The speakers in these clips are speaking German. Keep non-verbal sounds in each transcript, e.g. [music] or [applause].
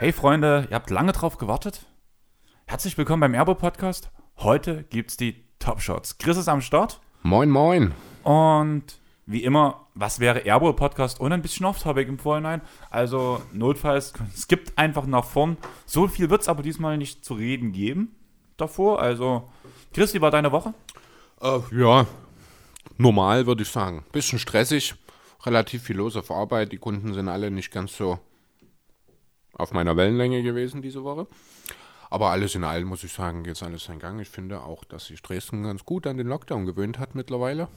Hey Freunde, ihr habt lange drauf gewartet? Herzlich willkommen beim Erbo Podcast. Heute gibt's die Top Shots. Chris ist am Start Moin, moin. und wie immer, was wäre Erbo Podcast ohne ein bisschen Off-Topic im Vorhinein? Also notfalls skippt einfach nach vorn. So viel wird's aber diesmal nicht zu reden geben davor. Also Chris, wie war deine Woche? Äh, ja, normal würde ich sagen. Bisschen stressig, relativ viel los auf Arbeit. Die Kunden sind alle nicht ganz so auf meiner Wellenlänge gewesen diese Woche. Aber alles in allem muss ich sagen, geht alles seinen Gang. Ich finde auch, dass sich Dresden ganz gut an den Lockdown gewöhnt hat mittlerweile.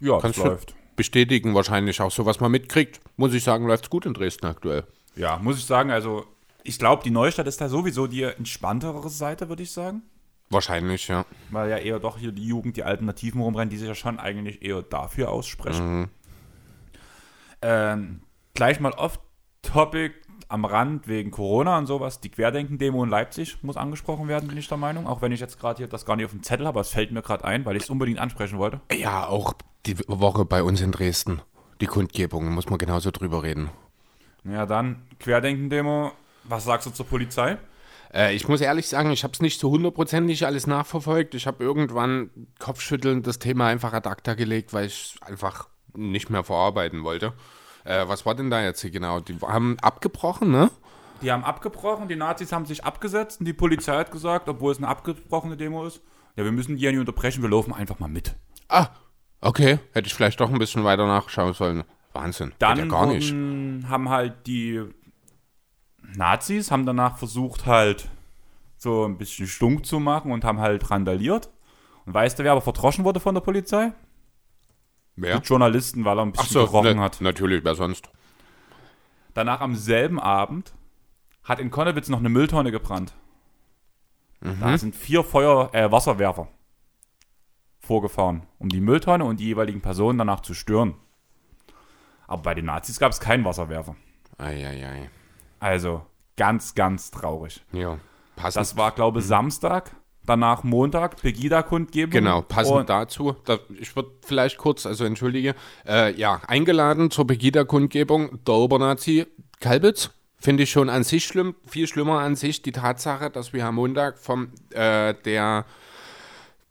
Ja, Kannst du bestätigen wahrscheinlich auch so, was man mitkriegt. Muss ich sagen, läuft's gut in Dresden aktuell. Ja, muss ich sagen, also ich glaube, die Neustadt ist da sowieso die entspanntere Seite, würde ich sagen. Wahrscheinlich, ja. Weil ja eher doch hier die Jugend, die Alternativen rumrennen, die sich ja schon eigentlich eher dafür aussprechen. Ähm, gleich mal off-topic am Rand wegen Corona und sowas. Die Querdenken-Demo in Leipzig muss angesprochen werden, bin ich der Meinung. Auch wenn ich jetzt gerade hier das gar nicht auf dem Zettel habe, aber es fällt mir gerade ein, weil ich es unbedingt ansprechen wollte. Ja, auch die Woche bei uns in Dresden. Die Kundgebung, muss man genauso drüber reden. Ja, dann Querdenken-Demo. Was sagst du zur Polizei? Äh, ich muss ehrlich sagen, ich habe es nicht so hundertprozentig alles nachverfolgt. Ich habe irgendwann kopfschüttelnd das Thema einfach ad acta gelegt, weil ich einfach nicht mehr verarbeiten wollte. Äh, was war denn da jetzt hier genau? Die haben abgebrochen, ne? Die haben abgebrochen, die Nazis haben sich abgesetzt und die Polizei hat gesagt, obwohl es eine abgebrochene Demo ist, ja, wir müssen die ja nicht unterbrechen, wir laufen einfach mal mit. Ah, okay. Hätte ich vielleicht doch ein bisschen weiter nachschauen sollen. Wahnsinn. Dann ja gar nicht. haben halt die Nazis haben danach versucht halt so ein bisschen stunk zu machen und haben halt randaliert. Und weißt du, wer aber verdroschen wurde von der Polizei? Wer? Die Journalisten, weil er ein bisschen so, gerochen ne, hat. natürlich, wer sonst? Danach am selben Abend hat in Konnewitz noch eine Mülltonne gebrannt. Mhm. Da sind vier Feuer, äh, Wasserwerfer vorgefahren, um die Mülltonne und die jeweiligen Personen danach zu stören. Aber bei den Nazis gab es keinen Wasserwerfer. Eieiei. Also ganz, ganz traurig. Ja, passend. Das war, glaube ich, Samstag. Danach Montag, Pegida-Kundgebung. Genau, passend Und dazu, da, ich würde vielleicht kurz, also entschuldige, äh, ja, eingeladen zur Pegida-Kundgebung der Obernazi Kalbitz. Finde ich schon an sich schlimm, viel schlimmer an sich die Tatsache, dass wir am Montag vom äh, der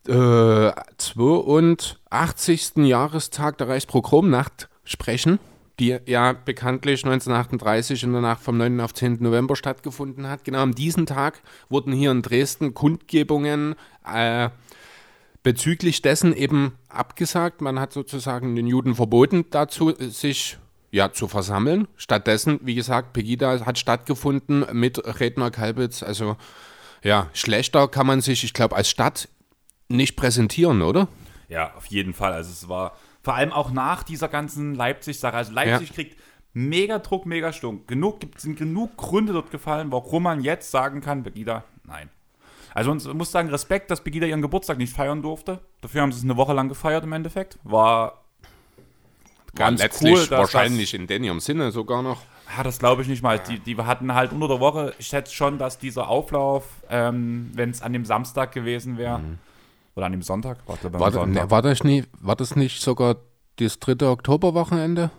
äh, 82. Jahrestag der Reichspogromnacht sprechen, die ja bekanntlich 1938 in der Nacht vom 9. auf 10. November stattgefunden hat. Genau an diesem Tag wurden hier in Dresden Kundgebungen äh, bezüglich dessen eben abgesagt. Man hat sozusagen den Juden verboten, dazu sich ja, zu versammeln. Stattdessen, wie gesagt, Pegida hat stattgefunden mit Redner Kalbitz. Also ja, schlechter kann man sich, ich glaube, als Stadt nicht präsentieren, oder? ja, auf jeden Fall. Also es war vor allem auch nach dieser ganzen Leipzig-Sache. Also Leipzig kriegt mega Druck, mega Stunk. Genug, gibt, sind genug Gründe dort gefallen, warum man jetzt sagen kann, Pegida, nein. Also uns- ich muss sagen, Respekt, dass Pegida ihren Geburtstag nicht feiern durfte. Dafür haben sie es eine Woche lang gefeiert im Endeffekt. War ganz War letztlich cool, wahrscheinlich in Denium Sinne sogar noch. Ja, das glaube ich nicht mal. Die, die hatten halt unter der Woche, ich schätze schon, dass dieser Auflauf, ähm, wenn es an dem Samstag gewesen wäre, oder an dem Sonntag, warte, War, Sonntag. ne, war, das nie, war das nicht sogar das dritte Oktoberwochenende?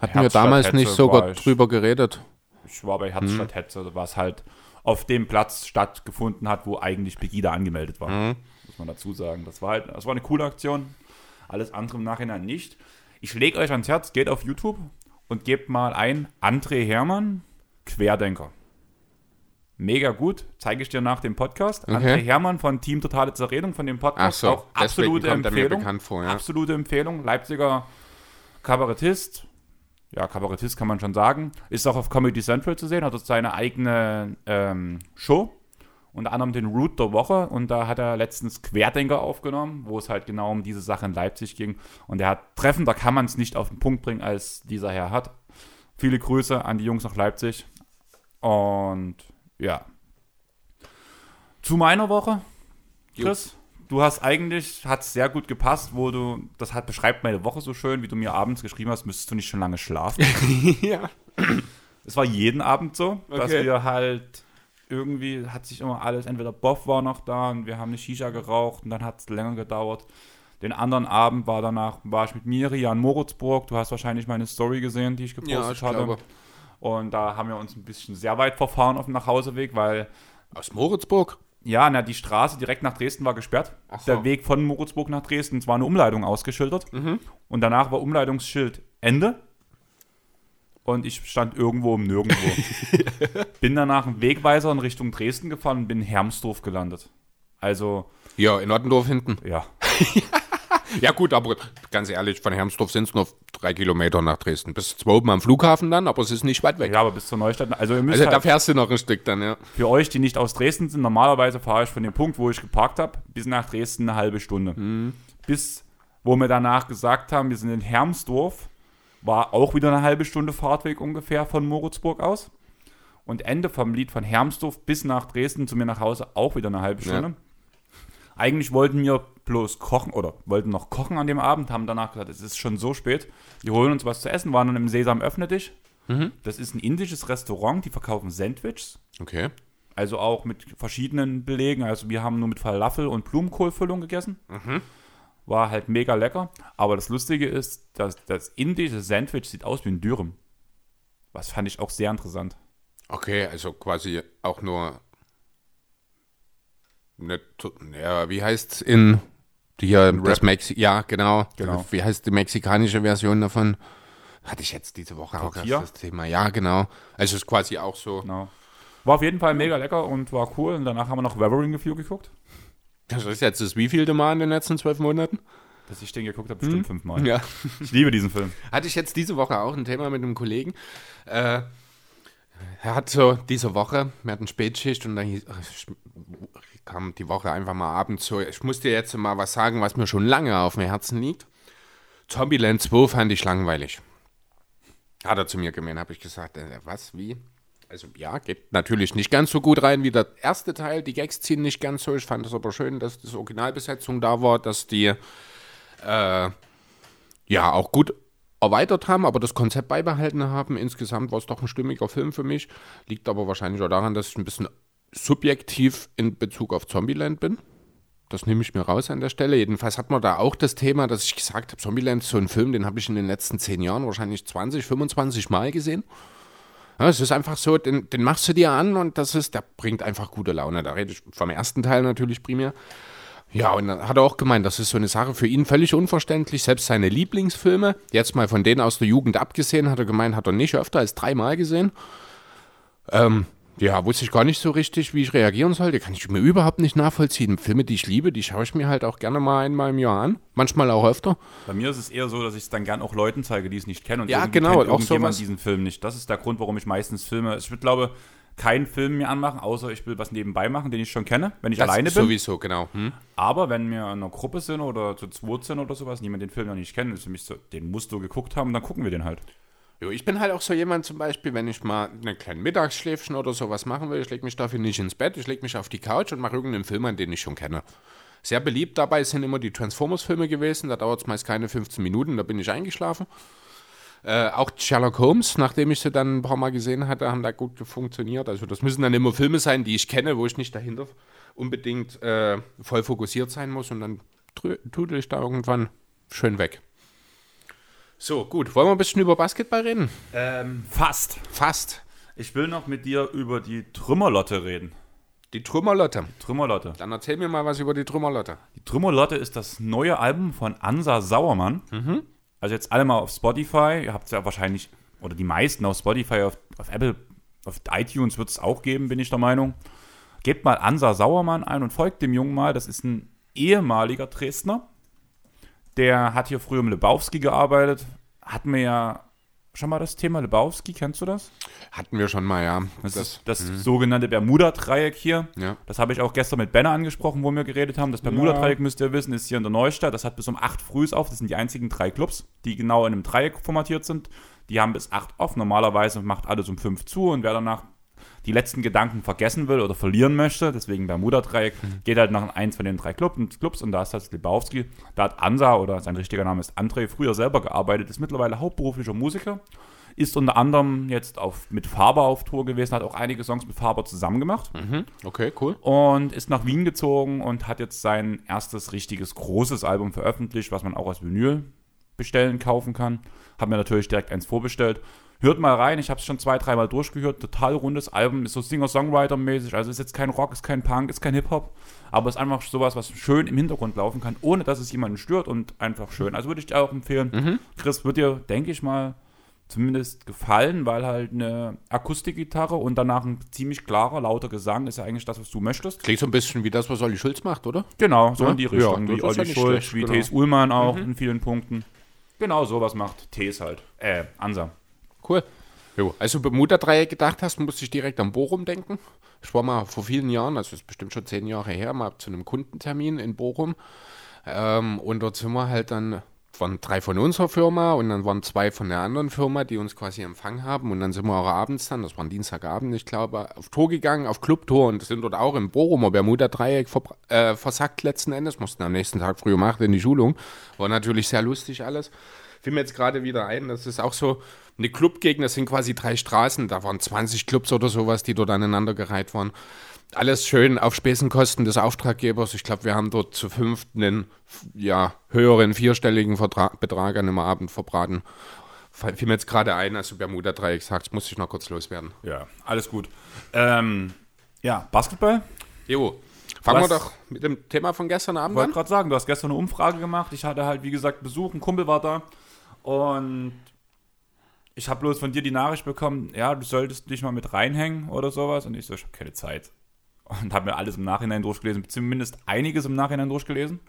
Hatten wir damals Hetze nicht sogar ich. drüber geredet? Ich war bei Herzstadt Hetze, was halt auf dem Platz stattgefunden hat, wo eigentlich Pegida angemeldet war. Muss man dazu sagen. Das war halt, das war eine coole Aktion. Alles andere im Nachhinein nicht. Ich lege euch ans Herz, geht auf YouTube und gebt mal ein André Hermann, Querdenker. Mega gut, zeige ich dir nach dem Podcast. André Hermann von Team Totale Zerredung, von dem Podcast. So, auch absolute Empfehlung. vor, ja. Absolute Empfehlung. Leipziger Kabarettist. Ja, Kabarettist kann man schon sagen. Ist auch auf Comedy Central zu sehen, hat dort seine eigene ähm, Show. Unter anderem den Root der Woche. Und da hat er letztens Querdenker aufgenommen, wo es halt genau um diese Sache in Leipzig ging. Und er hat treffender kann man es nicht auf den Punkt bringen, als dieser Herr hat. Viele Grüße an die Jungs nach Leipzig. Und ja. Zu meiner Woche, Chris. Du hast eigentlich, hat es sehr gut gepasst, wo du, das hat, beschreibt meine Woche so schön, wie du mir abends geschrieben hast, müsstest du nicht schon lange schlafen. [laughs] ja. Es war jeden Abend so, dass Okay. wir halt irgendwie hat sich immer alles, entweder Boff war noch da und wir haben eine Shisha geraucht und dann hat es länger gedauert. Den anderen Abend war danach, war ich mit Miri an Moritzburg. Du hast wahrscheinlich meine Story gesehen, die ich gepostet Ja, ich hatte. glaube. Und da haben wir uns ein bisschen sehr weit verfahren auf dem Nachhauseweg, weil Aus Moritzburg? ja, na, die Straße direkt nach Dresden war gesperrt. So. Der Weg von Moritzburg nach Dresden, es war eine Umleitung ausgeschildert. Mhm. Und danach war Umleitungsschild Ende. Und ich stand irgendwo im Nirgendwo. [laughs] bin danach einen Wegweiser in Richtung Dresden gefahren und bin in Hermsdorf gelandet. Also, Ja, in Ottendorf hinten. ja. [laughs] [laughs] Ja gut, aber ganz ehrlich, von Hermsdorf sind es nur drei Kilometer nach Dresden. Bis zwar oben am Flughafen dann, aber es ist nicht weit weg. Ja, aber bis zur Neustadt. Also, ihr müsst Also da halt, fährst du noch ein Stück dann, ja. für euch, die nicht aus Dresden sind, normalerweise fahre ich von dem Punkt, wo ich geparkt habe, bis nach Dresden eine halbe Stunde. Bis, wo wir danach gesagt haben, wir sind in Hermsdorf, war auch wieder eine halbe Stunde Fahrtweg ungefähr von Moritzburg aus. Und Ende vom Lied von Hermsdorf bis nach Dresden zu mir nach Hause auch wieder eine halbe Stunde. Eigentlich wollten wir bloß kochen oder wollten noch kochen an dem Abend, haben danach gesagt, es ist schon so spät, wir holen uns was zu essen, waren dann im Sesam öffne dich. Das ist ein indisches Restaurant, die verkaufen Sandwiches. Okay. Also auch mit verschiedenen Belegen. Also wir haben nur mit Falafel und Blumenkohlfüllung gegessen. War halt mega lecker. Aber das Lustige ist, dass das indische Sandwich sieht aus wie ein Dürüm. Was fand ich auch sehr interessant. Okay, also quasi auch nur Tu- ja, wie heißt in hier das Mexi ja, genau. Genau. Wie heißt die mexikanische Version davon? Hatte ich jetzt diese Woche auch das Thema. Ja, genau. Also es ist quasi auch so. Genau. War auf jeden Fall mega lecker und war cool. Und danach haben wir noch Weathering Review geguckt. Das ist jetzt das wievielte Mal in den letzten zwölf Monaten? Dass ich den geguckt habe, bestimmt fünfmal. Ja. Ich liebe diesen Film. [laughs] Hatte ich jetzt diese Woche auch ein Thema mit einem Kollegen. Äh, er hat so diese Woche, wir hatten Spätschicht und dann hieß, kam die Woche einfach mal abends so, ich muss dir jetzt mal was sagen, was mir schon lange auf dem Herzen liegt. Zombieland 2 fand ich langweilig. Hat er zu mir gemeint, habe ich gesagt, äh, was, wie? Also ja, geht natürlich nicht ganz so gut rein wie der erste Teil. Die Gags ziehen nicht ganz so. Ich fand es aber schön, dass die Originalbesetzung da war, dass die äh, ja auch gut erweitert haben, aber das Konzept beibehalten haben. Insgesamt war es doch ein stimmiger Film für mich. Liegt aber wahrscheinlich auch daran, dass ich ein bisschen subjektiv in Bezug auf Zombieland bin. Das nehme ich mir raus an der Stelle. Jedenfalls hat man da auch das Thema, dass ich gesagt habe, Zombieland ist so ein Film, den habe ich in den letzten zehn Jahren wahrscheinlich 20, 25 Mal gesehen. Ja, es ist einfach so, den, den machst du dir an und das ist, der bringt einfach gute Laune. Da rede ich vom ersten Teil natürlich primär. Ja, und dann hat er auch gemeint, das ist so eine Sache für ihn völlig unverständlich. Selbst seine Lieblingsfilme, jetzt mal von denen aus der Jugend abgesehen, hat er gemeint, hat er nicht öfter als dreimal gesehen. Ähm, ja, wusste ich gar nicht so richtig, wie ich reagieren sollte. Kann ich mir überhaupt nicht nachvollziehen. Filme, die ich liebe, die schaue ich mir halt auch gerne mal einmal im Jahr an. Manchmal auch öfter. Bei mir ist es eher so, dass ich es dann gern auch Leuten zeige, die es nicht kennen. Und Ja, genau, kennt auch irgendjemand sowas. diesen Film nicht. Das ist der Grund, warum ich meistens Filme. Ich würde, glaube keinen Film mir anmachen, außer ich will was nebenbei machen, den ich schon kenne, wenn ich Das alleine bin. Sowieso, genau. Hm? Aber wenn wir in einer Gruppe sind oder zu zweit sind oder sowas, niemand den Film noch nicht kennt, ist für mich so, den musst du geguckt haben, dann gucken wir den halt. Jo, ich bin halt auch so jemand zum Beispiel, wenn ich mal einen kleinen Mittagsschläfchen oder sowas machen will, ich lege mich dafür nicht ins Bett, ich lege mich auf die Couch und mache irgendeinen Film an, den ich schon kenne. Sehr beliebt dabei sind immer die Transformers-Filme gewesen, da dauert es meist keine 15 Minuten, da bin ich eingeschlafen. Äh, auch Sherlock Holmes, nachdem ich sie dann ein paar Mal gesehen hatte, haben da gut funktioniert. Also das müssen dann immer Filme sein, die ich kenne, wo ich nicht dahinter unbedingt äh, voll fokussiert sein muss und dann tudel ich da irgendwann schön weg. So, gut. Wollen wir ein bisschen über Basketball reden? Ähm, fast. Fast. Ich will noch mit dir über die Trümmerlotte reden. Die Trümmerlotte. Trümmerlotte. Dann erzähl mir mal was über die Trümmerlotte. Die Trümmerlotte ist das neue Album von Ansa Sauermann. Also jetzt alle mal auf Spotify. Ihr habt es ja wahrscheinlich, oder die meisten auf Spotify, auf, auf Apple, auf iTunes wird es auch geben, bin ich der Meinung. Gebt mal Ansa Sauermann ein und folgt dem Jungen mal. Das ist ein ehemaliger Dresdner. Der hat hier früher im Lebowski gearbeitet. Hat mir ja schon mal das Thema Lebowski, kennst du das? Hatten wir schon mal, ja. Das, ist das sogenannte Bermuda-Dreieck hier. Ja. Das habe ich auch gestern mit Benner angesprochen, wo wir geredet haben. Das Bermuda-Dreieck, müsst ihr wissen, ist hier in der Neustadt. Das hat bis um 8 früh auf. Das sind die einzigen drei Clubs, die genau in einem Dreieck formatiert sind. Die haben bis 8 auf. Normalerweise macht alles um 5 zu und wer danach die letzten Gedanken vergessen will oder verlieren möchte, deswegen Bermuda-Dreieck, geht halt nach eins von den drei Club- Clubs und da ist das Lebowski. Da hat Ansa, oder sein richtiger Name ist André, früher selber gearbeitet, ist mittlerweile hauptberuflicher Musiker, Ist unter anderem jetzt auf, mit Faber auf Tour gewesen, hat auch einige Songs mit Faber zusammen gemacht. Mhm. Okay, cool. Und ist nach Wien gezogen und hat jetzt sein erstes richtiges großes Album veröffentlicht, was man auch als Vinyl bestellen, kaufen kann. Hab mir natürlich direkt eins vorbestellt. Hört mal rein, ich habe es schon zwei, dreimal durchgehört. Total rundes Album, ist so Singer-Songwriter-mäßig. Also ist jetzt kein Rock, ist kein Punk, ist kein Hip-Hop. Aber ist einfach sowas, was schön im Hintergrund laufen kann, ohne dass es jemanden stört und einfach schön. Also würde ich dir auch empfehlen. Mhm. Chris, wird dir, denke ich mal, zumindest gefallen, weil halt eine Akustikgitarre und danach ein ziemlich klarer, lauter Gesang ist ja eigentlich das, was du möchtest. Klingt so ein bisschen wie das, was Olli Schulz macht, oder? Genau, so Ja? in die Richtung. Ja, wie ja Olli nicht Schulz, schlecht, wie genau. Thees Ullmann auch in vielen Punkten. Genau, sowas macht Thees halt. Äh, Ansa. Cool. Jo. Als du Bermuda-Dreieck gedacht hast, musste ich direkt an Bochum denken. Ich war mal vor vielen Jahren, also das ist bestimmt schon zehn Jahre her, mal zu einem Kundentermin in Bochum. Ähm, und dort sind wir halt dann, waren drei von unserer Firma und dann waren zwei von der anderen Firma, die uns quasi empfangen haben. Und dann sind wir auch abends dann, das war ein Dienstagabend, ich glaube, auf Tour gegangen, auf Clubtour und sind dort auch im Bochumer Bermuda-Dreieck ver äh, versackt letzten Endes. Mussten am nächsten Tag früh um acht in die Schulung. War natürlich sehr lustig alles. Fiel mir jetzt gerade wieder ein, das ist auch so eine Clubgegend, das sind quasi drei Straßen, da waren 20 Clubs oder sowas, die dort aneinandergereiht waren. Alles schön auf Spesenkosten des Auftraggebers. Ich glaube, wir haben dort zu fünft einen ja, höheren vierstelligen Vertra Betrag an einem Abend verbraten. Fiel mir jetzt gerade ein, als du Bermuda-Dreieck sagst, muss ich noch kurz loswerden. Ja, alles gut. Ähm, ja, Basketball? Jo, fangen wir Was- doch mit dem Thema von gestern Abend wollte an. gerade sagen, du hast gestern eine Umfrage gemacht. Ich hatte halt, wie gesagt, Besuch, ein Kumpel war da. Und ich habe bloß von dir die Nachricht bekommen, ja, du solltest dich mal mit reinhängen oder sowas. Und ich so, ich habe keine Zeit. Und habe mir alles im Nachhinein durchgelesen, zumindest einiges im Nachhinein durchgelesen.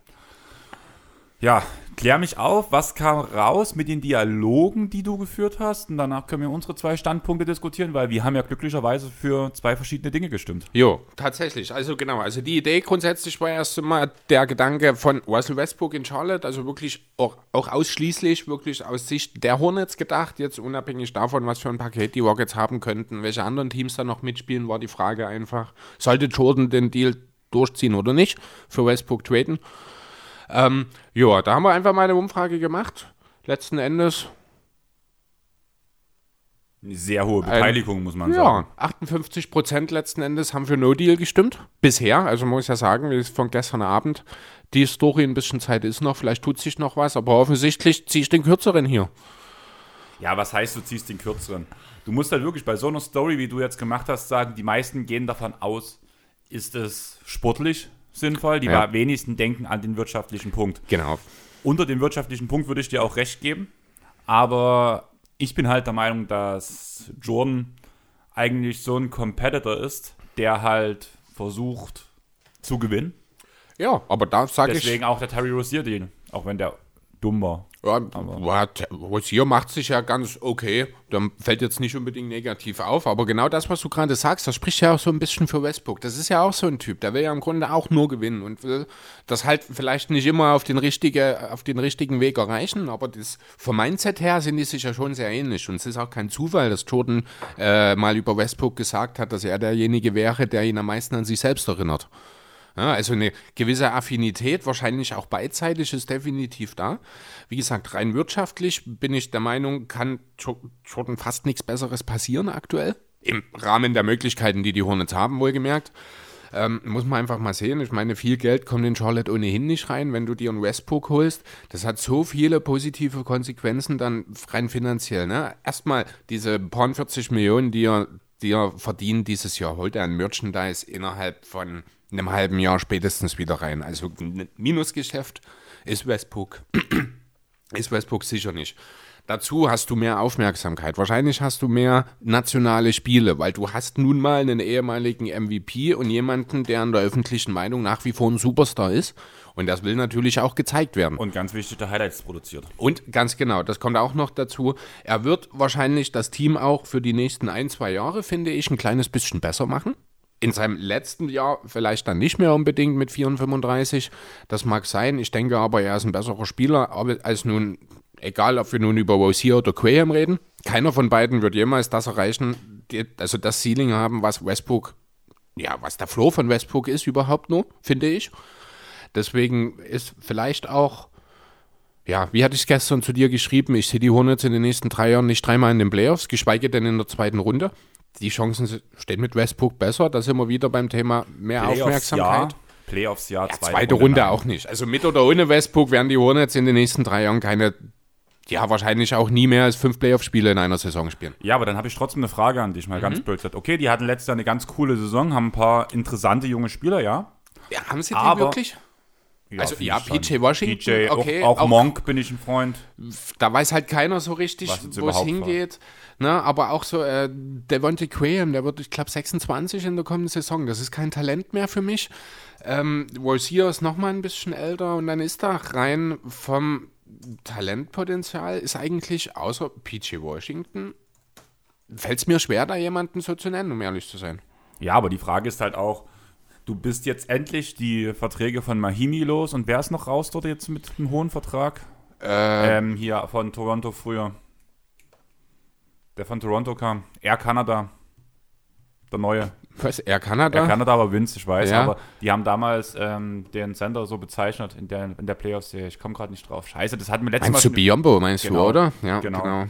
Ja, klär mich auf, was kam raus mit den Dialogen, die du geführt hast? Und danach können wir unsere zwei Standpunkte diskutieren, weil wir haben ja glücklicherweise für zwei verschiedene Dinge gestimmt. Jo, tatsächlich. Also genau, also die Idee grundsätzlich war erst einmal der Gedanke von Russell Westbrook in Charlotte, also wirklich auch, auch ausschließlich wirklich aus Sicht der Hornets gedacht, jetzt unabhängig davon, was für ein Paket die Rockets haben könnten, welche anderen Teams da noch mitspielen, war die Frage einfach, sollte Jordan den Deal durchziehen oder nicht, für Westbrook traden. Ähm, ja, da haben wir einfach mal eine Umfrage gemacht. Letzten Endes Eine sehr hohe Beteiligung, muss man Ja, sagen. 58 Prozent letzten Endes haben für No Deal gestimmt. Bisher, also muss ja sagen, wie es von gestern Abend die Story ein bisschen Zeit ist noch, vielleicht tut sich noch was, aber offensichtlich ziehe ich den kürzeren hier. Ja, was heißt, du ziehst den kürzeren? Du musst halt wirklich bei so einer Story, wie du jetzt gemacht hast, sagen, die meisten gehen davon aus, ist es sportlich sinnvoll. Die Ja. wenigsten denken an den wirtschaftlichen Punkt. Genau. Unter dem wirtschaftlichen Punkt würde ich dir auch recht geben. Aber ich bin halt der Meinung, dass Jordan eigentlich so ein Competitor ist, der halt versucht zu gewinnen. Ja, aber da sage ich, Deswegen auch der Terry Rozier-Deal, auch wenn der dumm war. Ja, Rosier macht sich ja ganz okay. Der fällt jetzt nicht unbedingt negativ auf, aber genau das, was du gerade sagst, das spricht ja auch so ein bisschen für Westbrook. Das ist ja auch so ein Typ, der will ja im Grunde auch nur gewinnen und will das halt vielleicht nicht immer auf den, richtige, auf den richtigen Weg erreichen, aber das, vom Mindset her sind die sich ja schon sehr ähnlich. Und es ist auch kein Zufall, dass Jordan äh, mal über Westbrook gesagt hat, dass er derjenige wäre, der ihn am meisten an sich selbst erinnert. Ja, also eine gewisse Affinität, wahrscheinlich auch beidseitig, ist definitiv da. Wie gesagt, rein wirtschaftlich bin ich der Meinung, kann Jo- Jordan fast nichts Besseres passieren aktuell. Im Rahmen der Möglichkeiten, die die Hornets haben, wohlgemerkt. Ähm, muss man einfach mal sehen. Ich meine, viel Geld kommt in Charlotte ohnehin nicht rein, wenn du dir einen Westbrook holst. Das hat so viele positive Konsequenzen dann rein finanziell. Ne? Erstmal diese paar 40 Millionen, die er, die er verdient dieses Jahr, holt er ein Merchandise innerhalb von einem halben Jahr spätestens wieder rein. Also ein Minusgeschäft ist Westbrook [clears throat] ist Westbrook sicher nicht. Dazu hast du mehr Aufmerksamkeit. Wahrscheinlich hast du mehr nationale Spiele, weil du hast nun mal einen ehemaligen MVP und jemanden, der in der öffentlichen Meinung nach wie vor ein Superstar ist. Und das will natürlich auch gezeigt werden. Und ganz wichtig, der Highlights produziert. Und ganz genau, das kommt auch noch dazu. Er wird wahrscheinlich das Team auch für die nächsten ein, zwei Jahre, finde ich, ein kleines bisschen besser machen. In seinem letzten Jahr vielleicht dann nicht mehr unbedingt mit 34. Das mag sein. Ich denke aber, er ist ein besserer Spieler als nun, egal ob wir nun über Rozier oder Graham reden. Keiner von beiden wird jemals das erreichen, also das Ceiling haben, was Westbrook, ja, was der Floor von Westbrook ist überhaupt nur, finde ich. Deswegen ist vielleicht auch ja, wie hatte ich es gestern zu dir geschrieben? Ich sehe die Hornets in den nächsten drei Jahren nicht dreimal in den Playoffs, geschweige denn in der zweiten Runde. Die Chancen stehen mit Westbrook besser. Da sind wir wieder beim Thema mehr Playoffs, Aufmerksamkeit. Ja. Playoffs, ja. Ja, zweite, Runde, nein. auch nicht. Also mit oder ohne Westbrook werden die Hornets in den nächsten drei Jahren keine, ja, wahrscheinlich auch nie mehr als fünf Playoff-Spiele in einer Saison spielen. Ja, aber dann habe ich trotzdem eine Frage an dich, mal Mhm. ganz blöd gesagt. Okay, die hatten letztes Jahr eine ganz coole Saison, haben ein paar interessante junge Spieler, ja. Ja, haben sie die Aber- wirklich? Ja, Also, ja. PJ Washington, PJ, okay, auch, auch, auch- Monk bin ich ein Freund. Da weiß halt keiner so richtig, wo es hingeht. Ne, aber auch so äh, Devontae Graham, der wird, ich glaube, 26 in der kommenden Saison. Das ist kein Talent mehr für mich. Ähm, Rozier ist nochmal ein bisschen älter und dann ist da rein vom Talentpotenzial ist eigentlich außer PJ Washington fällt es mir schwer, da jemanden so zu nennen, um ehrlich zu sein. Ja, aber die Frage ist halt auch, du bist jetzt endlich die Verträge von Mahimi los und wer ist noch raus dort jetzt mit einem hohen Vertrag? Äh, Ähm, hier von Toronto früher. Der von Toronto kam. Air Canada. Der neue. was, er Kanada? Air Canada war Vince, ich weiß, Ja. aber die haben damals ähm, den Sender so bezeichnet in der, in der Playoffs-Serie. Ich komme gerade nicht drauf. Scheiße, das hatten wir letztes Mal Meinst du schon- Biombo, meinst Genau. du, oder? Ja, Genau.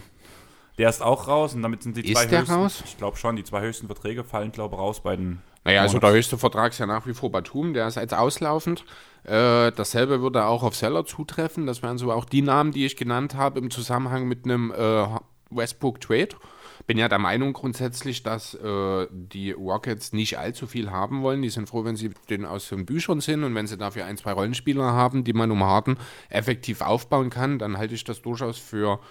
Der ist auch raus und damit sind die Ist zwei der höchsten. raus? Ich glaube schon, die zwei höchsten Verträge fallen, glaube ich, raus bei den. Naja, also der höchste Vertrag ist ja nach wie vor Batum, der ist jetzt auslaufend. Äh, dasselbe würde auch auf Seller zutreffen. Das wären so auch die Namen, die ich genannt habe im Zusammenhang mit einem äh, Westbrook Trade. Bin ja der Meinung grundsätzlich, dass äh, die Rockets nicht allzu viel haben wollen. Die sind froh, wenn sie den aus den Büchern sind und wenn sie dafür ein, zwei Rollenspieler haben, die man um Harden effektiv aufbauen kann, dann halte ich das durchaus für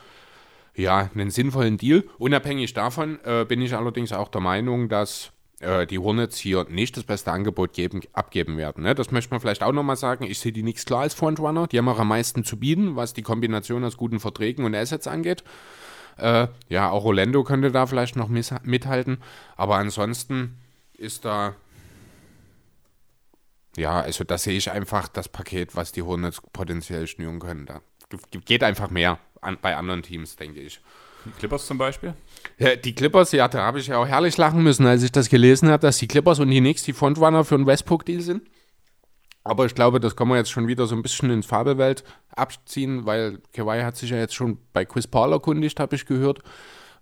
ja, einen sinnvollen Deal. Unabhängig davon äh, bin ich allerdings auch der Meinung, dass äh, die Hornets hier nicht das beste Angebot geben, abgeben werden. Ne? Das möchte man vielleicht auch nochmal sagen. Ich sehe die nichts klar als Frontrunner. Die haben auch am meisten zu bieten, was die Kombination aus guten Verträgen und Assets angeht. Äh, ja, auch Orlando könnte da vielleicht noch mithalten. Aber ansonsten ist da. Ja, also da sehe ich einfach das Paket, was die Hornets potenziell schnüren können. Da ge- geht einfach mehr an, bei anderen Teams, denke ich. Clippers zum Beispiel. Ja, die Clippers, ja, da habe ich ja auch herrlich lachen müssen, als ich das gelesen habe, dass die Clippers und die Knicks die Frontrunner für einen Westbrook-Deal sind. Aber ich glaube, das kann man jetzt schon wieder so ein bisschen ins Fabelwelt abziehen, weil Kawhi hat sich ja jetzt schon bei Chris Paul erkundigt, habe ich gehört.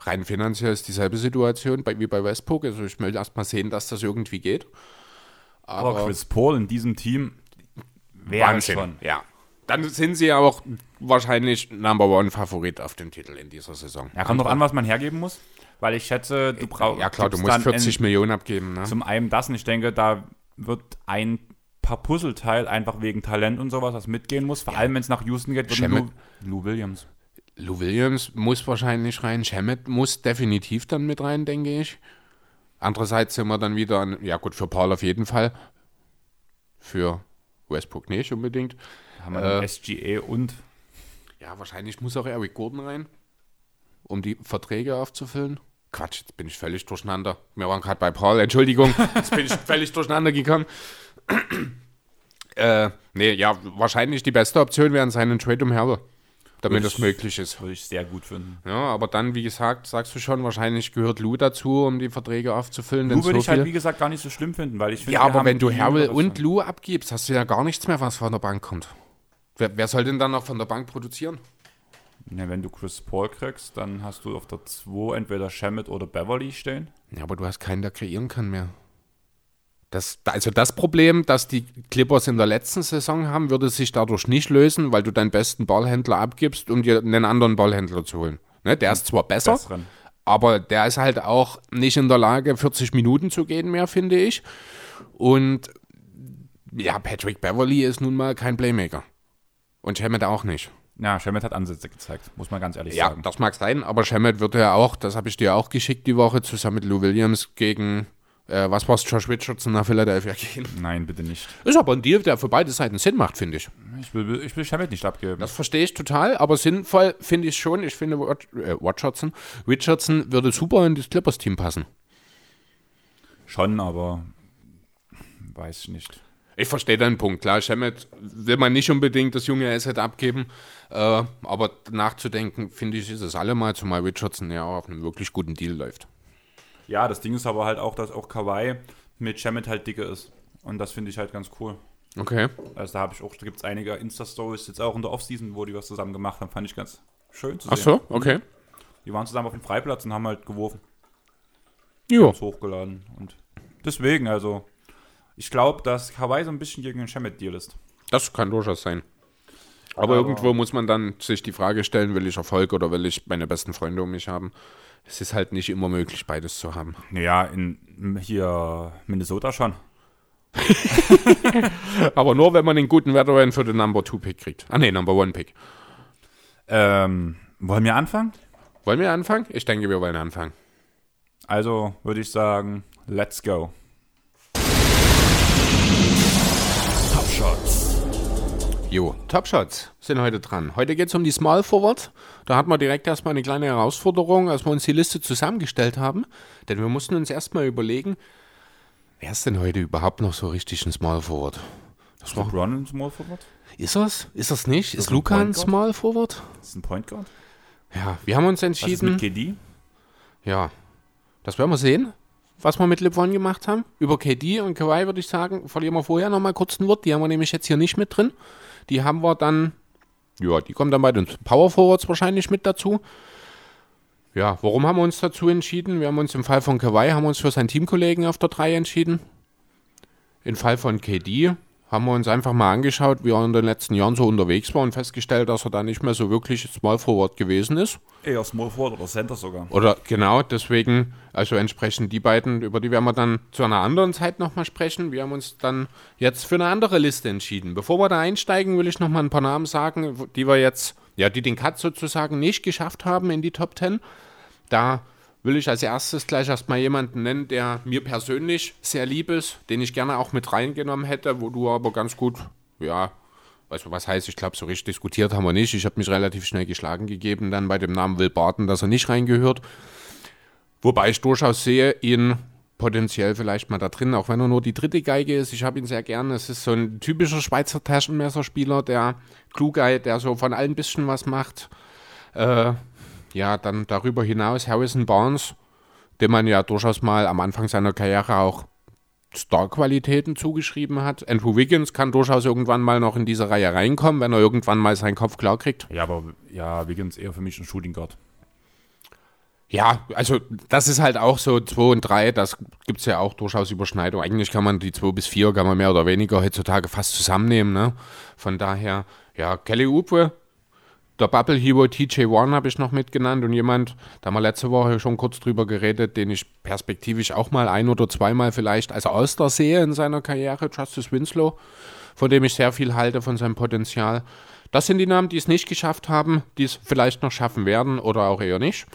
Rein finanziell ist dieselbe Situation bei, wie bei Westbrook. Also ich möchte erst mal sehen, dass das irgendwie geht. Aber, Chris Paul in diesem Team wäre Wahnsinn. schon. Ja. Dann sind sie ja auch wahrscheinlich Number One Favorit auf dem Titel in dieser Saison. Ja, kommt doch an, was man hergeben muss. Weil ich schätze, du brauchst. Ja klar, du musst 40 Millionen abgeben. Ne? Zum einen das und ich denke, da wird ein paar Puzzleteil einfach wegen Talent und sowas, was mitgehen muss. Vor allem, wenn es nach Houston geht, wird Lou, Lou Williams. Lou Williams muss wahrscheinlich rein, Shemet muss definitiv dann mit rein, denke ich. Andererseits sind wir dann wieder an, ja gut, für Paul auf jeden Fall. Für Westbrook nicht unbedingt. Haben wir Äh. SGA und Ja, wahrscheinlich muss auch Eric Gordon rein, um die Verträge aufzufüllen. Quatsch, jetzt bin ich völlig durcheinander. Wir waren gerade bei Paul, Entschuldigung, [laughs] jetzt bin ich völlig durcheinander gekommen. [clears throat] äh, nee, ja, wahrscheinlich die beste Option wäre seinen Trade um Herbe, damit Würde das ich- möglich ist. würde ich sehr gut finden. Ja, aber dann, wie gesagt, sagst du schon, wahrscheinlich gehört Lou dazu, um die Verträge aufzufüllen. Lou würde so ich halt, wie gesagt, gar nicht so schlimm finden, weil ich finde, ja, aber wenn du jüngere und Lou abgibst, hast du ja gar nichts mehr, was von der Bank kommt. Wer, wer soll denn dann noch von der Bank produzieren? Ja, wenn du Chris Paul kriegst, dann hast du auf der 2 entweder Shamet oder Beverly stehen. Ja, aber du hast keinen, der kreieren kann mehr. Das, also das Problem, das die Clippers in der letzten Saison haben, würde sich dadurch nicht lösen, weil du deinen besten Ballhändler abgibst, um dir einen anderen Ballhändler zu holen. Ne, der ist zwar besser, Besseren. aber der ist halt auch nicht in der Lage, 40 Minuten zu gehen mehr, finde ich. Und ja, Patrick Beverly ist nun mal kein Playmaker. Und Shemet auch nicht. Ja, Shamet hat Ansätze gezeigt, muss man ganz ehrlich Ja, sagen. das mag sein, aber Shemet wird ja auch, das habe ich dir auch geschickt die Woche, zusammen mit Lou Williams gegen, äh, was war's, Josh Richardson nach Philadelphia gehen. Nein, bitte nicht. Ist aber ein Deal, der für beide Seiten Sinn macht, finde ich. Ich will, ich will Shamet nicht abgeben. Das verstehe ich total, aber sinnvoll finde ich schon. Ich finde, Rod- äh, Richardson, Richardson würde super in das Clippers-Team passen. Schon, aber weiß ich nicht. Ich verstehe deinen Punkt. Klar, Shemet will man nicht unbedingt das junge Asset abgeben, äh, aber nachzudenken, finde ich, ist es allemal, zumal Richardson ja auch auf einem wirklich guten Deal läuft. Ja, das Ding ist aber halt auch, dass auch Kawhi mit Shamet halt dicke ist. Und das finde ich halt ganz cool. Okay. Also da habe ich auch, da gibt es einige Insta-Stories jetzt auch in der Offseason, wo die was zusammen gemacht haben. Fand ich ganz schön zu Ach sehen. so, okay. Die waren zusammen auf dem Freiplatz und haben halt geworfen, Jo. das hochgeladen. Und deswegen, also, ich glaube, dass Hawaii so ein bisschen gegen den Shemet-Deal ist. Das kann durchaus sein. Aber, Aber- irgendwo muss man dann sich die Frage stellen, will ich Erfolg oder will ich meine besten Freunde um mich haben? Es ist halt nicht immer möglich, beides zu haben. Naja, in hier Minnesota schon. [laughs] Aber nur, wenn man den guten Veteran für den Number 2 Pick kriegt. Ah ne, Number 1 Pick. Ähm, wollen wir anfangen? Wollen wir anfangen? Ich denke, wir wollen anfangen. Also würde ich sagen, let's go. Shots. Jo, Top Shots sind heute dran. Heute geht es um die Small Forward. Da hatten wir direkt erstmal eine kleine Herausforderung, als wir uns die Liste zusammengestellt haben. Denn wir mussten uns erstmal überlegen, wer ist denn heute überhaupt noch so richtig ein Small Forward? Das war, LeBron ein Small Forward? ist das? Ist das nicht? Ist ein Luca ein Guard? Small Forward? Das ist ein Point Guard? Ja, wir haben uns Was ist entschieden. mit KD? Ja, das werden wir sehen, was wir mit LeBron gemacht haben. Über KD und Kawhi würde ich sagen, verlieren wir vorher nochmal kurz ein Wort. Die haben wir nämlich jetzt hier nicht mit drin. Die haben wir dann, ja, die kommen dann bei den Power Forwards wahrscheinlich mit dazu. Ja, warum haben wir uns dazu entschieden? Wir haben uns im Fall von Kawhi haben uns für seinen Teamkollegen auf der 3 entschieden. Im Fall von KD haben wir uns einfach mal angeschaut, wie er in den letzten Jahren so unterwegs war und festgestellt, dass er da nicht mehr so wirklich Small Forward gewesen ist. Eher Small Forward oder Center sogar. Oder genau, deswegen, also entsprechend die beiden, über die werden wir dann zu einer anderen Zeit nochmal sprechen. Wir haben uns dann jetzt für eine andere Liste entschieden. Bevor wir da einsteigen, will ich nochmal ein paar Namen sagen, die wir jetzt, ja, die den Cut sozusagen nicht geschafft haben in die Top 10. Da will ich als erstes gleich erstmal jemanden nennen, der mir persönlich sehr lieb ist, den ich gerne auch mit reingenommen hätte, wo du aber ganz gut, ja, also was heißt, ich glaube, so richtig diskutiert haben wir nicht. Ich habe mich relativ schnell geschlagen gegeben, dann bei dem Namen Will Barton, dass er nicht reingehört. Wobei ich durchaus sehe, ihn potenziell vielleicht mal da drin, auch wenn er nur die dritte Geige ist. Ich habe ihn sehr gern. Es ist so ein typischer Schweizer Taschenmesserspieler, der Klugei, der so von allen bisschen was macht. Äh, ja, dann darüber hinaus Harrison Barnes, dem man ja durchaus mal am Anfang seiner Karriere auch Star-Qualitäten zugeschrieben hat. Andrew Wiggins kann durchaus irgendwann mal noch in diese Reihe reinkommen, wenn er irgendwann mal seinen Kopf klar kriegt. Ja, aber ja, Wiggins eher für mich ein Shooting Guard. Ja, also das ist halt auch so 2 und 3, das gibt es ja auch durchaus Überschneidung. Eigentlich kann man die 2 bis 4, kann man mehr oder weniger heutzutage fast zusammennehmen. Ne? Von daher, ja, Kelly Oubre, der Bubble Hero TJ Warren habe ich noch mitgenannt und jemand, da haben wir letzte Woche schon kurz drüber geredet, den ich perspektivisch auch mal ein oder zweimal vielleicht als All-Star sehe in seiner Karriere, Justice Winslow, von dem ich sehr viel halte, von seinem Potenzial. Das sind die Namen, die es nicht geschafft haben, die es vielleicht noch schaffen werden oder auch eher nicht.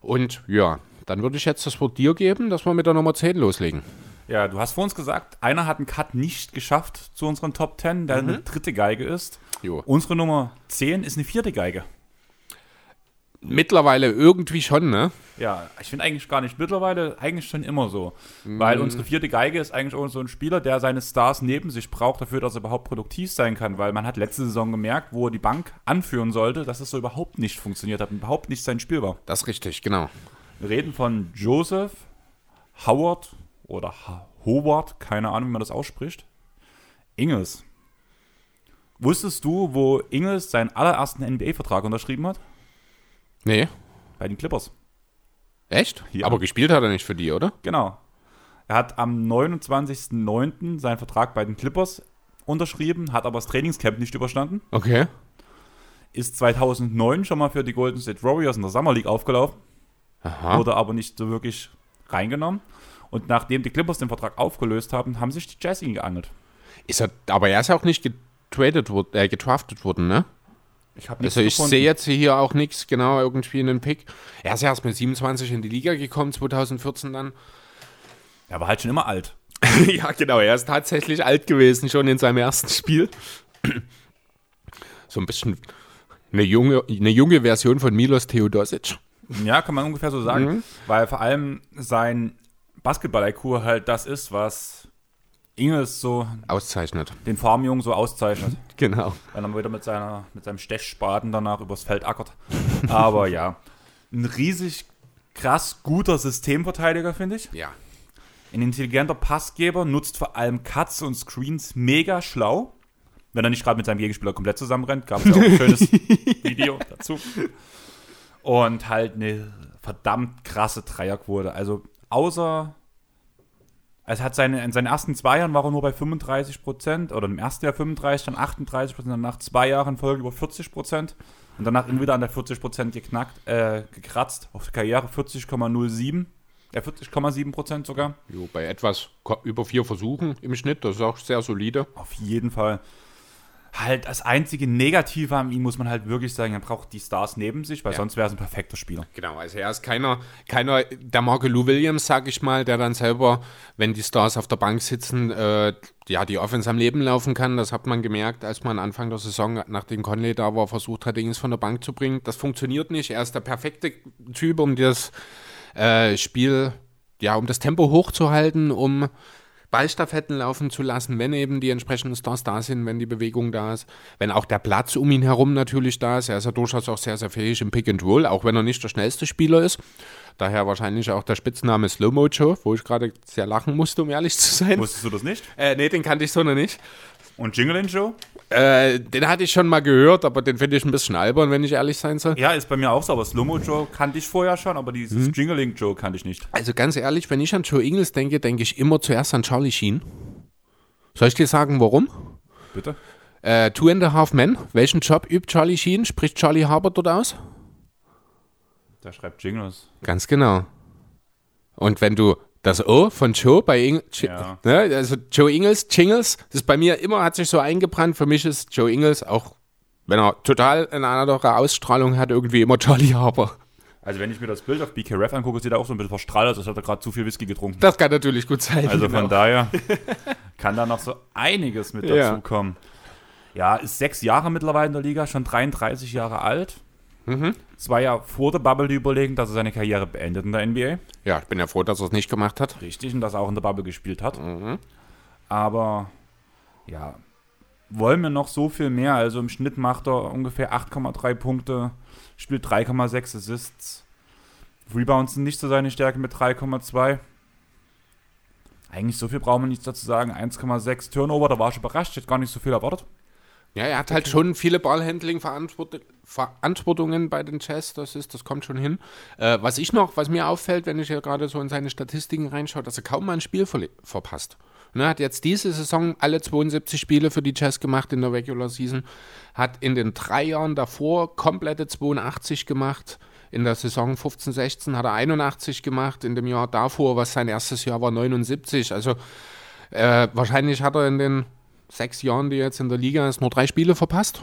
Und ja, dann würde ich jetzt das Wort dir geben, dass wir mit der Nummer 10 loslegen. Ja, du hast vor uns gesagt, einer hat einen Cut nicht geschafft zu unseren Top 10, der eine dritte Geige ist. Jo. Unsere Nummer 10 ist eine vierte Geige. Mittlerweile irgendwie schon, ne? Ja, ich finde eigentlich gar nicht mittlerweile, eigentlich schon immer so. Weil unsere vierte Geige ist eigentlich auch so ein Spieler, der seine Stars neben sich braucht, dafür, dass er überhaupt produktiv sein kann. Weil man hat letzte Saison gemerkt, wo er die Bank anführen sollte, dass es so überhaupt nicht funktioniert hat und überhaupt nicht sein Spiel war. Das ist richtig, genau. Wir reden von Joseph Howard oder Howard, keine Ahnung, wie man das ausspricht. Ingels. Wusstest du, wo Ingels seinen allerersten NBA-Vertrag unterschrieben hat? Nee, Bei den Clippers. echt? Ja. Aber gespielt hat er nicht für die, oder? Genau. Er hat am 29.09. seinen Vertrag bei den Clippers unterschrieben, hat aber das Trainingscamp nicht überstanden. Okay. Ist 2009 schon mal für die Golden State Warriors in der Summer League aufgelaufen, Aha. wurde aber nicht so wirklich reingenommen. Und nachdem die Clippers den Vertrag aufgelöst haben, haben sich die Jazz ihn geangelt. Ist er, aber er ist ja auch nicht getradet, wor- äh, getraftet worden, ne? Ich Also ich sehe jetzt hier auch nichts genau irgendwie in den Pick. Er ist ja erst mit 27 in die Liga gekommen, 2014 dann. Er war halt schon immer alt. [laughs] ja, genau. Er ist tatsächlich alt gewesen, schon in seinem ersten Spiel. So ein bisschen eine junge, eine junge Version von Milos Theodosic. Ja, kann man ungefähr so sagen. Weil vor allem sein Basketball-IQ halt das ist, was Ingels so Auszeichnet. den Farmjungen so auszeichnet. [laughs] Genau. Weil er wieder mit, seiner, mit seinem Stechspaten danach übers Feld ackert. Aber ja, ein riesig krass guter Systemverteidiger, finde ich. Ja. Ein intelligenter Passgeber nutzt vor allem Cuts und Screens mega schlau. Wenn er nicht gerade mit seinem Gegenspieler komplett zusammenrennt, gab es ja auch ein schönes [laughs] Video dazu. Und halt eine verdammt krasse Dreierquote. Also außer es hat seine, in seinen ersten zwei Jahren war er nur bei 35 Prozent oder im ersten Jahr 35, dann 38 Prozent, dann nach zwei Jahren Folge über 40 Prozent und danach immer wieder an der 40 Prozent geknackt, äh, gekratzt, auf der Karriere 40,07%, äh 40,7 Prozent sogar. Jo, bei etwas über vier Versuchen im Schnitt, das ist auch sehr solide. Auf jeden Fall. Halt das einzige Negative an ihm muss man halt wirklich sagen, er braucht die Stars neben sich, weil Ja. sonst wäre es ein perfekter Spieler. Genau, also er ist keiner, keiner der Marke Lou Williams, sag ich mal, der dann selber, wenn die Stars auf der Bank sitzen, äh, ja, die Offense am Leben laufen kann. Das hat man gemerkt, als man Anfang der Saison, nachdem Conley da war, versucht hat, Dings von der Bank zu bringen. Das funktioniert nicht. Er ist der perfekte Typ, um das äh, Spiel, ja, um das Tempo hochzuhalten, um Ballstaffetten laufen zu lassen, wenn eben die entsprechenden Stars da sind, wenn die Bewegung da ist, wenn auch der Platz um ihn herum natürlich da ist. Er ist ja durchaus auch sehr, sehr fähig im Pick and Roll, auch wenn er nicht der schnellste Spieler ist. Daher wahrscheinlich auch der Spitzname Slow Mojo, wo ich gerade sehr lachen musste, um ehrlich zu sein. Wusstest du das nicht? Äh, nee, den kannte ich so noch nicht. Und Jingling Joe? Äh, den hatte ich schon mal gehört, aber den finde ich ein bisschen albern, wenn ich ehrlich sein soll. Ja, ist bei mir auch so, aber Slow-Mo Joe kannte ich vorher schon, aber dieses Jingling Joe kannte ich nicht. Also ganz ehrlich, wenn ich an Joe Ingles denke, denke ich immer zuerst an Charlie Sheen. Soll ich dir sagen, warum? Bitte? Äh, Two and a Half Men. Welchen Job übt Charlie Sheen? Spricht Charlie Harbour dort aus? Der schreibt Jingles. Ganz genau. Und wenn du das O von Joe bei Ing Ja. ne, also Joe Ingles, Jingles, das ist bei mir immer, hat sich so eingebrannt. Für mich ist Joe Ingles auch, wenn er total eine andere Ausstrahlung hat, irgendwie immer Charlie Harbour. Also wenn ich mir das Bild auf BKRF angucke, sieht er auch so ein bisschen verstrahlt aus, als hätte er gerade zu viel Whisky getrunken. Das kann natürlich gut sein. Also genau. von daher [laughs] kann da noch so einiges mit Ja. dazu kommen. Ja, ist sechs Jahre mittlerweile in der Liga, schon 33 Jahre alt. Mhm. Es war ja vor der Bubble die Überlegung, dass er seine Karriere beendet in der NBA. Ja, ich bin ja froh, dass er es nicht gemacht hat. Richtig, und dass er auch in der Bubble gespielt hat. Mhm. Aber ja, wollen wir noch so viel mehr? Also im Schnitt macht er ungefähr 8,3 Punkte, spielt 3,6 Assists. Rebounds sind nicht so seine Stärke mit 3,2. Eigentlich so viel brauchen wir nichts dazu sagen. 1,6 Turnover, da war ich überrascht, ich hätte gar nicht so viel erwartet. Ja, er hat halt schon viele Ballhandling-Verantwortungen bei den Jazz, das ist, das kommt schon hin. Äh, was ich noch, was mir auffällt, wenn ich hier gerade so in seine Statistiken reinschaue, dass er kaum mal ein Spiel verle- verpasst. Er hat jetzt diese Saison alle 72 Spiele für die Jazz gemacht in der Regular Season, hat in den drei Jahren davor komplette 82 gemacht. In der Saison 15, 16 hat er 81 gemacht, in dem Jahr davor, was sein erstes Jahr war, 79. Also äh, wahrscheinlich hat er in den sechs Jahren, die jetzt in der Liga ist, nur drei Spiele verpasst.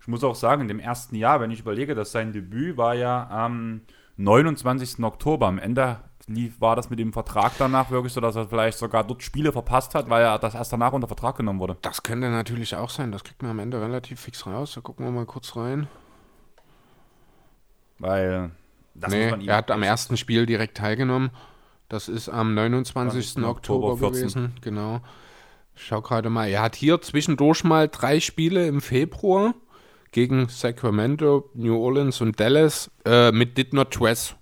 Ich muss auch sagen, in dem ersten Jahr, wenn ich überlege, dass sein Debüt war ja am 29. Oktober. Am Ende lief, war das mit dem Vertrag danach wirklich so, dass er vielleicht sogar dort Spiele verpasst hat, weil er das erst danach unter Vertrag genommen wurde. Das könnte natürlich auch sein. Das kriegt man am Ende relativ fix raus. Da gucken wir mal kurz rein. Weil das nee, er hat am ersten Spiel direkt teilgenommen. Das ist am 29. 20. Oktober, Oktober 14. gewesen. Genau. Schau gerade mal. Er hat hier zwischendurch mal drei Spiele im Februar gegen Sacramento, New Orleans und Dallas äh, mit Did Not Dress.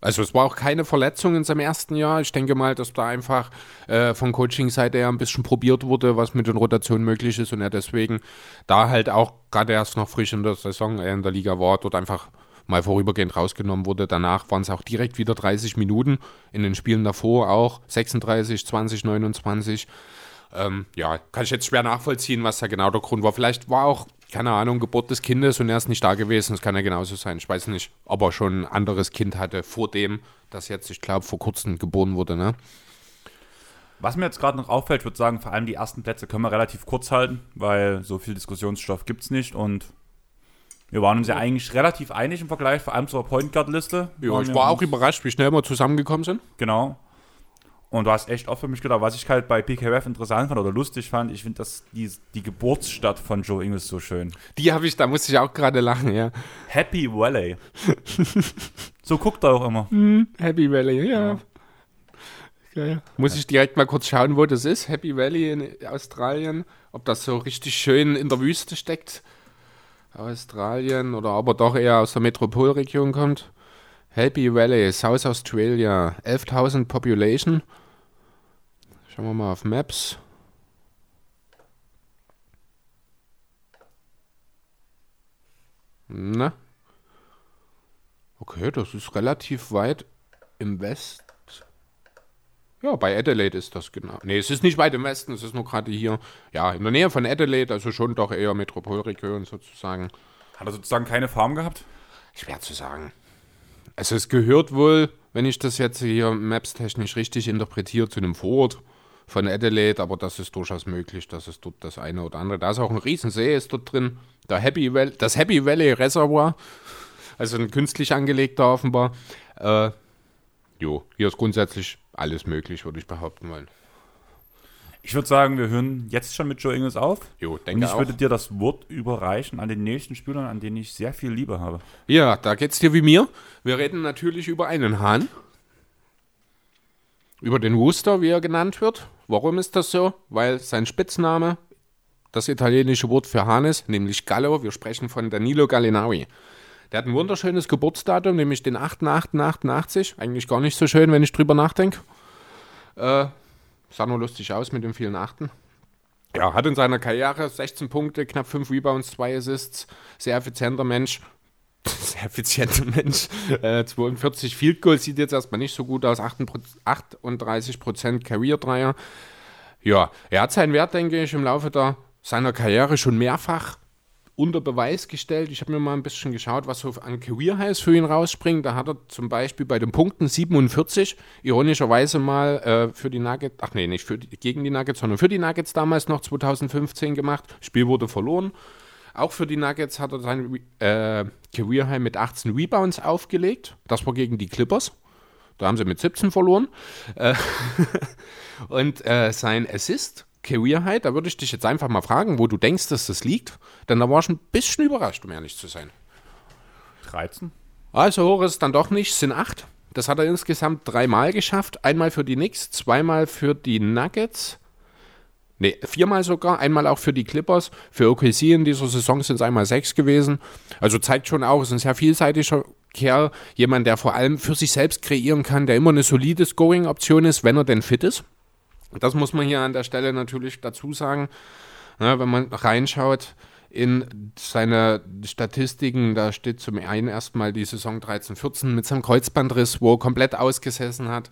Also es war auch keine Verletzung in seinem ersten Jahr. Ich denke mal, dass da einfach äh, von Coaching-Seite her ein bisschen probiert wurde, was mit den Rotationen möglich ist und er deswegen da halt auch gerade erst noch frisch in der Saison äh, in der Liga war, dort einfach mal vorübergehend rausgenommen wurde. Danach waren es auch direkt wieder 30 Minuten. In den Spielen davor auch 36, 20, 29. Ähm, ja, kann ich jetzt schwer nachvollziehen, was da genau der Grund war. Vielleicht war auch, keine Ahnung, Geburt des Kindes und er ist nicht da gewesen. Das kann ja genauso sein. Ich weiß nicht, ob er schon ein anderes Kind hatte vor dem, das jetzt, ich glaube, vor kurzem geboren wurde. Ne? Was mir jetzt gerade noch auffällt, ich würde sagen, vor allem die ersten Plätze können wir relativ kurz halten, weil so viel Diskussionsstoff gibt es nicht und wir waren uns ja eigentlich relativ einig im Vergleich, vor allem zur Point Guard Liste. Ja, ich war auch überrascht, wie schnell wir zusammengekommen sind. Genau. Und du hast echt oft für mich gedacht, was ich halt bei PKF interessant fand oder lustig fand, ich finde das die, die Geburtsstadt von Joe Ingles so schön. Die habe ich, da musste ich auch gerade lachen, ja. Happy Valley. [laughs] so guckt er auch immer. Happy Valley, ja. Geil. Muss ich direkt mal kurz schauen, wo das ist. Happy Valley in Australien. Ob das so richtig schön in der Wüste steckt. Australien oder aber doch eher aus der Metropolregion kommt. Happy Valley, South Australia. 11.000 Population. Schauen wir mal auf Maps. Na? Okay, das ist relativ weit im West. Ja, bei Adelaide ist das genau. Nee, es ist nicht weit im Westen, es ist nur gerade hier, ja, in der Nähe von Adelaide, also schon doch eher Metropolregion sozusagen. Hat er sozusagen keine Farm gehabt? Schwer zu sagen. Also es gehört wohl, wenn ich das jetzt hier maps-technisch richtig interpretiere, zu einem Vorort von Adelaide, aber das ist durchaus möglich, dass es dort das eine oder andere. Da ist auch ein Riesensee ist dort drin, der Happy Valley, das Happy Valley Reservoir, also ein künstlich angelegter offenbar. Äh, jo, hier ist grundsätzlich alles möglich, würde ich behaupten wollen. Ich würde sagen, wir hören jetzt schon mit Joe Ingles auf. Jo, Und denke ich auch. würde dir das Wort überreichen an den nächsten Spielern, an denen ich sehr viel Liebe habe. Ja, da geht's dir wie mir. Wir reden natürlich über einen Hahn. Über den Wooster, wie er genannt wird. Warum ist das so? Weil sein Spitzname das italienische Wort für Hahn ist, nämlich Gallo. Wir sprechen von Danilo Gallinari. Der hat ein wunderschönes Geburtsdatum, nämlich den 8.8.88. Eigentlich gar nicht so schön, wenn ich drüber nachdenke. Äh, sah nur lustig aus mit den vielen Achten. Ja, hat in seiner Karriere 16 Punkte, knapp 5 Rebounds, 2 Assists, sehr effizienter Mensch. [laughs] Sehr effizienter Mensch. Äh, 42 Field Goals sieht jetzt erstmal nicht so gut aus, 38% Career-Dreier. Ja, er hat seinen Wert, denke ich, im Laufe der, seiner Karriere schon mehrfach unter Beweis gestellt. Ich habe mir mal ein bisschen geschaut, was so an Career Highs für ihn rausspringt. Da hat er zum Beispiel bei den Punkten 47 ironischerweise mal äh, für die Nuggets, ach nee, nicht für die, gegen die Nuggets, sondern für die Nuggets damals noch 2015 gemacht. Spiel wurde verloren. Auch für die Nuggets hat er sein äh, Career High mit 18 Rebounds aufgelegt. Das war gegen die Clippers. Da haben sie mit 17 verloren. Äh, [laughs] und äh, sein Assist, Career High, da würde ich dich jetzt einfach mal fragen, wo du denkst, dass das liegt. Denn da war ich ein bisschen überrascht, um ehrlich zu sein. 13? Also hoch ist es dann doch nicht, sind acht. Das hat er insgesamt dreimal geschafft. Einmal für die Knicks, zweimal für die Nuggets. Ne, viermal sogar, einmal auch für die Clippers. Für OKC in dieser Saison sind es einmal sechs gewesen. Also zeigt schon auch, es ist ein sehr vielseitiger Kerl. Jemand, der vor allem für sich selbst kreieren kann, der immer eine solide Scoring-Option ist, wenn er denn fit ist. Das muss man hier an der Stelle natürlich dazu sagen. Ja, wenn man reinschaut in seine Statistiken, da steht zum einen erstmal die Saison 13-14 mit seinem Kreuzbandriss, wo er komplett ausgesessen hat.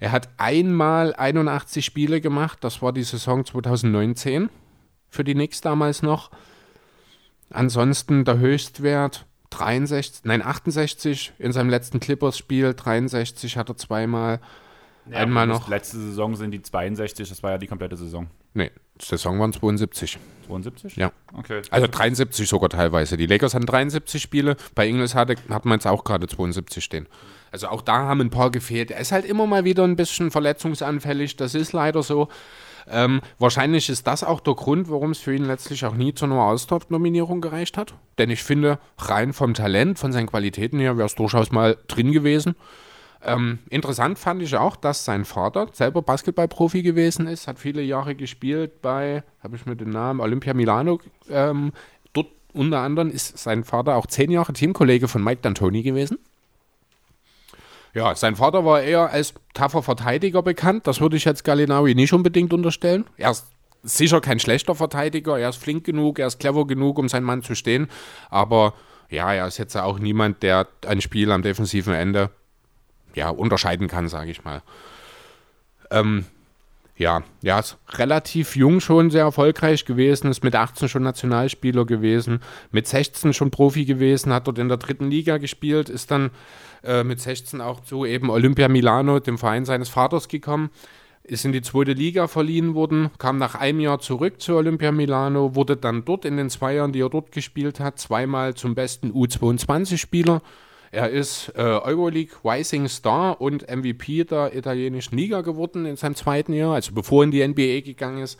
Er hat einmal 81 Spiele gemacht, das war die Saison 2019 für die Knicks damals noch. Ansonsten der Höchstwert 63, nein 68 in seinem letzten Clippers-Spiel, 63 hat er zweimal. Einmal das noch. Letzte Saison sind die 62, das war ja die komplette Saison. Nee, Saison waren 72. 72? Ja. Okay. Also 73 sogar teilweise. Die Lakers hatten 73 Spiele. Bei Ingles hatte, hat man jetzt auch gerade 72 stehen. Also auch da haben ein paar gefehlt. Er ist halt immer mal wieder ein bisschen verletzungsanfällig. Das ist leider so. Ähm, wahrscheinlich ist das auch der Grund, warum es für ihn letztlich auch nie zu einer All-Star-Nominierung gereicht hat. Denn ich finde, rein vom Talent, von seinen Qualitäten her, wäre es durchaus mal drin gewesen. Ähm, interessant fand ich auch, dass sein Vater selber Basketballprofi gewesen ist, hat viele Jahre gespielt bei, habe ich mir den Namen, Olympia Milano. Ähm, dort unter anderem ist sein Vater auch zehn Jahre Teamkollege von Mike D'Antoni gewesen. Ja, sein Vater war eher als tougher Verteidiger bekannt. Das würde ich jetzt Gallinari nicht unbedingt unterstellen. Er ist sicher kein schlechter Verteidiger. Er ist flink genug, er ist clever genug, um seinen Mann zu stehen. Aber ja, er ist jetzt auch niemand, der ein Spiel am defensiven Ende ja, unterscheiden kann, sage ich mal. Ähm, ja, ja, ist relativ jung schon sehr erfolgreich gewesen, ist mit 18 schon Nationalspieler gewesen, mit 16 schon Profi gewesen, hat dort in der dritten Liga gespielt, ist dann äh, mit 16 auch zu eben Olympia Milano, dem Verein seines Vaters, gekommen, ist in die zweite Liga verliehen worden, kam nach einem Jahr zurück zu Olympia Milano, wurde dann dort in den zwei Jahren, die er dort gespielt hat, zweimal zum besten U22-Spieler. Er ist äh, Euroleague Rising Star und MVP der italienischen Liga geworden in seinem zweiten Jahr, also bevor er in die NBA gegangen ist.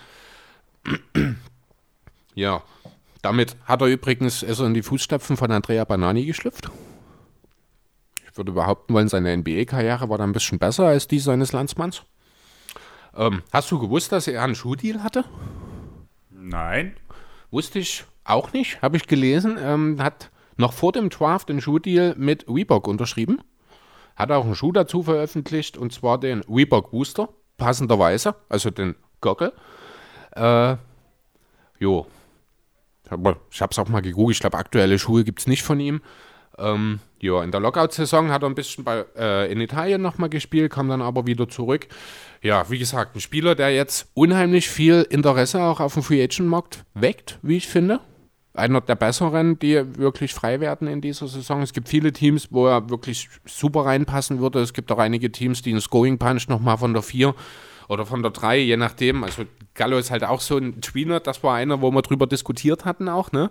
[clears throat] ja, damit hat er übrigens er in die Fußstapfen von Andrea Banani geschlüpft. Ich würde behaupten wollen, seine NBA-Karriere war da ein bisschen besser als die seines Landsmanns. Ähm, hast du gewusst, dass er einen Schuhdeal hatte? Nein. Wusste ich auch nicht, habe ich gelesen. Ähm, hat noch vor dem Draft den Schuhdeal mit Reebok unterschrieben. Hat auch einen Schuh dazu veröffentlicht und zwar den Reebok Booster. passenderweise, also den Gockel. Äh, jo. Ich habe es auch mal gegoogelt. Ich glaube, aktuelle Schuhe gibt es nicht von ihm. Ähm, ja, in der Lockout-Saison hat er ein bisschen bei, äh, in Italien nochmal gespielt, kam dann aber wieder zurück. Ja, wie gesagt, ein Spieler, der jetzt unheimlich viel Interesse auch auf dem Free Agent-Markt weckt, wie ich finde. Einer der besseren, die wirklich frei werden in dieser Saison. Es gibt viele Teams, wo er wirklich super reinpassen würde. Es gibt auch einige Teams, die einen Scoring Punch nochmal von der 4 oder von der 3, je nachdem. Also Gallo ist halt auch so ein Tweener, das war einer, wo wir drüber diskutiert hatten auch, ne?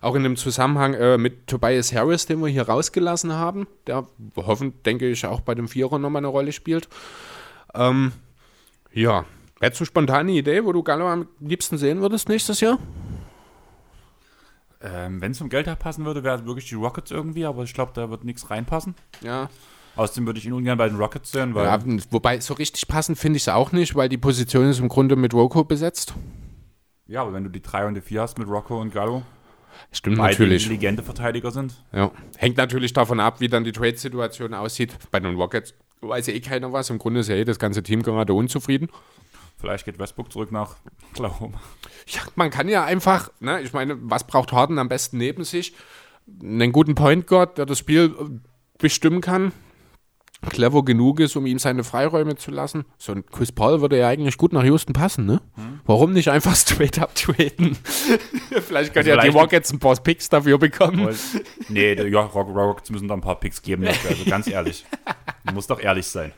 Auch in dem Zusammenhang äh, mit Tobias Harris, den wir hier rausgelassen haben, der hoffen, denke ich, auch bei dem Vierer nochmal eine Rolle spielt. Ähm, ja, hättest du spontane Idee, wo du Gallo am liebsten sehen würdest nächstes Jahr? Ähm, Wenn es um Geld passen würde, wäre es wirklich die Rockets irgendwie, aber ich glaube, da wird nichts reinpassen. Ja. Außerdem würde ich ihn ungern bei den Rockets sehen, weil ja. Wobei, so richtig passend finde ich es auch nicht, weil die Position ist im Grunde mit Rocco besetzt. Ja, aber wenn du die 3 und die 4 hast mit Rocco und Gallo, Stimmt beide natürlich. intelligente Verteidiger sind. Ja. Hängt natürlich davon ab, wie dann die Trade-Situation aussieht. Bei den Rockets weiß ja eh keiner was. Im Grunde ist ja eh das ganze Team gerade unzufrieden. Vielleicht geht Westbrook zurück nach Oklahoma. Ja, man kann ja einfach, ne, ich meine, was braucht Harden am besten neben sich? Einen guten Point Guard, der das Spiel äh, bestimmen kann, clever genug ist, um ihm seine Freiräume zu lassen. So ein Chris Paul würde ja eigentlich gut nach Houston passen, ne? Hm. Warum nicht einfach [laughs] straight up traden? [laughs] Vielleicht können Also ja die Rockets ein paar Picks dafür bekommen. Nee, die Rock- Rockets müssen da ein paar Picks geben dafür, [laughs] also ganz ehrlich. Man muss doch ehrlich sein.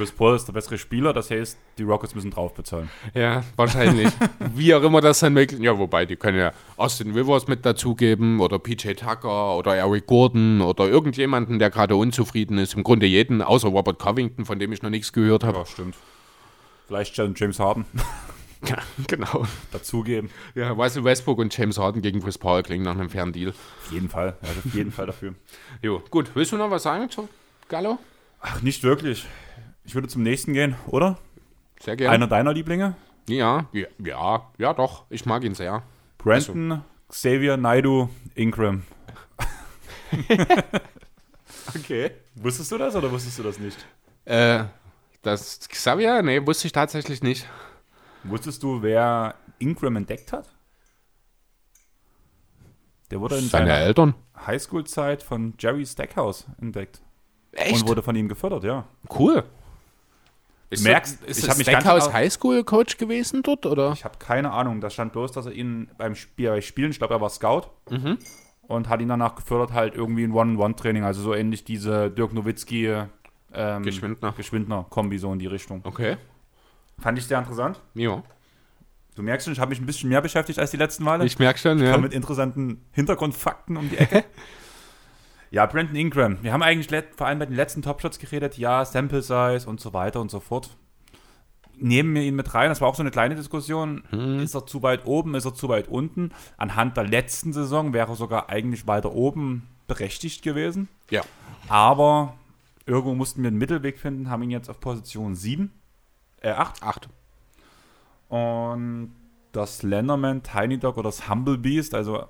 Chris Paul ist der bessere Spieler, das heißt, die Rockets müssen drauf bezahlen. Ja, wahrscheinlich. [laughs] Wie auch immer das dann möglich Ja, wobei, die können ja Austin Rivers mit dazugeben oder PJ Tucker oder Eric Gordon oder irgendjemanden, der gerade unzufrieden ist. Im Grunde jeden, außer Robert Covington, von dem ich noch nichts gehört habe. Ja, stimmt. Vielleicht James Harden [laughs] Ja, genau. dazugeben. Ja, Russell Westbrook und James Harden gegen Chris Paul klingen nach einem fairen Deal. Auf jeden Fall. Also auf jeden Fall dafür. [laughs] Jo, gut. Willst du noch was sagen zu Gallo? Ach, nicht wirklich. Ich würde zum nächsten gehen, oder? Sehr gerne. Einer deiner Lieblinge? Ja, ja, ja, ja, doch. Ich mag ihn sehr. Brandon, Xavier, Naidu, Ingram. [laughs] Okay. Wusstest du das oder wusstest du das nicht? Äh, das Xavier? Nee, wusste ich tatsächlich nicht. Wusstest du, wer Ingram entdeckt hat? Der wurde in Seine seiner Eltern. Highschool-Zeit von Jerry Stackhouse entdeckt. Echt? Und wurde von ihm gefördert, ja. Cool. Du merkst, ist ich ganz Stackhouse Highschool-Coach gewesen dort, oder? Ich habe keine Ahnung. Da stand bloß, dass er ihn beim Spiel, bei Spielen, ich glaube, er war Scout, Mhm. und hat ihn danach gefördert, halt irgendwie ein One-on-One-Training. Also so ähnlich diese Dirk Nowitzki ähm, Geschwindner. Geschwindner-Kombi, so in die Richtung. Okay. Fand ich sehr interessant. Ja. Du merkst schon, ich habe mich ein bisschen mehr beschäftigt als die letzten Male. Ich merke schon, Ich ja. mit interessanten Hintergrundfakten um die Ecke. [laughs] ja, Brandon Ingram. Wir haben eigentlich vor allem bei den letzten Topshots geredet. Ja, Sample Size und so weiter und so fort. Nehmen wir ihn mit rein. Das war auch so eine kleine Diskussion. Ist er zu weit oben? Ist er zu weit unten? Anhand der letzten Saison wäre er sogar eigentlich weiter oben berechtigt gewesen. Ja. Aber irgendwo mussten wir einen Mittelweg finden, haben ihn jetzt auf Position 7, äh 8. Acht. Und das Slenderman, Tiny Dog oder das Humble Beast, also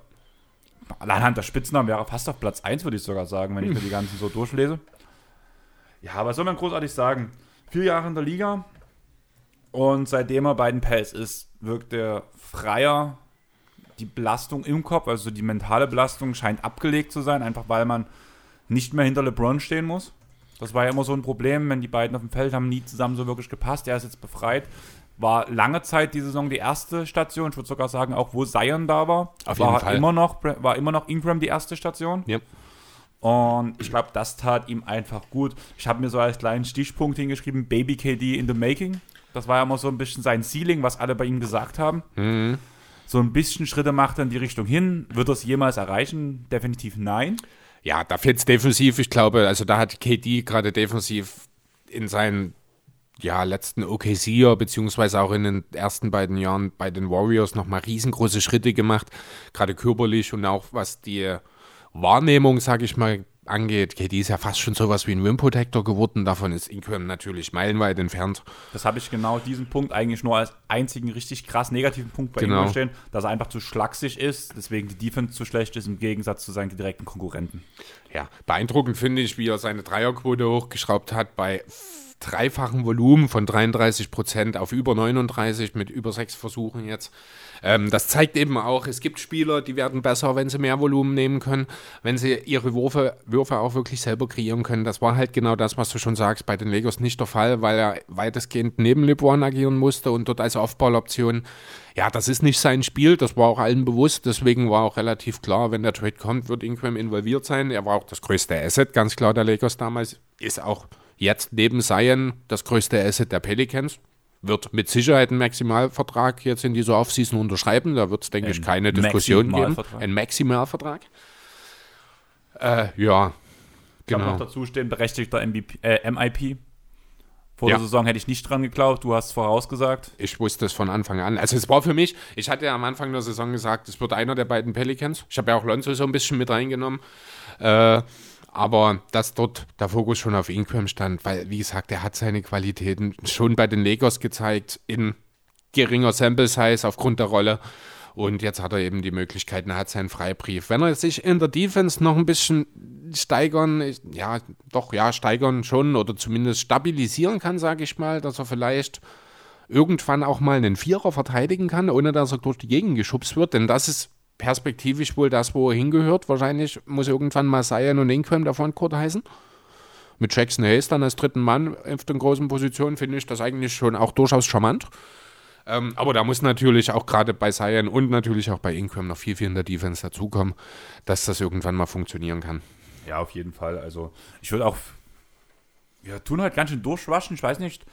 anhand der Spitznamen wäre fast auf Platz 1, würde ich sogar sagen, wenn ich mir die ganzen so durchlese. Ja, was soll man großartig sagen? Vier Jahre in der Liga und seitdem er bei den Pels ist, wirkt er freier. Die Belastung im Kopf, also die mentale Belastung, scheint abgelegt zu sein, einfach weil man nicht mehr hinter LeBron stehen muss. Das war ja immer so ein Problem, wenn die beiden auf dem Feld haben nie zusammen so wirklich gepasst. Er ist jetzt befreit. War lange Zeit die Saison die erste Station. Ich würde sogar sagen, auch wo Zion da war, Auf war jeden Fall. immer noch war immer noch Ingram die erste Station. Ja. Und ich glaube, das tat ihm einfach gut. Ich habe mir so als kleinen Stichpunkt hingeschrieben, Baby KD in the making. Das war ja immer so ein bisschen sein Ceiling, was alle bei ihm gesagt haben. Mhm. So ein bisschen Schritte macht er in die Richtung hin. Wird er es jemals erreichen? Definitiv nein. Ja, da fehlt es defensiv. Ich glaube, also da hat KD gerade defensiv in seinen ja, letzten OKC-Jahr, beziehungsweise auch in den ersten beiden Jahren bei den Warriors nochmal riesengroße Schritte gemacht, gerade körperlich und auch was die Wahrnehmung, sage ich mal, angeht. KD ist ja fast schon sowas wie ein Rim Protector geworden, davon ist Ingram natürlich meilenweit entfernt. Das habe ich genau diesen Punkt eigentlich nur als einzigen richtig krass negativen Punkt bei Genau. ihm stehen, dass er einfach zu schlaksig ist, deswegen die Defense zu schlecht ist im Gegensatz zu seinen direkten Konkurrenten. Ja, beeindruckend finde ich, wie er seine Dreierquote hochgeschraubt hat bei dreifachen Volumen von 33 Prozent auf über 39 mit über sechs Versuchen jetzt. Ähm, das zeigt eben auch, es gibt Spieler, die werden besser, wenn sie mehr Volumen nehmen können, wenn sie ihre Würfe, Würfe auch wirklich selber kreieren können. Das war halt genau das, was du schon sagst, bei den Legos nicht der Fall, weil er weitestgehend neben LeBron agieren musste und dort als Aufballoption ja, das ist nicht sein Spiel, das war auch allen bewusst, deswegen war auch relativ klar, wenn der Trade kommt, wird Ingram involviert sein. Er war auch das größte Asset, ganz klar, der Lakers damals, ist auch jetzt neben Zion das größte Asset der Pelicans. Wird mit Sicherheit einen Maximalvertrag jetzt in dieser Offseason unterschreiben. Da wird es, denke ich, keine Diskussion geben. Ein Maximalvertrag. Äh, ja, genau. Habe noch dazu stehen, berechtigter MVP, äh, MIP. Vor ja. der Saison hätte ich nicht dran geglaubt, du hast vorausgesagt. Ich wusste es von Anfang an. Also es war für mich, ich hatte ja am Anfang der Saison gesagt, es wird einer der beiden Pelicans. Ich habe ja auch Lonzo so ein bisschen mit reingenommen. Äh, aber dass dort der Fokus schon auf Ingram stand, weil, wie gesagt, er hat seine Qualitäten schon bei den Lakers gezeigt, in geringer Sample Size aufgrund der Rolle. Und jetzt hat er eben die Möglichkeiten, er hat seinen Freibrief. Wenn er sich in der Defense noch ein bisschen steigern, ja, doch, ja, steigern schon oder zumindest stabilisieren kann, sage ich mal, dass er vielleicht irgendwann auch mal einen Vierer verteidigen kann, ohne dass er durch die Gegend geschubst wird, denn das ist perspektivisch wohl das, wo er hingehört. Wahrscheinlich muss irgendwann mal Zion und Ingram der Frontcourt heißen. Mit Jackson Hayes dann als dritten Mann auf den großen Positionen finde ich das eigentlich schon auch durchaus charmant. Ähm, aber da muss natürlich auch gerade bei Zion und natürlich auch bei Ingram noch viel, viel in der Defense dazukommen, dass das irgendwann mal funktionieren kann. Ja, auf jeden Fall. Also ich würde auch, wir tun halt ganz schön durchwaschen. Ich weiß nicht,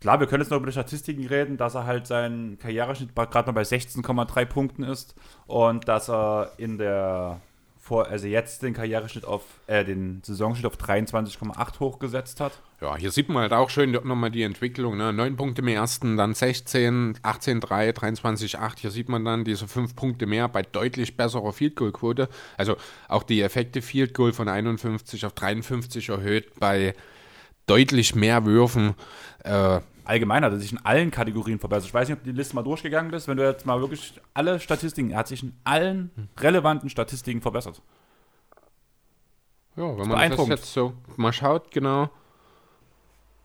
Klar, wir können jetzt noch über die Statistiken reden, dass er halt sein Karriereschnitt gerade noch bei 16,3 Punkten ist und dass er in der vor, also jetzt den Karriereschnitt auf, äh, den Saisonschnitt auf 23,8 hochgesetzt hat. Ja, hier sieht man halt auch schön nochmal die Entwicklung. Ne? 9 Punkte im ersten, dann 16, 18, 3, 23, 8. Hier sieht man dann diese 5 Punkte mehr bei deutlich besserer Field Goal Quote. Also auch die Effekte Field Goal von 51 auf 53 erhöht bei deutlich mehr Würfen. Äh, Allgemein hat er sich in allen Kategorien verbessert. Ich weiß nicht, ob die Liste mal durchgegangen bist. Wenn du jetzt mal wirklich alle Statistiken, er hat sich in allen relevanten Statistiken verbessert. Ja, wenn man das jetzt so mal schaut, genau.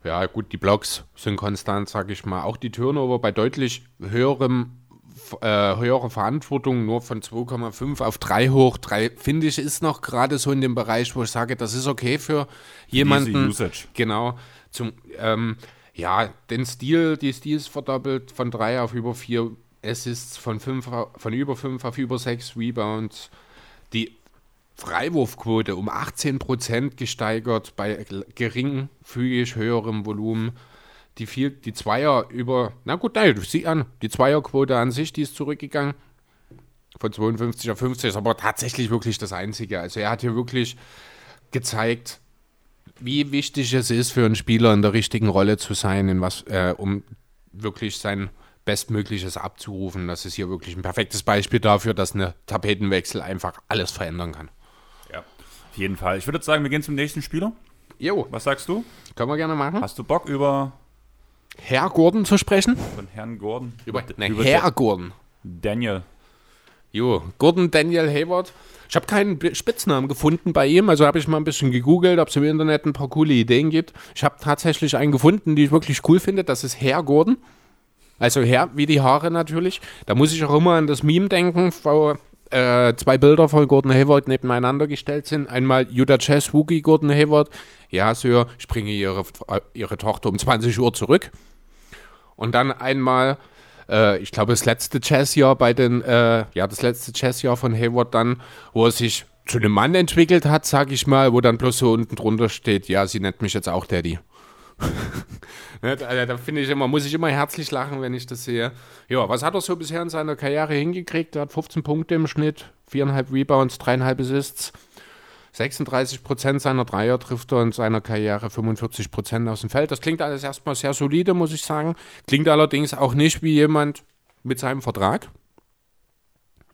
Ja, gut, die Blocks sind konstant, sage ich mal. Auch die Turnover bei deutlich höherem äh, höhere Verantwortung nur von 2,5 auf 3 hoch. 3 finde ich ist noch gerade so in dem Bereich, wo ich sage, das ist okay für jemanden. Usage. Genau. Zum, ähm, ja, den Stil, die Stils verdoppelt von 3 auf über 4 Assists, von, 5, von über 5 auf über 6 Rebounds. Die Freiwurfquote um 18% gesteigert bei geringfügig höherem Volumen die, viel, die Zweier über, na gut, nein, sieh an, die Zweierquote an sich, die ist zurückgegangen von 52 auf 50, ist aber tatsächlich wirklich das Einzige. Also er hat hier wirklich gezeigt, wie wichtig es ist für einen Spieler in der richtigen Rolle zu sein, in was, äh, um wirklich sein Bestmögliches abzurufen. Das ist hier wirklich ein perfektes Beispiel dafür, dass eine Tapetenwechsel einfach alles verändern kann. Ja, auf jeden Fall. Ich würde sagen, wir gehen zum nächsten Spieler. Jo. Was sagst du? Können wir gerne machen. Hast du Bock über Herr Gordon zu sprechen? Von Herrn Gordon. Über, ne, über Herr Gordon. Daniel. Jo, Gordon Daniel Hayward. Ich habe keinen Spitznamen gefunden bei ihm, also habe ich mal ein bisschen gegoogelt, ob es im Internet ein paar coole Ideen gibt. Ich habe tatsächlich einen gefunden, den ich wirklich cool finde. Das ist Herr Gordon. Also Herr wie die Haare natürlich. Da muss ich auch immer an das Meme denken, äh, zwei Bilder von Gordon Hayward nebeneinander gestellt sind. Einmal Utah Chess Wookie Gordon Hayward. Ja, Sir, ich bringe ihre, ihre Tochter um 20 Uhr zurück. Und dann einmal, äh, ich glaube, das letzte Jazzjahr bei den, äh, ja, das letzte Jazzjahr von Hayward dann, wo er sich zu einem Mann entwickelt hat, sag ich mal, wo dann bloß so unten drunter steht, ja, sie nennt mich jetzt auch Daddy. Ne, da, finde ich immer, muss ich immer herzlich lachen, wenn ich das sehe. Ja, was hat er so bisher in seiner Karriere hingekriegt? Er hat 15 Punkte im Schnitt, 4,5 Rebounds, 3,5 Assists. 36 Prozent seiner Dreier trifft er in seiner Karriere 45 Prozent aus dem Feld. Das klingt alles erstmal sehr solide, muss ich sagen. Klingt allerdings auch nicht wie jemand mit seinem Vertrag.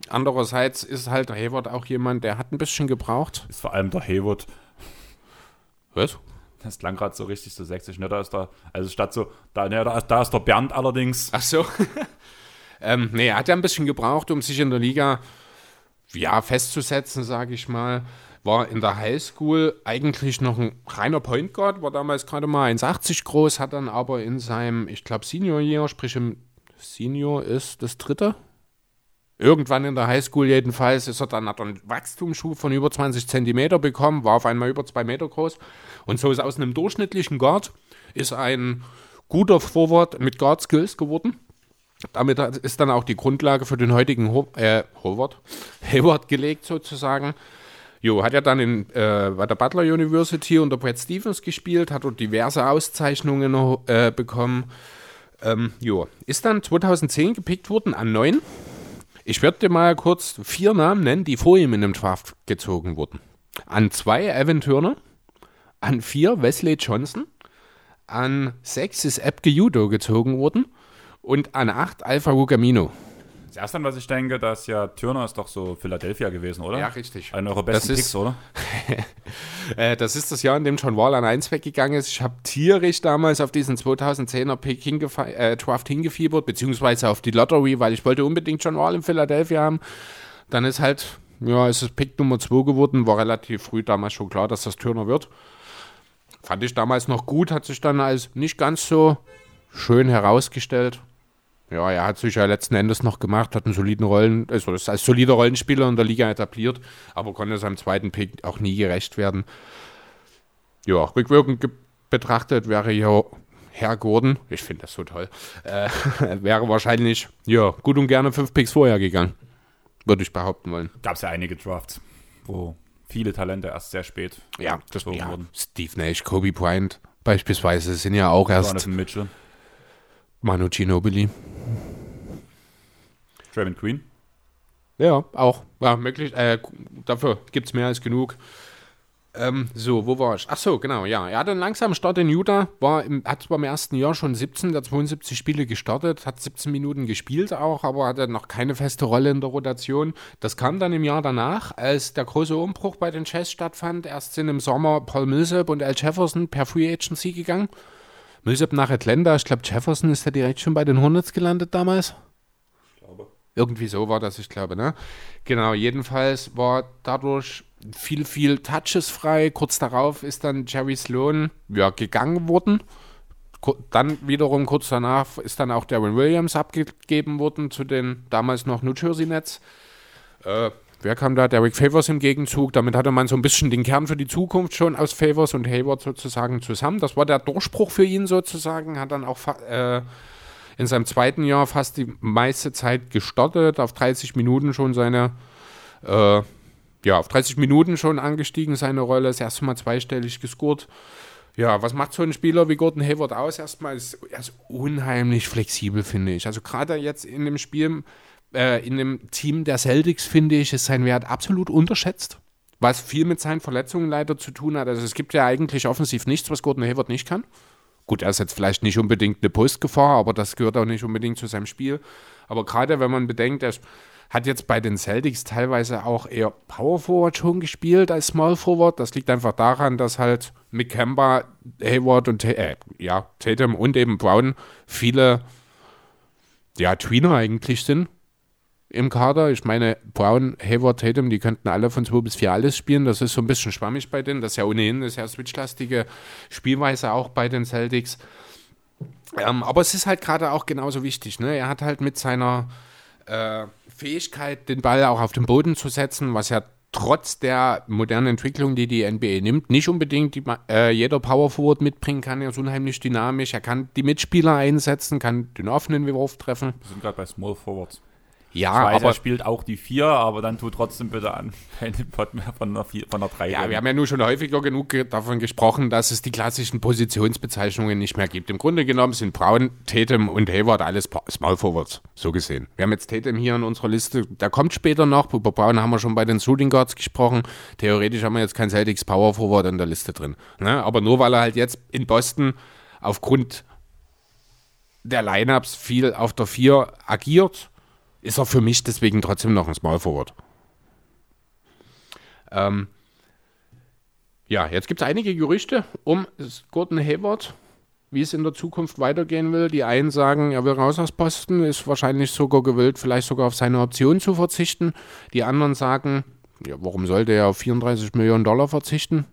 Andererseits ist halt der Hayward auch jemand, der hat ein bisschen gebraucht. Ist vor allem der Hayward. Was? Das klang gerade so richtig so sächsisch, ne? Da ist der, also statt so, da, ne, da, da ist der Bernd allerdings. Ach so. [laughs] ähm, nee, er hat ja ein bisschen gebraucht, um sich in der Liga ja, festzusetzen, sage ich mal. war in der Highschool eigentlich noch ein reiner Point Guard, war damals gerade mal 1,80 groß, hat dann aber in seinem, ich glaube, Senior Year, sprich im Senior ist das dritte. Irgendwann in der Highschool jedenfalls ist er dann, hat er einen Wachstumsschub von über 20 Zentimeter bekommen, war auf einmal über zwei Meter groß. Und so ist aus einem durchschnittlichen Guard ist ein guter Forward mit Guard Skills geworden. Damit ist dann auch die Grundlage für den heutigen Ho äh, Howard, Hayward gelegt sozusagen. Jo, hat ja dann in, äh, bei der Butler University unter Brad Stevens gespielt, hat dort diverse Auszeichnungen äh, bekommen. Ähm, jo, ist dann 2010 gepickt worden an 9. Ich werde dir mal kurz vier Namen nennen, die vor ihm in dem Draft gezogen wurden. An 2 Evan Turner, an 4 Wesley Johnson, an 6 ist Ebke Judo gezogen worden und an 8 Alpha Rugamino. Das erste, an was ich denke, dass ja Turner ist doch so Philadelphia gewesen, oder? Ja, richtig. Einer eurer besten Das ist- Picks, oder? [laughs] Äh, das ist das Jahr, in dem John Wall an 1 weggegangen ist. Ich habe tierisch damals auf diesen 2010er Pick äh, Draft hingefiebert, beziehungsweise auf die Lottery, weil ich wollte unbedingt John Wall in Philadelphia haben. Dann ist halt, ja, ist es Pick Nummer 2 geworden. War relativ früh damals schon klar, dass das Turner wird. Fand ich damals noch gut, hat sich dann als nicht ganz so schön herausgestellt. Ja, er hat sich ja letzten Endes noch gemacht, hat einen soliden Rollen, also ist als solider Rollenspieler in der Liga etabliert, aber konnte seinem zweiten Pick auch nie gerecht werden. Ja, rückwirkend betrachtet wäre hier Herr Gordon, ich finde das so toll, äh, [laughs] wäre wahrscheinlich, ja, gut und gerne fünf Picks vorher gegangen. Würde ich behaupten wollen. Gab es ja einige Drafts, wo viele Talente erst sehr spät Ja, das ja, wurden. Steve Nash, Kobe Bryant beispielsweise sind ja auch erst Donovan Mitchell, Manu Ginobili. Draymond Green. Ja, auch. Ja, möglich. Äh, dafür gibt es mehr als genug. Ähm, so, wo war ich? Ach so, genau, ja. Er hatte einen langsamen Start in Utah, war im, hat zwar im ersten Jahr schon 17 der 72 Spiele gestartet, hat 17 Minuten gespielt auch, aber hatte noch keine feste Rolle in der Rotation. Das kam dann im Jahr danach, als der große Umbruch bei den Chess stattfand. Erst sind im Sommer Paul Millsap und Al Jefferson per Free Agency gegangen. Millsap nach Atlanta, ich glaube Jefferson ist ja direkt schon bei den Hornets gelandet damals. Irgendwie so war das, ich glaube, ne? Genau, jedenfalls war dadurch viel, viel Touches frei. Kurz darauf ist dann Jerry Sloan ja, gegangen worden. Dann wiederum kurz danach ist dann auch Darren Williams abgegeben worden zu den damals noch New Jersey Nets. Äh, wer kam da? Derek Favors im Gegenzug. Damit hatte man so ein bisschen den Kern für die Zukunft schon aus Favors und Hayward sozusagen zusammen. Das war der Durchbruch für ihn sozusagen. Hat dann auch äh, in seinem zweiten Jahr fast die meiste Zeit gestartet, auf 30 Minuten schon seine, äh, ja, auf 30 Minuten schon angestiegen, seine Rolle, das erste Mal zweistellig gescored. Ja, was macht so ein Spieler wie Gordon Hayward aus? Erstmal ist er ist unheimlich flexibel, finde ich. Also gerade jetzt in dem Spiel, äh, in dem Team der Celtics, finde ich, ist sein Wert absolut unterschätzt. Was viel mit seinen Verletzungen leider zu tun hat. Also es gibt ja eigentlich offensiv nichts, was Gordon Hayward nicht kann. Gut, er ist jetzt vielleicht nicht unbedingt eine Postgefahr, aber das gehört auch nicht unbedingt zu seinem Spiel. Aber gerade wenn man bedenkt, er hat jetzt bei den Celtics teilweise auch eher Power Forward schon gespielt als Small Forward. Das liegt einfach daran, dass halt mit Hayward und äh, ja, Tatum und eben Brown viele ja, Tweener eigentlich sind im Kader. Ich meine, Brown, Hayward, Tatum, die könnten alle von 2 bis 4 alles spielen. Das ist so ein bisschen schwammig bei denen. Das ist ja ohnehin eine sehr switchlastige Spielweise auch bei den Celtics. Ähm, aber es ist halt gerade auch genauso wichtig. Ne? Er hat halt mit seiner äh, Fähigkeit, den Ball auch auf den Boden zu setzen, was ja trotz der modernen Entwicklung, die die NBA nimmt, nicht unbedingt die, äh, jeder Power Forward mitbringen kann. Er ist unheimlich dynamisch. Er kann die Mitspieler einsetzen, kann den offenen Wurf treffen. Wir sind gerade bei Small Forwards. Ja, Ich weiß, aber er spielt auch die 4, aber dann tut trotzdem bitte an [laughs] keinen Pot mehr von einer, 4, von einer 3. Ja, wir haben ja nur schon häufiger genug ge- davon gesprochen, dass es die klassischen Positionsbezeichnungen nicht mehr gibt. Im Grunde genommen sind Brown, Tatum und Hayward alles Small Forwards, so gesehen. Wir haben jetzt Tatum hier in unserer Liste, der kommt später noch. Über Brown haben wir schon bei den Shooting Guards gesprochen. Theoretisch haben wir jetzt kein Celtics Power Forward in der Liste drin. Ne? Aber nur weil er halt jetzt in Boston aufgrund der Lineups viel auf der 4 agiert, ist er für mich deswegen trotzdem noch ein Small Forward. Ähm, ja, jetzt gibt es einige Gerüchte um Gordon Hayward, wie es in der Zukunft weitergehen will. Die einen sagen, er will raus aus Boston, ist wahrscheinlich sogar gewillt, vielleicht sogar auf seine Option zu verzichten. Die anderen sagen, ja, warum sollte er auf 34 Millionen Dollar verzichten?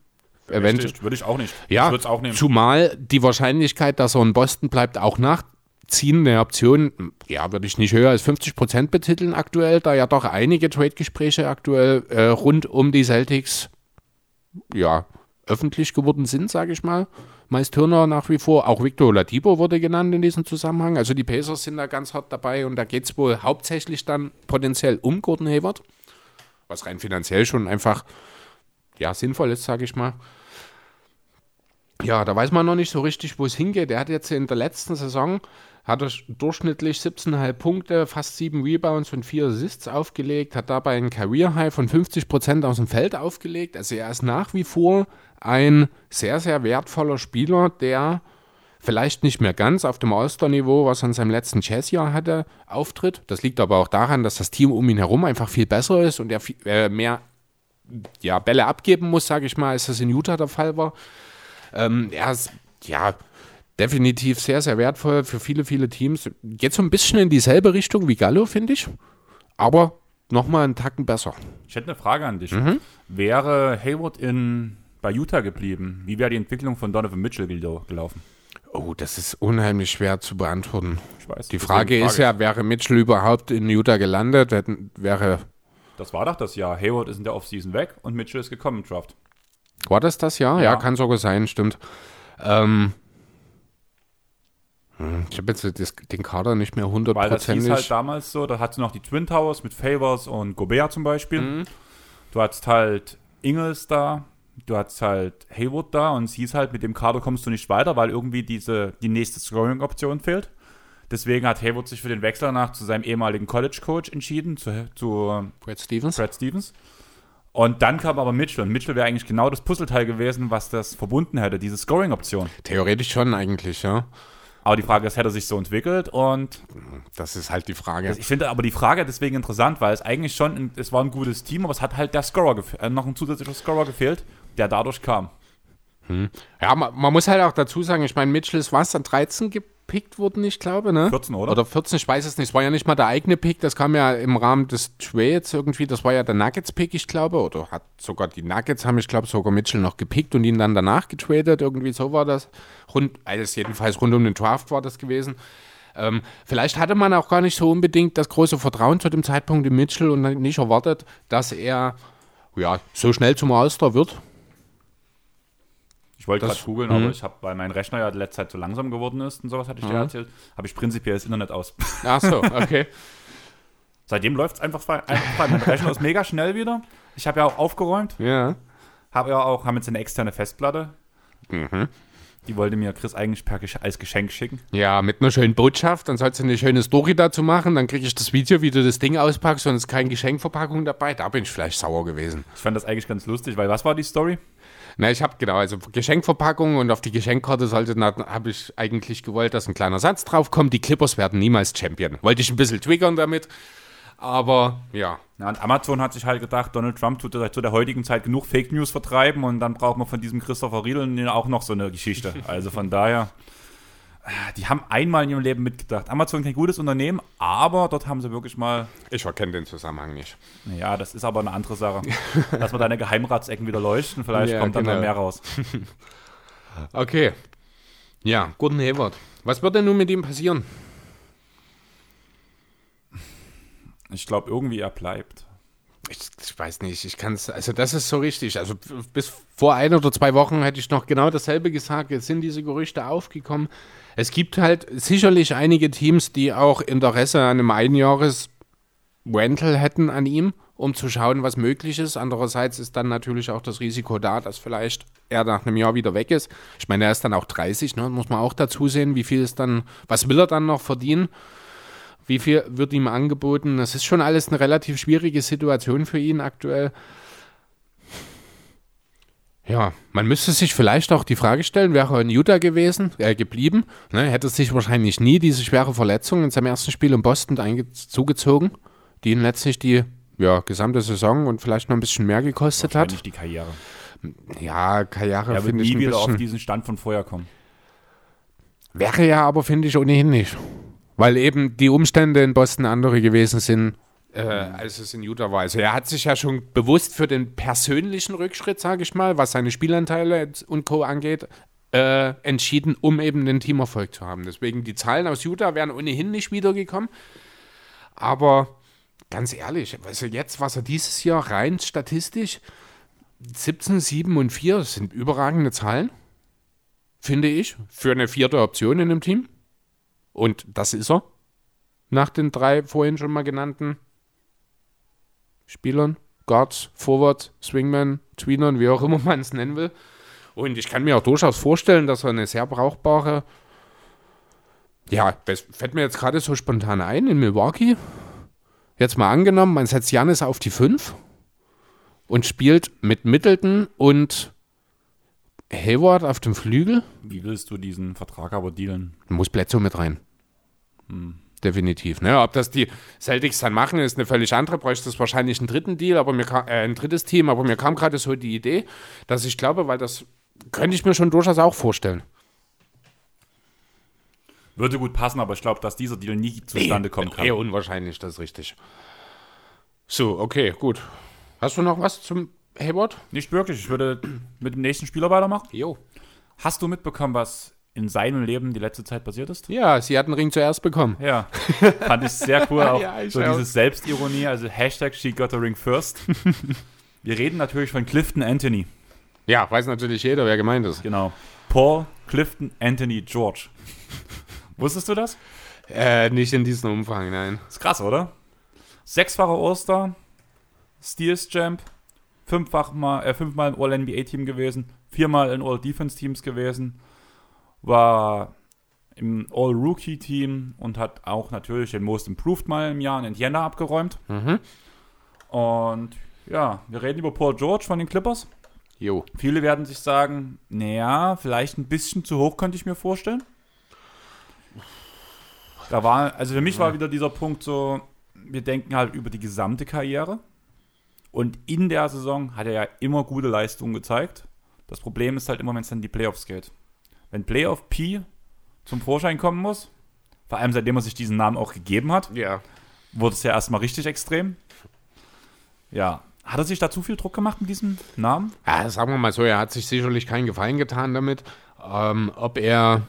Eventuell. Würde ich auch nicht. Ja, auch zumal die Wahrscheinlichkeit, dass er in Boston bleibt, auch nachziehen, eine Option, ja, würde ich nicht höher als 50 Prozent betiteln aktuell, da ja doch einige Trade-Gespräche aktuell äh, rund um die Celtics, ja, öffentlich geworden sind, sage ich mal. Meist Turner nach wie vor, auch Victor Oladipo wurde genannt in diesem Zusammenhang. Also die Pacers sind da ganz hart dabei und da geht es wohl hauptsächlich dann potenziell um Gordon Hayward, was rein finanziell schon einfach ja, sinnvoll ist, sage ich mal. Ja, da weiß man noch nicht so richtig, wo es hingeht. Er hat jetzt in der letzten Saison hat er durchschnittlich 17,5 Punkte, fast 7 Rebounds und 4 Assists aufgelegt, hat dabei ein Career High von 50% aus dem Feld aufgelegt. Also er ist nach wie vor ein sehr, sehr wertvoller Spieler, der vielleicht nicht mehr ganz auf dem All-Star-Niveau, was er in seinem letzten Jazzjahr hatte, auftritt. Das liegt aber auch daran, dass das Team um ihn herum einfach viel besser ist und er viel, äh, mehr ja, Bälle abgeben muss, sage ich mal, als das in Utah der Fall war. Ähm, er ist, ja, definitiv sehr, sehr wertvoll für viele, viele Teams. Geht so ein bisschen in dieselbe Richtung wie Gallo, finde ich. Aber nochmal einen Tacken besser. Ich hätte eine Frage an dich. Wäre Hayward in, bei Utah geblieben, wie wäre die Entwicklung von Donovan Mitchell gel gelaufen? Oh, das ist unheimlich schwer zu beantworten. Ich weiß. Die deswegen Frage ist frage ja, wäre Mitchell überhaupt in Utah gelandet? Hätten- Wäre. Das war doch das Jahr. Hayward ist in der Offseason weg und Mitchell ist gekommen im Draft. War das das Jahr? Ja, Ja. kann sogar sein, stimmt. Ähm, hm, ich habe jetzt das, den Kader nicht mehr Weil das hundertprozentig. hieß halt damals so, da hattest du noch die Twin Towers mit Favors und Gobert zum Beispiel. Mhm. Du hattest halt Ingles da, du hattest halt Hayward da und es hieß halt, mit dem Kader kommst du nicht weiter, weil irgendwie diese, die nächste Scoring-Option fehlt. Deswegen hat Hayward sich für den Wechsel danach zu seinem ehemaligen College-Coach entschieden, zu, zu Brad Stevens? Brad Stevens. Und dann kam aber Mitchell. Und Mitchell wäre eigentlich genau das Puzzleteil gewesen, was das verbunden hätte, diese Scoring-Option. Theoretisch schon eigentlich, ja. Aber die Frage ist, hätte er sich so entwickelt? Und Das ist halt die Frage. ich finde aber die Frage deswegen interessant, weil es eigentlich schon, ein, es war ein gutes Team, aber es hat halt der Scorer äh, noch ein zusätzlicher Scorer gefehlt, der dadurch kam. Ja, man, man muss halt auch dazu sagen, ich meine, Mitchell ist was, an 13 gepickt worden, ich glaube, ne? 14, oder? Oder 14, ich weiß es nicht. Es war ja nicht mal der eigene Pick, das kam ja im Rahmen des Trades irgendwie, das war ja der Nuggets-Pick, ich glaube, oder hat sogar die Nuggets haben, ich glaube, sogar Mitchell noch gepickt und ihn dann danach getradet, irgendwie so war das. Rund, also jedenfalls rund um den Draft war das gewesen. Ähm, vielleicht hatte man auch gar nicht so unbedingt das große Vertrauen zu dem Zeitpunkt in Mitchell und nicht erwartet, dass er ja, so schnell zum All-Star wird. Ich wollte Das- gerade googeln, aber ich habe, weil mein Rechner ja in letzter Zeit so langsam geworden ist und sowas hatte ich dir erzählt, habe ich prinzipiell das Internet aus. [laughs] Ach so, okay. [laughs] Seitdem läuft es einfach frei. Einfach frei. Mein Rechner ist mega schnell wieder. Ich habe ja auch aufgeräumt, ja. habe ja auch, haben jetzt eine externe Festplatte. Mhm. Die wollte mir Chris eigentlich per, als Geschenk schicken. Ja, mit einer schönen Botschaft. Dann sollst du eine schöne Story dazu machen. Dann kriege ich das Video, wie du das Ding auspackst und es ist keine Geschenkverpackung dabei. Da bin ich vielleicht sauer gewesen. Ich fand das eigentlich ganz lustig, weil was war die Story? Na, ich habe genau, also Geschenkverpackung und auf die Geschenkkarte sollte, habe ich eigentlich gewollt, dass ein kleiner Satz draufkommt. Die Clippers werden niemals Champion. Wollte ich ein bisschen triggern damit. Aber ja, Ja, und Amazon hat sich halt gedacht, Donald Trump tut zu der heutigen Zeit genug Fake News vertreiben und dann braucht man von diesem Christopher Riedel auch noch so eine Geschichte. Also von daher, die haben einmal in ihrem Leben mitgedacht. Amazon kein gutes Unternehmen, aber dort haben sie wirklich mal, ich erkenne den Zusammenhang nicht. ja, das ist aber eine andere Sache. [laughs] Lass mal deine Geheimratsecken wieder leuchten, vielleicht Ja, kommt dann genau. mal mehr raus. [laughs] Okay. Ja, Gordon Hayward. Was wird denn nun mit ihm passieren? Ich glaube, irgendwie er bleibt. Ich, ich weiß nicht, ich kann es, also das ist so richtig. Also bis vor ein oder zwei Wochen hätte ich noch genau dasselbe gesagt. Jetzt sind diese Gerüchte aufgekommen. Es gibt halt sicherlich einige Teams, die auch Interesse an einem Einjahres Rental hätten an ihm, um zu schauen, was möglich ist. Andererseits ist dann natürlich auch das Risiko da, dass vielleicht er nach einem Jahr wieder weg ist. Ich meine, er ist dann auch 30, ne? muss man auch dazu sehen, wie viel ist dann, was will er dann noch verdienen? Wie viel wird ihm angeboten? Das ist schon alles eine relativ schwierige Situation für ihn aktuell. Ja, man müsste sich vielleicht auch die Frage stellen, wäre er in Utah gewesen, äh, geblieben, ne, hätte sich wahrscheinlich nie diese schwere Verletzung in seinem ersten Spiel in Boston zugezogen, die ihn letztlich die ja, gesamte Saison und vielleicht noch ein bisschen mehr gekostet hat. Die Karriere. Ja, Karriere Er finde ich nie wieder auf bisschen. diesen Stand von vorher kommen. Wäre ja aber, finde ich, ohnehin nicht. Weil eben die Umstände in Boston andere gewesen sind. Äh, als es in Utah war. Also er hat sich ja schon bewusst für den persönlichen Rückschritt, sage ich mal, was seine Spielanteile und Co. angeht, äh, entschieden, um eben den Teamerfolg zu haben. Deswegen die Zahlen aus Utah wären ohnehin nicht wiedergekommen. Aber ganz ehrlich, also jetzt, was er dieses Jahr rein statistisch 17, 7 und 4 das sind überragende Zahlen, finde ich, für eine vierte Option in einem Team. Und das ist er. Nach den drei vorhin schon mal genannten Spielern. Guards, Forward, Swingman, Tweenern, wie auch immer [laughs] man es nennen will. Und ich kann mir auch durchaus vorstellen, dass er eine sehr brauchbare, ja, das fällt mir jetzt gerade so spontan ein, in Milwaukee. Jetzt mal angenommen, man setzt Janis auf die 5 und spielt mit Middleton und Hayward auf dem Flügel. Wie willst du diesen Vertrag aber dealen? Muss Bledsoe mit rein. Definitiv. Ne? Ob das die Celtics dann machen, ist eine völlig andere. Bräuchte es wahrscheinlich einen dritten Deal, aber mir kam, äh, ein drittes Team. Aber mir kam gerade so die Idee, dass ich glaube, weil das könnte ich mir schon durchaus auch vorstellen. Würde gut passen, aber ich glaube, dass dieser Deal nie zustande kommen kann. Eher unwahrscheinlich, das ist richtig. So, okay, gut. Hast du noch was zum Hayward? Nicht wirklich. Ich würde mit dem nächsten Spieler weitermachen. Jo. Hast du mitbekommen, was in seinem Leben die letzte Zeit passiert ist? Ja, sie hat den Ring zuerst bekommen. Ja, fand ich sehr cool. [laughs] Auch Ja, so auch. diese Selbstironie, also Hashtag she got the ring first. [laughs] Wir reden natürlich von Clifton Anthony. Ja, weiß natürlich jeder, wer gemeint ist. Genau. Paul Clifton Anthony George. Wusstest du das? Äh, nicht in diesem Umfang, nein. Ist krass, oder? Sechsfacher All-Star, Steals Champ, fünffach mal, äh, fünfmal im All-NBA-Team gewesen, viermal in All-Defense-Teams gewesen, war im All-Rookie-Team und hat auch natürlich den Most Improved mal im Jahr in Indiana abgeräumt. Mhm. Und ja, wir reden über Paul George von den Clippers. Jo. Viele werden sich sagen, naja, vielleicht ein bisschen zu hoch, könnte ich mir vorstellen. Da war, also für mich war wieder dieser Punkt so, wir denken halt über die gesamte Karriere. Und in der Saison hat er ja immer gute Leistungen gezeigt. Das Problem ist halt immer, wenn es dann die Playoffs geht. Wenn Playoff P zum Vorschein kommen muss, vor allem seitdem er sich diesen Namen auch gegeben hat, Ja. wurde es ja erstmal richtig extrem. Ja. Hat er sich da zu viel Druck gemacht mit diesem Namen? Ja, sagen wir mal so, er hat sich sicherlich keinen Gefallen getan damit. Ähm, ob er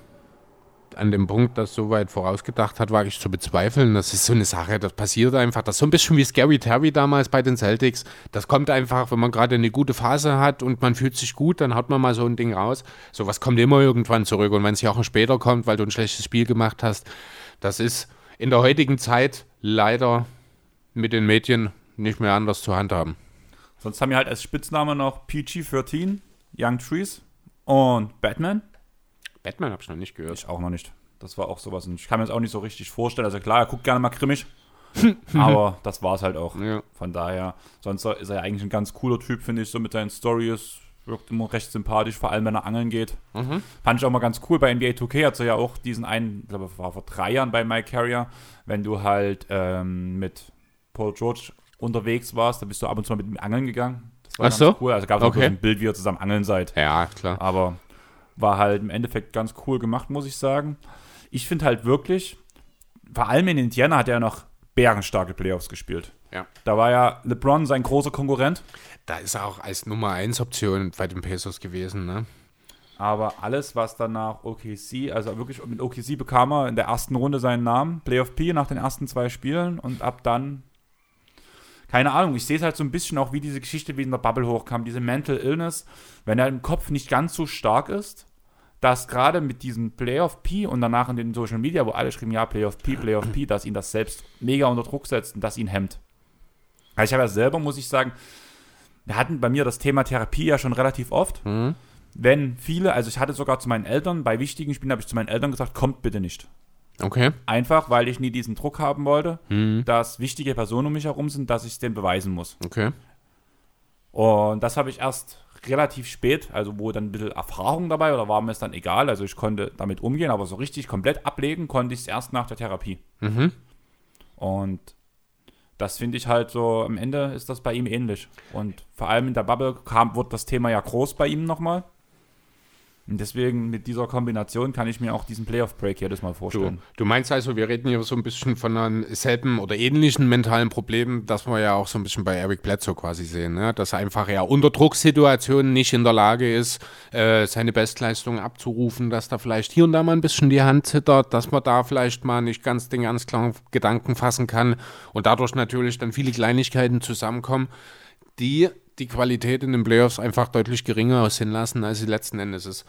an dem Punkt das so weit vorausgedacht hat, wage ich zu bezweifeln. Das ist so eine Sache, das passiert einfach. Das ist so ein bisschen wie Scary Terry damals bei den Celtics. Das kommt einfach, wenn man gerade eine gute Phase hat und man fühlt sich gut, dann haut man mal so ein Ding raus. Sowas kommt immer irgendwann zurück. Und wenn es Jahre später kommt, weil du ein schlechtes Spiel gemacht hast, das ist in der heutigen Zeit leider mit den Medien nicht mehr anders zu handhaben. Sonst haben wir halt als Spitzname noch PG-13, Young Trees und Batman. Batman habe ich noch nicht gehört. Ich auch noch nicht. Das war auch sowas. Und ich kann mir das auch nicht so richtig vorstellen. Also klar, er guckt gerne mal grimmig. [laughs] aber das war es halt auch. Ja. Von daher, sonst ist er ja eigentlich ein ganz cooler Typ, finde ich, so mit seinen Stories. Wirkt immer recht sympathisch, vor allem wenn er angeln geht. Fand ich auch mal ganz cool. Bei NBA 2K hat er ja auch diesen einen, ich glaube, war vor drei Jahren bei Mike Carrier, wenn du halt ähm, mit Paul George unterwegs warst, da bist du ab und zu mal mit ihm angeln gegangen. Das war Ach ganz so? cool. Also gab es auch Okay. so ein Bild, wie ihr zusammen angeln seid. Ja, klar. Aber war halt im Endeffekt ganz cool gemacht, muss ich sagen. Ich finde halt wirklich, vor allem in Indiana hat er noch bärenstarke Playoffs gespielt. Ja. Da war ja LeBron sein großer Konkurrent. Da ist er auch als Nummer 1 Option bei den Pesos gewesen, ne? Aber alles, was danach OKC, also wirklich mit OKC bekam er in der ersten Runde seinen Namen, Playoff P nach den ersten zwei Spielen und ab dann, keine Ahnung, ich sehe es halt so ein bisschen auch, wie diese Geschichte wie in der Bubble hochkam, diese Mental Illness, wenn er im Kopf nicht ganz so stark ist, dass gerade mit diesem Playoff P und danach in den Social Media, wo alle schrieben, ja, Playoff P, Playoff P, dass ihn das selbst mega unter Druck setzt und das ihn hemmt. Also ich habe ja selber, muss ich sagen, wir hatten bei mir das Thema Therapie ja schon relativ oft wenn viele, also ich hatte sogar zu meinen Eltern, bei wichtigen Spielen habe ich zu meinen Eltern gesagt, kommt bitte nicht. Okay. Einfach, weil ich nie diesen Druck haben wollte, dass wichtige Personen um mich herum sind, dass ich es denen beweisen muss. Okay. Und das habe ich erst relativ spät, also wo dann ein bisschen Erfahrung dabei oder war mir es dann egal, also ich konnte damit umgehen, aber so richtig komplett ablegen konnte ich es erst nach der Therapie. Mhm. Und das finde ich halt so, am Ende ist das bei ihm ähnlich. Und vor allem in der Bubble kam, wurde das Thema ja groß bei ihm nochmal. Und deswegen mit dieser Kombination kann ich mir auch diesen Playoff-Break jedes Mal Du, vorstellen. du meinst also, wir reden hier so ein bisschen von einem selben oder ähnlichen mentalen Problem, das wir ja auch so ein bisschen bei Eric Bledsoe quasi sehen, ne? dass einfach er unter Drucksituationen nicht in der Lage ist, äh, seine Bestleistung abzurufen, dass da vielleicht hier und da mal ein bisschen die Hand zittert, dass man da vielleicht mal nicht ganz den ganz klaren Gedanken fassen kann und dadurch natürlich dann viele Kleinigkeiten zusammenkommen, die die Qualität in den Playoffs einfach deutlich geringer aussehen lassen, als sie letzten Endes ist.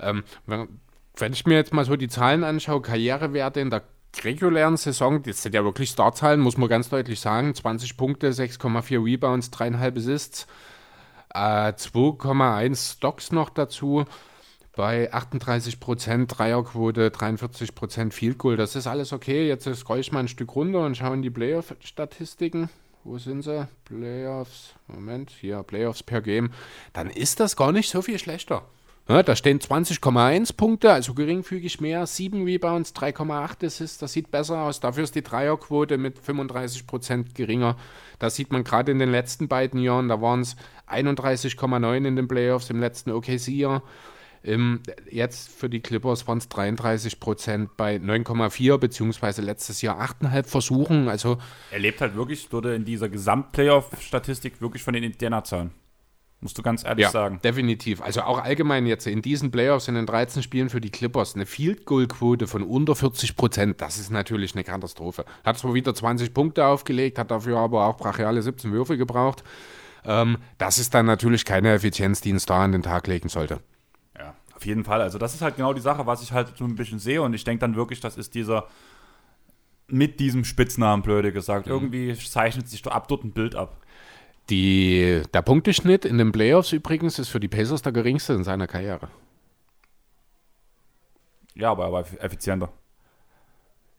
Ähm, wenn, ich mir jetzt mal so die Zahlen anschaue, Karrierewerte in der regulären Saison, das sind ja wirklich Startzahlen, muss man ganz deutlich sagen. 20 Punkte, 6,4 Rebounds, 3,5 Assists, äh, 2,1 Stocks noch dazu. Bei 38% Dreierquote, 43% Field Goal, das ist alles okay. Jetzt scroll ich mal ein Stück runter und schaue in die Playoff-Statistiken. Wo sind sie? Playoffs. Moment, hier, Playoffs per Game. Dann ist das gar nicht so viel schlechter. Ja, da stehen 20,1 Punkte, also geringfügig mehr, 7 Rebounds, 3,8 Assists, das sieht besser aus. Dafür ist die Dreierquote mit 35% geringer. Das sieht man gerade in den letzten beiden Jahren, da waren es 31,9 in den Playoffs im letzten OKC-Jahr. Im, jetzt für die Clippers waren es 33 Prozent bei 9,4 beziehungsweise letztes Jahr 8,5 Versuchen. Also Er lebt halt wirklich, würde in dieser Gesamt-Playoff-Statistik wirklich von den Indianer-Zahlen. Musst du ganz ehrlich ja, sagen. definitiv. Also auch allgemein jetzt in diesen Playoffs, in den 13 Spielen für die Clippers, eine Field Goal Quote von unter 40 Prozent, das ist natürlich eine Katastrophe. Hat zwar wieder 20 Punkte aufgelegt, hat dafür aber auch brachiale 17 Würfe gebraucht. Ähm, das ist dann natürlich keine Effizienz, die ein Star an den Tag legen sollte. Auf jeden Fall. Also das ist halt genau die Sache, was ich halt so ein bisschen sehe. Und ich denke dann wirklich, das ist dieser mit diesem Spitznamen, blöde gesagt. Irgendwie zeichnet sich da ab dort ein Bild ab. Die, der Punkteschnitt in den Playoffs übrigens ist für die Pacers der geringste in seiner Karriere. Ja, aber er war effizienter.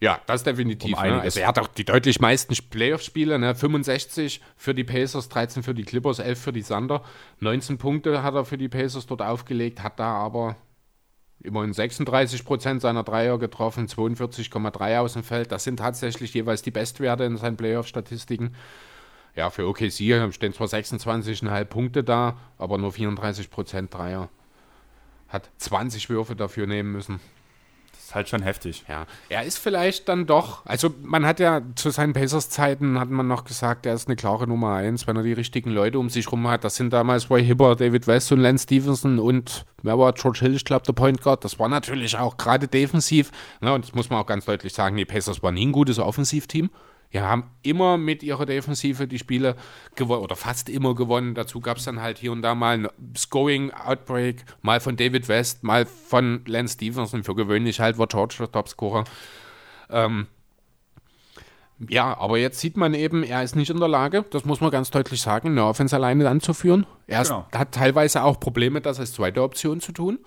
Ja, das definitiv. Um ne? Also er hat auch die deutlich meisten Playoff-Spiele, ne? 65 für die Pacers, 13 für die Clippers, 11 für die Thunder. 19 Punkte hat er für die Pacers dort aufgelegt, hat da aber immerhin 36 Prozent seiner Dreier getroffen, 42,3 aus dem Feld. Das sind tatsächlich jeweils die Bestwerte in seinen Playoff-Statistiken. Ja, für OKC stehen zwar 26,5 Punkte da, aber nur 34 Prozent Dreier. Hat 20 Würfe dafür nehmen müssen. Ist halt schon heftig. Ja, er ist vielleicht dann doch, also man hat ja zu seinen Pacers-Zeiten, hat man noch gesagt, er ist eine klare Nummer eins, wenn er die richtigen Leute um sich rum hat. Das sind damals Roy Hibber, David West und Lance Stevenson und wer war George Hill, ich glaube der Point Guard. Das war natürlich auch gerade defensiv, ne, und das muss man auch ganz deutlich sagen, die Pacers waren nie ein gutes Offensivteam. Die haben immer mit ihrer Defensive die Spiele gewonnen oder fast immer gewonnen. Dazu gab es dann halt hier und da mal ein Scoring-Outbreak, mal von David West, mal von Lance Stevenson. Für gewöhnlich halt war George der Topscorer. Ähm, ja, aber jetzt sieht man eben, er ist nicht in der Lage, das muss man ganz deutlich sagen, eine Offense alleine anzuführen. Er ist, Genau. hat teilweise auch Probleme, das als zweite Option zu tun.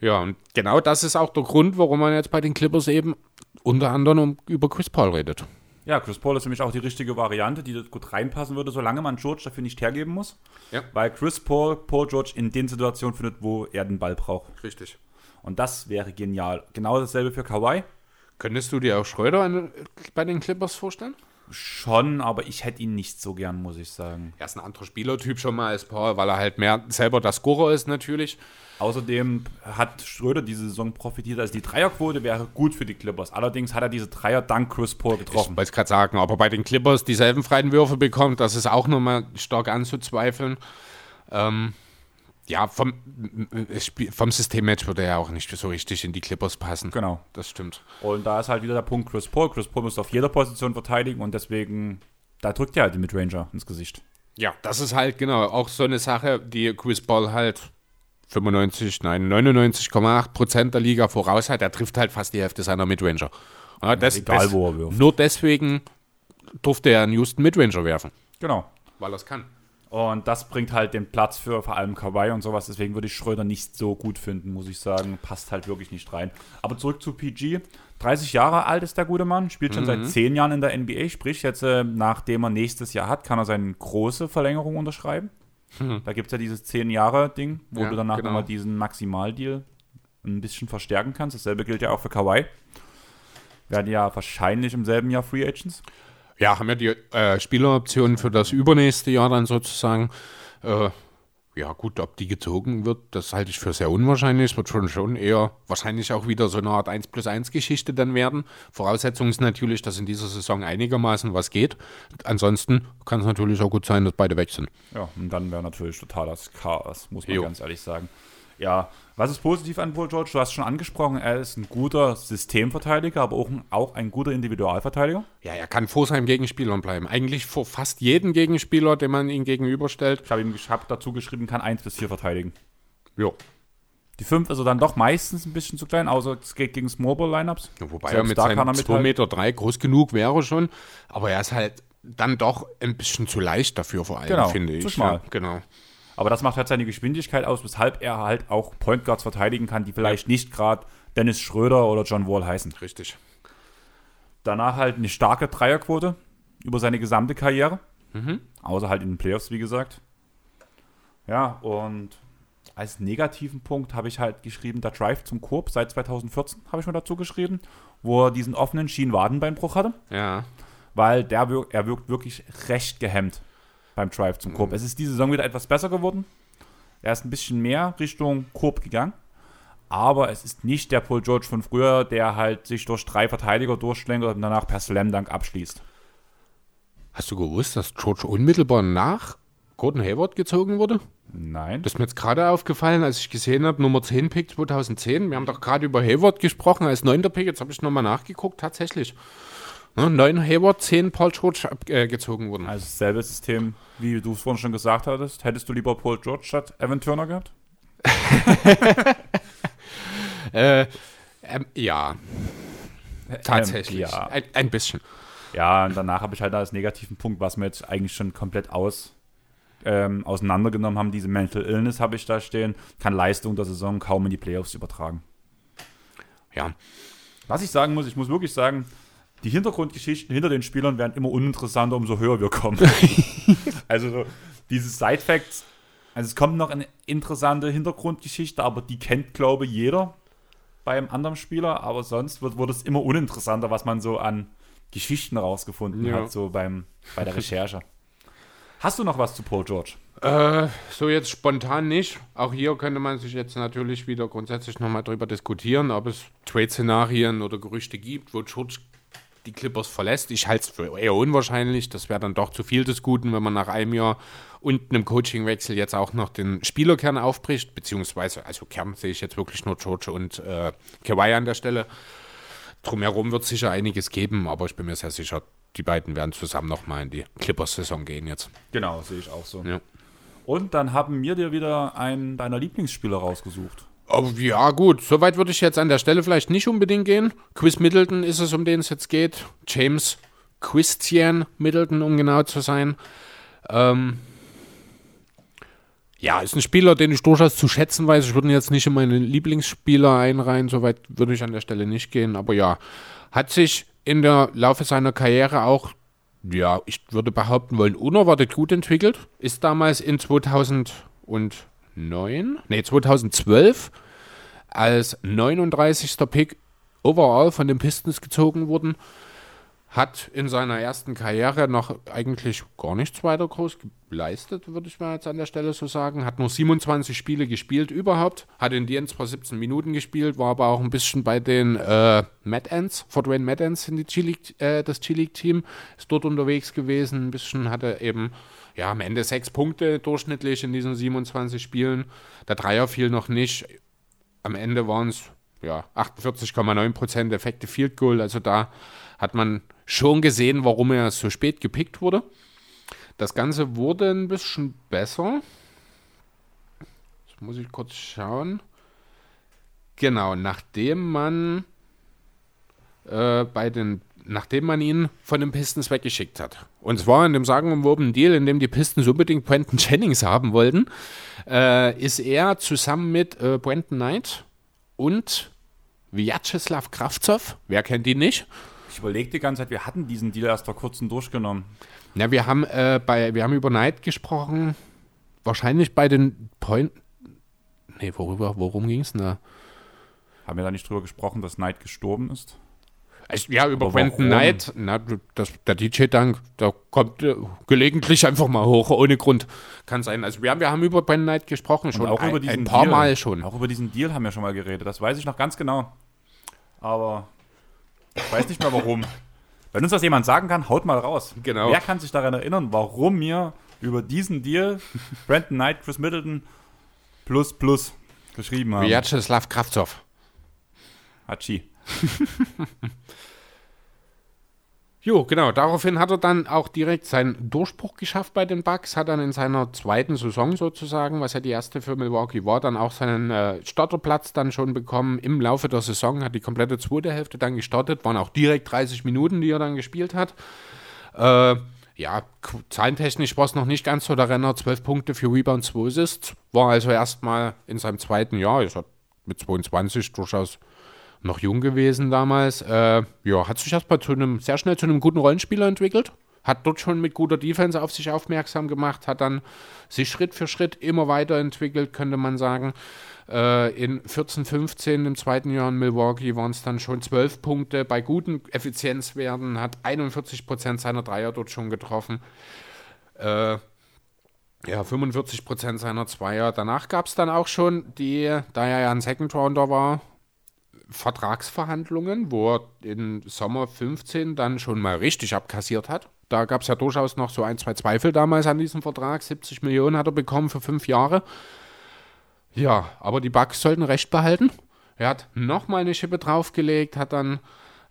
Ja, und genau das ist auch der Grund, warum man jetzt bei den Clippers eben unter anderem über Chris Paul redet. Ja, Chris Paul ist nämlich auch die richtige Variante, die gut reinpassen würde, solange man George dafür nicht hergeben muss. Ja. Weil Chris Paul, Paul George in den Situationen findet, wo er den Ball braucht. Richtig. Und das wäre genial. Genau dasselbe für Kawhi. Könntest du dir auch Schröder bei den Clippers vorstellen? Schon, aber ich hätte ihn nicht so gern, muss ich sagen. Er ist ein anderer Spielertyp schon mal als Paul, weil er halt mehr selber der Scorer ist natürlich. Außerdem hat Schröder diese Saison profitiert. Also die Dreierquote wäre gut für die Clippers. Allerdings hat er diese Dreier dank Chris Paul Ich getroffen. wollte es gerade sagen, aber bei den Clippers dieselben freien Würfe bekommt, das ist auch nochmal stark anzuzweifeln. Ähm, ja, vom, vom Systemmatch würde er ja auch nicht so richtig in die Clippers passen. Genau. Das stimmt. Und da ist halt wieder der Punkt Chris Paul. Chris Paul muss auf jeder Position verteidigen und deswegen, da drückt er halt den Midranger ins Gesicht. Ja, das ist halt genau auch so eine Sache, die Chris Paul halt 95, nein, 99,8 Prozent der Liga voraus hat. Er trifft halt fast die Hälfte seiner Midranger. Ja, das, egal, das, wo er wirft. Nur deswegen durfte er einen Houston Midranger werfen, Genau. weil er es kann. Und das bringt halt den Platz für vor allem Kawhi und sowas. Deswegen würde ich Schröder nicht so gut finden, muss ich sagen. Passt halt wirklich nicht rein. Aber zurück zu PG. 30 Jahre alt ist der gute Mann, spielt schon seit 10 Jahren in der NBA. Sprich, jetzt, äh, nachdem er nächstes Jahr hat, kann er seine große Verlängerung unterschreiben. Da gibt es ja dieses 10-Jahre-Ding, wo Ja, du danach genau. nochmal diesen Maximaldeal ein bisschen verstärken kannst. Dasselbe gilt ja auch für Kawhi. Werden ja wahrscheinlich im selben Jahr Free Agents. Ja, haben ja die äh, Spieleroptionen für das übernächste Jahr dann sozusagen. Äh, Ja, gut, ob die gezogen wird, das halte ich für sehr unwahrscheinlich. Es wird schon, schon eher wahrscheinlich auch wieder so eine Art 1 plus 1 Geschichte dann werden. Voraussetzung ist natürlich, dass in dieser Saison einigermaßen was geht. Ansonsten kann es natürlich auch gut sein, dass beide weg sind. Ja, und dann wäre natürlich total das Chaos, muss man Jo. ganz ehrlich sagen. Ja, was ist positiv an Paul George? Du hast schon angesprochen, er ist ein guter Systemverteidiger, aber auch ein, auch ein guter Individualverteidiger. Ja, er kann vor seinem Gegenspieler bleiben. Eigentlich vor fast jedem Gegenspieler, dem man ihn gegenüberstellt. Ich habe ihm hab dazu geschrieben, kann 1 bis 4 verteidigen. Ja. Die 5 ist er dann doch meistens ein bisschen zu klein, außer es geht gegen Small Ball Lineups. Wobei Selbst er mit da kann seinen er 2 mithalten. Meter drei groß genug wäre schon. Aber er ist halt dann doch ein bisschen zu leicht dafür vor allem, Genau, finde ich. zu schmal. Ja, genau. Aber das macht halt seine Geschwindigkeit aus, weshalb er halt auch Point Guards verteidigen kann, die vielleicht nicht gerade Dennis Schröder oder John Wall heißen. Richtig. Danach halt eine starke Dreierquote über seine gesamte Karriere. Außer halt in den Playoffs, wie gesagt. Ja, und als negativen Punkt habe ich halt geschrieben, der Drive zum Korb seit 2014 habe ich mir dazu geschrieben, wo er diesen offenen Schienenwadenbeinbruch hatte, Ja. weil der er wirkt wirklich recht gehemmt beim Drive zum Korb. Es ist diese Saison wieder etwas besser geworden. Er ist ein bisschen mehr Richtung Korb gegangen. Aber es ist nicht der Paul George von früher, der halt sich durch drei Verteidiger durchschlängelt und danach per Slam Dunk abschließt. Hast du gewusst, dass George unmittelbar nach Gordon Hayward gezogen wurde? Nein. Das ist mir jetzt gerade aufgefallen, als ich gesehen habe, Nummer 10 Pick 2010. Wir haben doch gerade über Hayward gesprochen als 9. Pick. Jetzt habe ich nochmal nachgeguckt, tatsächlich. Ne, 9 Hayward, 10 Paul George abgezogen wurden. Also dasselbe System, wie du es vorhin schon gesagt hattest. Hättest du lieber Paul George statt Evan Turner gehabt? [laughs] Äh, ähm, ja, tatsächlich. Ähm, ja. Ein, ein bisschen. Ja, und danach habe ich halt als negativen Punkt, was wir jetzt eigentlich schon komplett aus, ähm, auseinandergenommen haben, diese Mental Illness habe ich da stehen, kann Leistung der Saison kaum in die Playoffs übertragen. Ja, Was ich sagen muss, ich muss wirklich sagen, die Hintergrundgeschichten hinter den Spielern werden immer uninteressanter, umso höher wir kommen. [laughs] also so, diese Side-Facts, also es kommt noch eine interessante Hintergrundgeschichte, aber die kennt, glaube ich, jeder bei einem anderen Spieler, aber sonst wird, wird es immer uninteressanter, was man so an Geschichten rausgefunden Ja. hat, so beim, bei der Recherche. Hast du noch was zu Paul George? Äh, so jetzt spontan nicht. Auch hier könnte man sich jetzt natürlich wieder grundsätzlich nochmal drüber diskutieren, ob es Trade-Szenarien oder Gerüchte gibt, wo George die Clippers verlässt. Ich halte es für eher unwahrscheinlich. Das wäre dann doch zu viel des Guten, wenn man nach einem Jahr und einem Coachingwechsel jetzt auch noch den Spielerkern aufbricht. Beziehungsweise, also Kern sehe ich jetzt wirklich nur George und äh, Kawhi an der Stelle. Drumherum wird es sicher einiges geben, aber ich bin mir sehr sicher, die beiden werden zusammen nochmal in die Clippers-Saison gehen jetzt. Genau, sehe ich auch so. Ja. Und dann haben wir dir wieder einen deiner Lieblingsspieler rausgesucht. Oh, ja, gut. Soweit würde ich jetzt an der Stelle vielleicht nicht unbedingt gehen. Chris Middleton ist es, um den es jetzt geht. James Christian Middleton, um genau zu sein. Ähm, ja, ist ein Spieler, den ich durchaus zu schätzen weiß. Ich würde ihn jetzt nicht in meine Lieblingsspieler einreihen. Soweit würde ich an der Stelle nicht gehen. Aber ja, hat sich in der Laufe seiner Karriere auch, ja, ich würde behaupten wollen, unerwartet gut entwickelt. Ist damals in 2009, nee, 2012 als 39. Pick overall von den Pistons gezogen worden. Hat in seiner ersten Karriere noch eigentlich gar nichts weiter groß geleistet, würde ich mal jetzt an der Stelle so sagen. Hat nur 27 Spiele gespielt überhaupt. Hat in Dien zwar 17 Minuten gespielt, war aber auch ein bisschen bei den äh, Mad Ants, Fort Wayne Mad Ants in die G-League, äh, das G-League-Team. Ist dort unterwegs gewesen. Ein bisschen hatte eben ja, am Ende sechs Punkte durchschnittlich in diesen 27 Spielen. Der Dreier fiel noch nicht. Am Ende waren es ja, 48,9% Effekte Field Goal. Also da hat man schon gesehen, warum er so spät gepickt wurde. Das Ganze wurde ein bisschen besser. Jetzt muss ich kurz schauen. Genau, nachdem man äh, bei den, nachdem man ihn von den Pistons weggeschickt hat. Und zwar in dem sagenumwobenen Deal, in dem die Pistons unbedingt Brandon [laughs] Jennings haben wollten, äh, ist er zusammen mit äh, Brandon Knight und Vyacheslav Kravtsov, wer kennt ihn nicht? Ich überlege die ganze Zeit, wir hatten diesen Deal erst vor kurzem durchgenommen. Ja, wir haben, äh, bei, wir haben über Knight gesprochen, wahrscheinlich bei den Point. Nee, worüber, worum ging es denn da? Haben wir da nicht drüber gesprochen, dass Knight gestorben ist? Ja, über Brandon? Knight, na, das, der DJ-Dank, der kommt äh, gelegentlich einfach mal hoch, ohne Grund. Kann sein. Also wir haben, wir haben über Brandon Knight gesprochen, schon Und auch ein, über diesen ein paar Deal. Mal schon. Auch über diesen Deal haben wir schon mal geredet. Das weiß ich noch ganz genau. Aber ich weiß nicht mehr warum. [laughs] Wenn uns das jemand sagen kann, haut mal raus. Genau. Wer kann sich daran erinnern, warum wir über diesen Deal [laughs] Brandon Knight, Chris Middleton plus plus geschrieben haben? Vyacheslav Kravtsov. Hachi. [laughs] Jo, genau. Daraufhin hat er dann auch direkt seinen Durchbruch geschafft bei den Bucks, hat dann in seiner zweiten Saison sozusagen, was ja die erste für Milwaukee war, dann auch seinen äh, Starterplatz dann schon bekommen im Laufe der Saison, hat die komplette zweite Hälfte dann gestartet, waren auch direkt 30 Minuten, die er dann gespielt hat. Äh, ja, zahlentechnisch war es noch nicht ganz so der Renner, 12 Punkte für Rebound, 2 Assists, war also erstmal in seinem zweiten Jahr, ist er mit 22 durchaus noch jung gewesen damals. Äh, ja, hat sich erstmal zu einem, sehr schnell zu einem guten Rollenspieler entwickelt. Hat dort schon mit guter Defense auf sich aufmerksam gemacht, hat dann sich Schritt für Schritt immer weiterentwickelt, könnte man sagen. Äh, in 14, 15 im zweiten Jahr in Milwaukee waren es dann schon 12 Punkte bei guten Effizienzwerten, hat 41% seiner Dreier dort schon getroffen. Äh, ja, 45% seiner Zweier. Danach gab es dann auch schon die, da er ja ein Second Rounder war, Vertragsverhandlungen, wo er im Sommer 15 dann schon mal richtig abkassiert hat. Da gab es ja durchaus noch so ein, zwei Zweifel damals an diesem Vertrag. 70 Millionen hat er bekommen für fünf Jahre. Ja, aber die Bucks sollten Recht behalten. Er hat nochmal eine Schippe draufgelegt, hat dann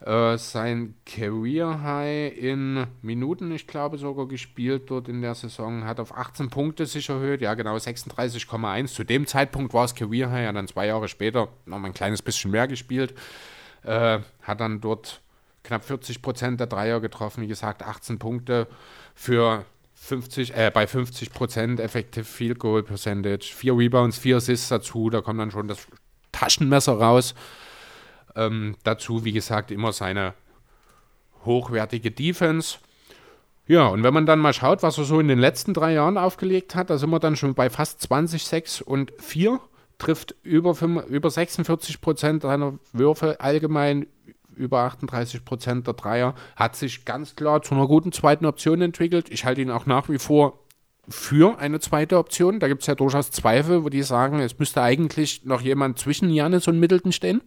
äh, sein Career High in Minuten, ich glaube sogar, gespielt dort in der Saison, hat auf 18 Punkte sich erhöht, ja genau 36,1. Zu dem Zeitpunkt war es Career High, ja dann zwei Jahre später noch mal ein kleines bisschen mehr gespielt, äh, hat dann dort knapp 40 Prozent der Dreier getroffen, wie gesagt 18 Punkte für 50, äh, bei 50 Prozent Effective Field Goal Percentage, vier Rebounds, vier Assists dazu, da kommt dann schon das Taschenmesser raus. Ähm, dazu, wie gesagt, immer seine hochwertige Defense. Ja, und wenn man dann mal schaut, was er so in den letzten drei Jahren aufgelegt hat, da sind wir dann schon bei fast 20, 6 und 4, trifft über, 5, über 46 Prozent seiner Würfe allgemein, über 38 Prozent der Dreier, hat sich ganz klar zu einer guten zweiten Option entwickelt. Ich halte ihn auch nach wie vor für eine zweite Option. Da gibt es ja durchaus Zweifel, wo die sagen, es müsste eigentlich noch jemand zwischen Janis und Middleton stehen.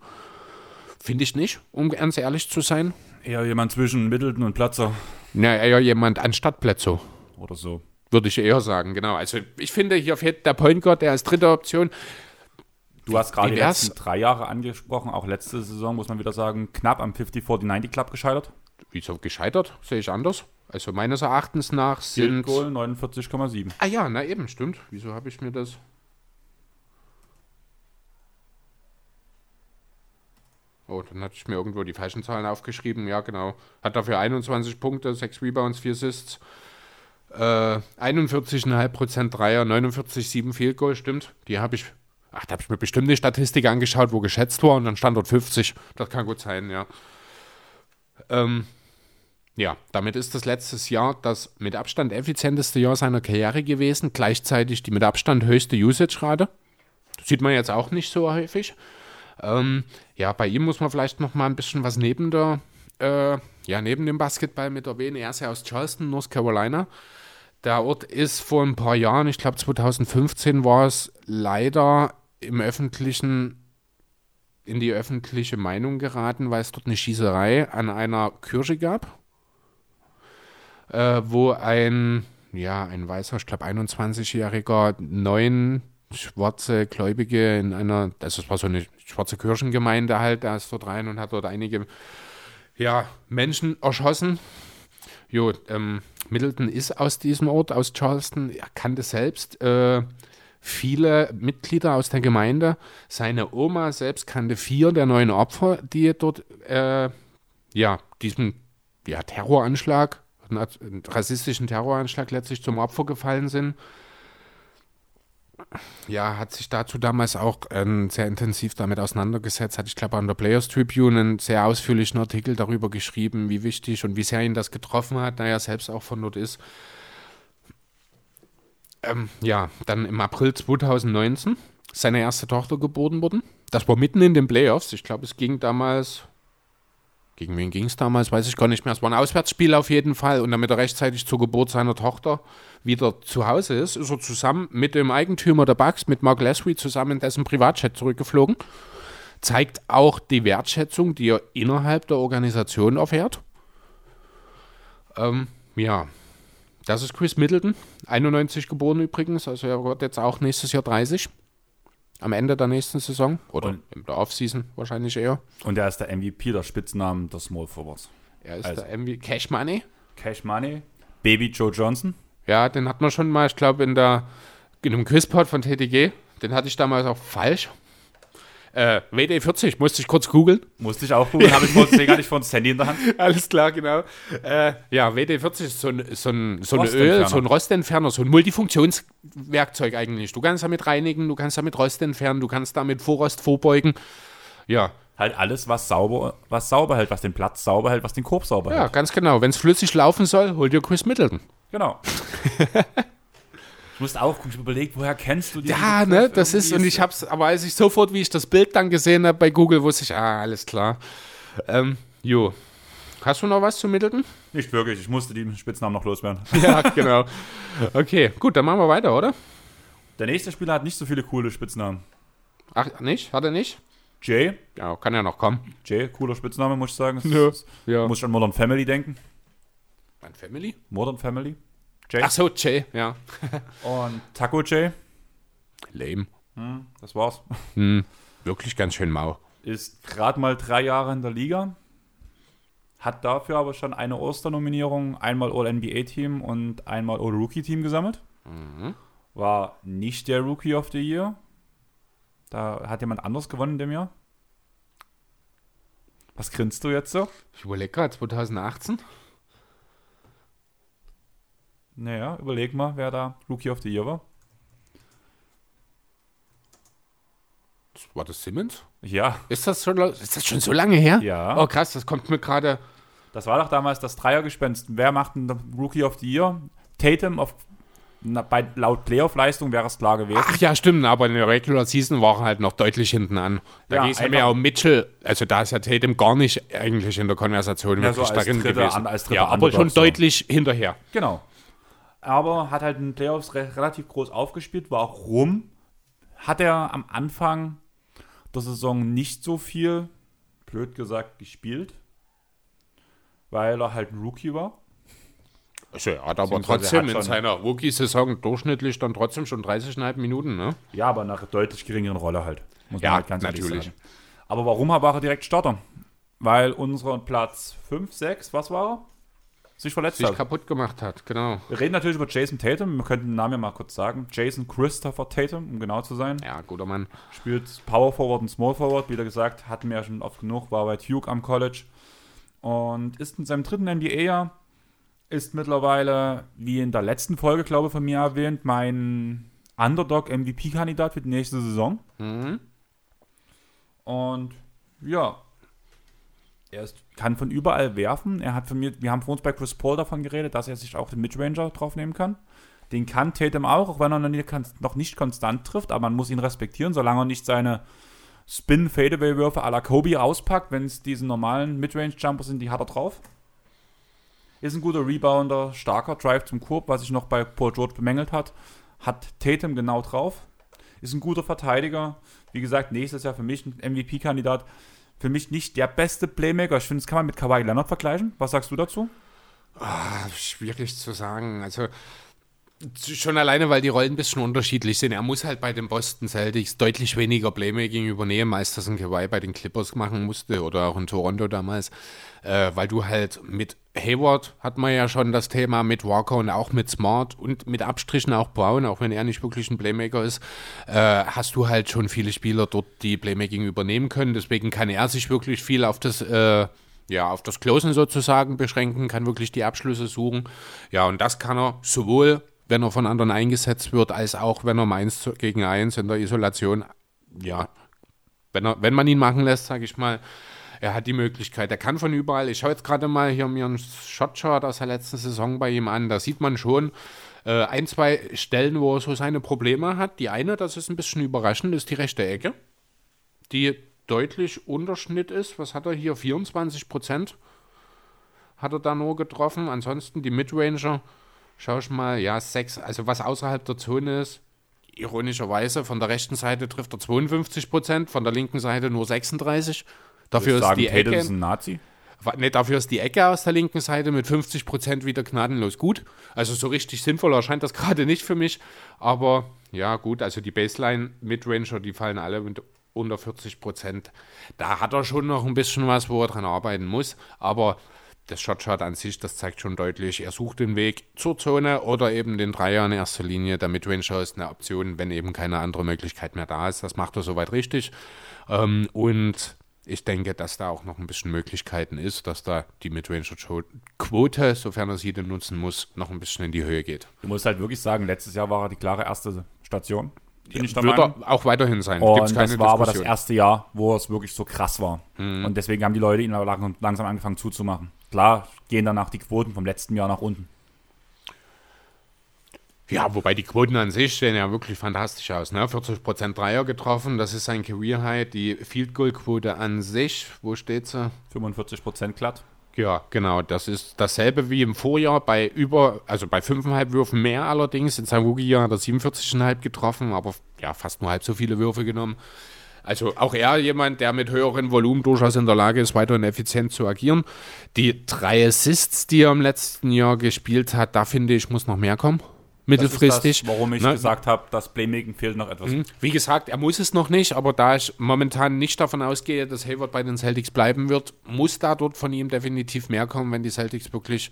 Finde ich nicht, um ganz ehrlich zu sein. Eher jemand zwischen Middleton und Platzer Na, eher jemand anstatt Bledsoe, oder so. würde ich eher sagen, genau. Also ich finde, hier fehlt der Point Guard, der als dritte Option. Du hast gerade die letzten drei Jahre angesprochen, auch letzte Saison, muss man wieder sagen, knapp am 50-40-90 Club gescheitert. Wieso gescheitert? Sehe ich anders. Also meines Erachtens nach Field sind... Goal 49,7. Ah ja, na eben, stimmt. Wieso habe ich mir das... Oh, dann hatte ich mir irgendwo die falschen Zahlen aufgeschrieben. Ja, genau. Hat dafür 21 Punkte, 6 Rebounds, 4 Assists. Äh, 41,5% Dreier, 49,7 Field Goal, stimmt. Die habe ich... Ach, da habe ich mir bestimmt eine Statistik angeschaut, wo geschätzt war und dann stand dort 50. Das kann gut sein, ja. Ähm, ja, damit ist das letztes Jahr das mit Abstand effizienteste Jahr seiner Karriere gewesen, gleichzeitig die mit Abstand höchste Usage-Rate. Das sieht man jetzt auch nicht so häufig. Ähm, ja, bei ihm muss man vielleicht noch mal ein bisschen was neben der, äh, ja, neben dem Basketball mit erwähnen. Er ist ja aus Charleston, North Carolina. Der Ort ist vor ein paar Jahren, ich glaube 2015 war es leider im öffentlichen in die öffentliche Meinung geraten, weil es dort eine Schießerei an einer Kirche gab, äh, wo ein, ja, ein weißer, ich glaube 21-jähriger, neun schwarze Gläubige in einer, also es war so eine schwarze Kirchengemeinde halt, da ist dort rein und hat dort einige, ja, Menschen erschossen. Jo, ähm, Middleton ist aus diesem Ort, aus Charleston, er kannte selbst äh, viele Mitglieder aus der Gemeinde. Seine Oma selbst kannte vier der neun Opfer, die dort, äh, ja, diesem ja, Terroranschlag, rassistischen Terroranschlag letztlich zum Opfer gefallen sind. Ja, hat sich dazu damals auch ähm, sehr intensiv damit auseinandergesetzt, hat, ich glaube, an der Players Tribune einen sehr ausführlichen Artikel darüber geschrieben, wie wichtig und wie sehr ihn das getroffen hat, da er selbst auch von dort ist. Ähm, ja, dann im April 2019 seine erste Tochter geboren worden. Das war mitten in den Playoffs. Ich glaube, es ging damals gegen wen ging es damals, weiß ich gar nicht mehr. Es war ein Auswärtsspiel auf jeden Fall. Und damit er rechtzeitig zur Geburt seiner Tochter wieder zu Hause ist, ist er zusammen mit dem Eigentümer der Bucks, mit Mark Leslie, zusammen in dessen Privatchat zurückgeflogen. Zeigt auch die Wertschätzung, die er innerhalb der Organisation erfährt. Ähm, ja, das ist Chris Middleton, 91 geboren übrigens, also er wird jetzt auch nächstes Jahr 30. Am Ende der nächsten Saison oder Und- in der Offseason wahrscheinlich eher. Und er ist der MVP, der Spitznamen der Small Forwards. Er ist Also. der MV Cash Money. Cash Money, Baby Joe Johnson. Ja, den hat man schon mal, ich glaube, in der in einem Quizpod von TTG. Den hatte ich damals auch falsch. Äh, WD40, musste ich kurz googeln. Musste ich auch googeln, habe ich vor, deswegen hatte ich vor das Handy in der Hand. [laughs] Alles klar, genau. Äh, ja, WD40 ist so ein, so ein, so ein. Öl, so ein Rostentferner, so ein Multifunktionswerkzeug eigentlich. Du kannst damit reinigen, du kannst damit Rost entfernen, du kannst damit Vorrost vorbeugen. Ja, Halt alles, was sauber, was sauber hält, was den Platz sauber hält, was den Korb sauber ja, hält. ganz genau. Wenn es flüssig laufen soll, hol dir Chris Middleton. Genau. [laughs] ich musste auch gucken, ich hab überlegt, woher kennst du die? Ja, ne, das ist, und ich hab's, aber als ich sofort, wie ich das Bild dann gesehen habe bei Google, wusste ich, ah, alles klar. Ähm, jo. Hast du noch was zu Middleton? Nicht wirklich, ich musste die Spitznamen noch loswerden. [laughs] ja, genau. Okay, gut, dann machen wir weiter, oder? Der nächste Spieler hat nicht so viele coole Spitznamen. Ach, nicht? Hat er nicht? Jay, Ja, kann ja noch kommen. Jay, cooler Spitzname, muss ich sagen. Ja. ist- Ja. Muss ich an Modern Family denken. Mein Family? Modern Family. Jay. Ach so, Jay, ja. [laughs] Und Taco Jay. Lame. Hm, das war's. Hm, wirklich ganz schön mau. Ist gerade mal drei Jahre in der Liga. Hat dafür aber schon eine Oster-Nominierung, einmal All-NBA-Team und einmal All-Rookie-Team gesammelt. War nicht der Rookie of the Year. Da hat jemand anders gewonnen in dem Jahr. Was grinst du jetzt so? Ich überlege gerade, 2018? Naja, überleg mal, wer da Rookie of the Year war. War das Simmons? Ja, Ist das schon, ist das schon so lange her? Ja. Oh krass, das kommt mir gerade. das war doch damals das Dreiergespenst. Wer macht einen Rookie of the Year? Tatum auf, na, bei, laut Playoff-Leistung wäre es klar gewesen. Ach ja, stimmt, aber in der Regular Season war er halt noch deutlich hinten an. Da Ja, ging es ja um Mitchell. Also da ist ja Tatum gar nicht eigentlich in der Konversation Ja, so wirklich als darin gewesen. An- ja, aber schon so. deutlich hinterher. Genau. Aber hat halt in den Playoffs re relativ groß aufgespielt. Warum? Hat er am Anfang der Saison nicht so viel, blöd gesagt, gespielt? Weil er halt ein Rookie war. Also er hat aber trotzdem hat in seiner Rookie-Saison durchschnittlich dann trotzdem schon 30,5 Minuten, ne? Ja, aber nach deutlich geringeren Rolle halt. Muss Ja, halt ehrlich natürlich. sagen. Aber warum war er direkt Starter? Weil unser Platz 5, 6, was war er? Sich verletzt Sich hat. kaputt gemacht hat, genau. Wir reden natürlich über Jason Tatum. Wir könnten den Namen ja mal kurz sagen. Jason Christopher Tatum, um genau zu sein. Ja, guter Mann. Spielt Power Forward und Small Forward. Wie gesagt, hatten wir ja schon oft genug. War bei Duke am College. Und ist in seinem dritten NBA-Jahr. Ist mittlerweile, wie in der letzten Folge, glaube ich, von mir erwähnt, mein Underdog-MVP-Kandidat für die nächste Saison. Mhm. Und ja, er ist, kann von überall werfen. Er hat von mir, wir haben vor uns bei Chris Paul davon geredet, dass er sich auch den Midranger draufnehmen kann. Den kann Tatum auch, auch wenn er noch nicht, konstant trifft, aber man muss ihn respektieren, solange er nicht seine Spin-Fadeaway-Würfe à la Kobe auspackt, wenn es diese normalen Midrange-Jumper sind, die hat er drauf. Ist ein guter Rebounder, starker Drive zum Korb, was sich noch bei Paul George bemängelt hat. Hat Tatum genau drauf. Ist ein guter Verteidiger. Wie gesagt, nächstes Jahr für mich ein MVP-Kandidat. Für mich nicht der beste Playmaker. Ich finde, das kann man mit Kawhi Leonard vergleichen. Was sagst du dazu? Ah, schwierig zu sagen. Also schon alleine, weil die Rollen ein bisschen unterschiedlich sind. Er muss halt bei den Boston Celtics deutlich weniger Playmaking übernehmen, als das ein Kawhi bei den Clippers machen musste oder auch in Toronto damals. Äh, weil du halt mit Hayward hat man ja schon das Thema mit Walker und auch mit Smart und mit Abstrichen auch Brown, auch wenn er nicht wirklich ein Playmaker ist, äh, hast du halt schon viele Spieler dort, die Playmaking übernehmen können. Deswegen kann er sich wirklich viel auf das äh, ja, auf das Closen sozusagen beschränken, kann wirklich die Abschlüsse suchen. Ja, und das kann er sowohl, wenn er von anderen eingesetzt wird, als auch, wenn er mal eins zu- gegen eins in der Isolation, ja, wenn, er, wenn man ihn machen lässt, sage ich mal, er hat die Möglichkeit. Er kann von überall. Ich schaue jetzt gerade mal hier mir einen Shotchart aus der letzten Saison bei ihm an. Da sieht man schon äh, ein, zwei Stellen, wo er so seine Probleme hat. Die eine, das ist ein bisschen überraschend, ist die rechte Ecke. Die deutlich Unterschnitt ist. Was hat er hier? 24 Prozent hat er da nur getroffen. Ansonsten die Midranger, schau ich mal, ja, 6, also was außerhalb der Zone ist. Ironischerweise, von der rechten Seite trifft er 52 Prozent, von der linken Seite nur 36. Dafür ist sagen, die Ecke. ist ein Nazi. Ne, dafür ist die Ecke aus der linken Seite mit 50% wieder gnadenlos gut. Also so richtig sinnvoll erscheint das [laughs] gerade nicht für mich. Aber ja, gut, also die Baseline-Midranger, die fallen alle mit unter 40%. Da hat er schon noch ein bisschen was, wo er dran arbeiten muss. Aber das Shotshot an sich, das zeigt schon deutlich, er sucht den Weg zur Zone oder eben den Dreier in erster Linie. Der Midranger ist eine Option, wenn eben keine andere Möglichkeit mehr da ist. Das macht er soweit richtig. Ähm, und ich denke, dass da auch noch ein bisschen Möglichkeiten ist, dass da die Midrange-Quote, sofern er sie denn nutzen muss, noch ein bisschen in die Höhe geht. Du musst halt wirklich sagen, letztes Jahr war er die klare erste Station. Bin ich der Wird er auch weiterhin sein. Und Gibt's keine das war aber das Diskussion. erste Jahr, wo es wirklich so krass war. Und deswegen haben die Leute ihn langsam angefangen zuzumachen. Klar gehen danach die Quoten vom letzten Jahr nach unten. Ja, wobei die Quoten an sich sehen ja wirklich fantastisch aus. Ne? 40% Dreier getroffen, das ist sein Career High. Die Field Goal Quote an sich, wo steht sie? 45 Prozent glatt. Ja, genau. Das ist dasselbe wie im Vorjahr bei über, also bei 5,5 Würfen mehr allerdings. In seinem Rookie-Jahr hat er 47,5 getroffen, aber ja, fast nur halb so viele Würfe genommen. Also auch er jemand, der mit höheren Volumen durchaus in der Lage ist, weiterhin effizient zu agieren. Die drei Assists, die er im letzten Jahr gespielt hat, da finde ich, muss noch mehr kommen. Mittelfristig. Das das, warum ich Ne? gesagt habe, das Playmaking fehlt noch etwas. Wie gesagt, er muss es noch nicht, aber da ich momentan nicht davon ausgehe, dass Hayward bei den Celtics bleiben wird, muss da dort von ihm definitiv mehr kommen, wenn die Celtics wirklich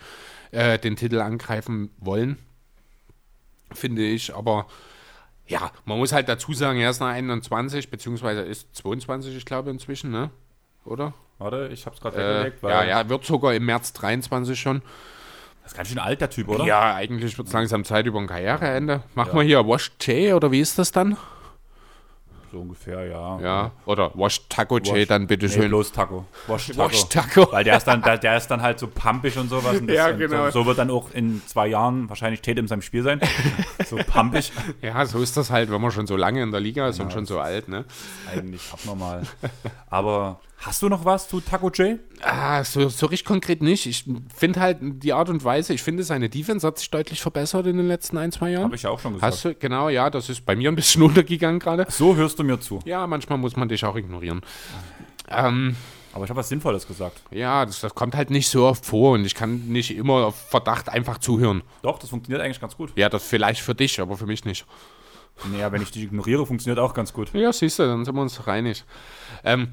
äh, den Titel angreifen wollen. Finde ich, aber ja, man muss halt dazu sagen, er ist nach 21, beziehungsweise ist 22, ich glaube inzwischen, ne? Oder? Warte, ich habe es gerade Äh, weggelegt. ja, ja, wird sogar im März 23 schon. Das ist ganz schön alt, der Typ, oder? Ja, eigentlich wird es langsam Zeit über ein Karriereende. Machen Ja. wir hier Wash J oder wie ist das dann? So ungefähr, ja. Ja, oder Wash Taco J Wash- dann Nee, bitteschön. bloß Taco. Wash Taco. Wash Taco. Weil der ist dann, der, ist dann halt so pumpig und sowas. Und Ja, genau. So, so wird dann auch in zwei Jahren wahrscheinlich Tate in seinem Spiel sein. So pumpig. Ja, so ist das halt, wenn man schon so lange in der Liga ist und schon so alt, ne? Eigentlich abnormal. Aber hast du noch was zu Taco J? Ah, so, so richtig konkret nicht. Ich finde halt die Art und Weise, ich finde seine Defense hat sich deutlich verbessert in den letzten ein, zwei Jahren. Habe ich ja auch schon gesagt. Hast du, genau, ja, das ist bei mir ein bisschen [laughs] untergegangen gerade. so hörst du mir zu. Ja, manchmal muss man dich auch ignorieren. Ähm, Aber ich habe was Sinnvolles gesagt. ja, das, das kommt halt nicht so oft vor und ich kann nicht immer auf Verdacht einfach zuhören. Doch, das funktioniert eigentlich ganz gut. Ja, das vielleicht für dich, aber für mich nicht. Naja, wenn ich dich ignoriere, funktioniert auch ganz gut. Ja, siehst du, dann sind wir uns reinig. Ähm,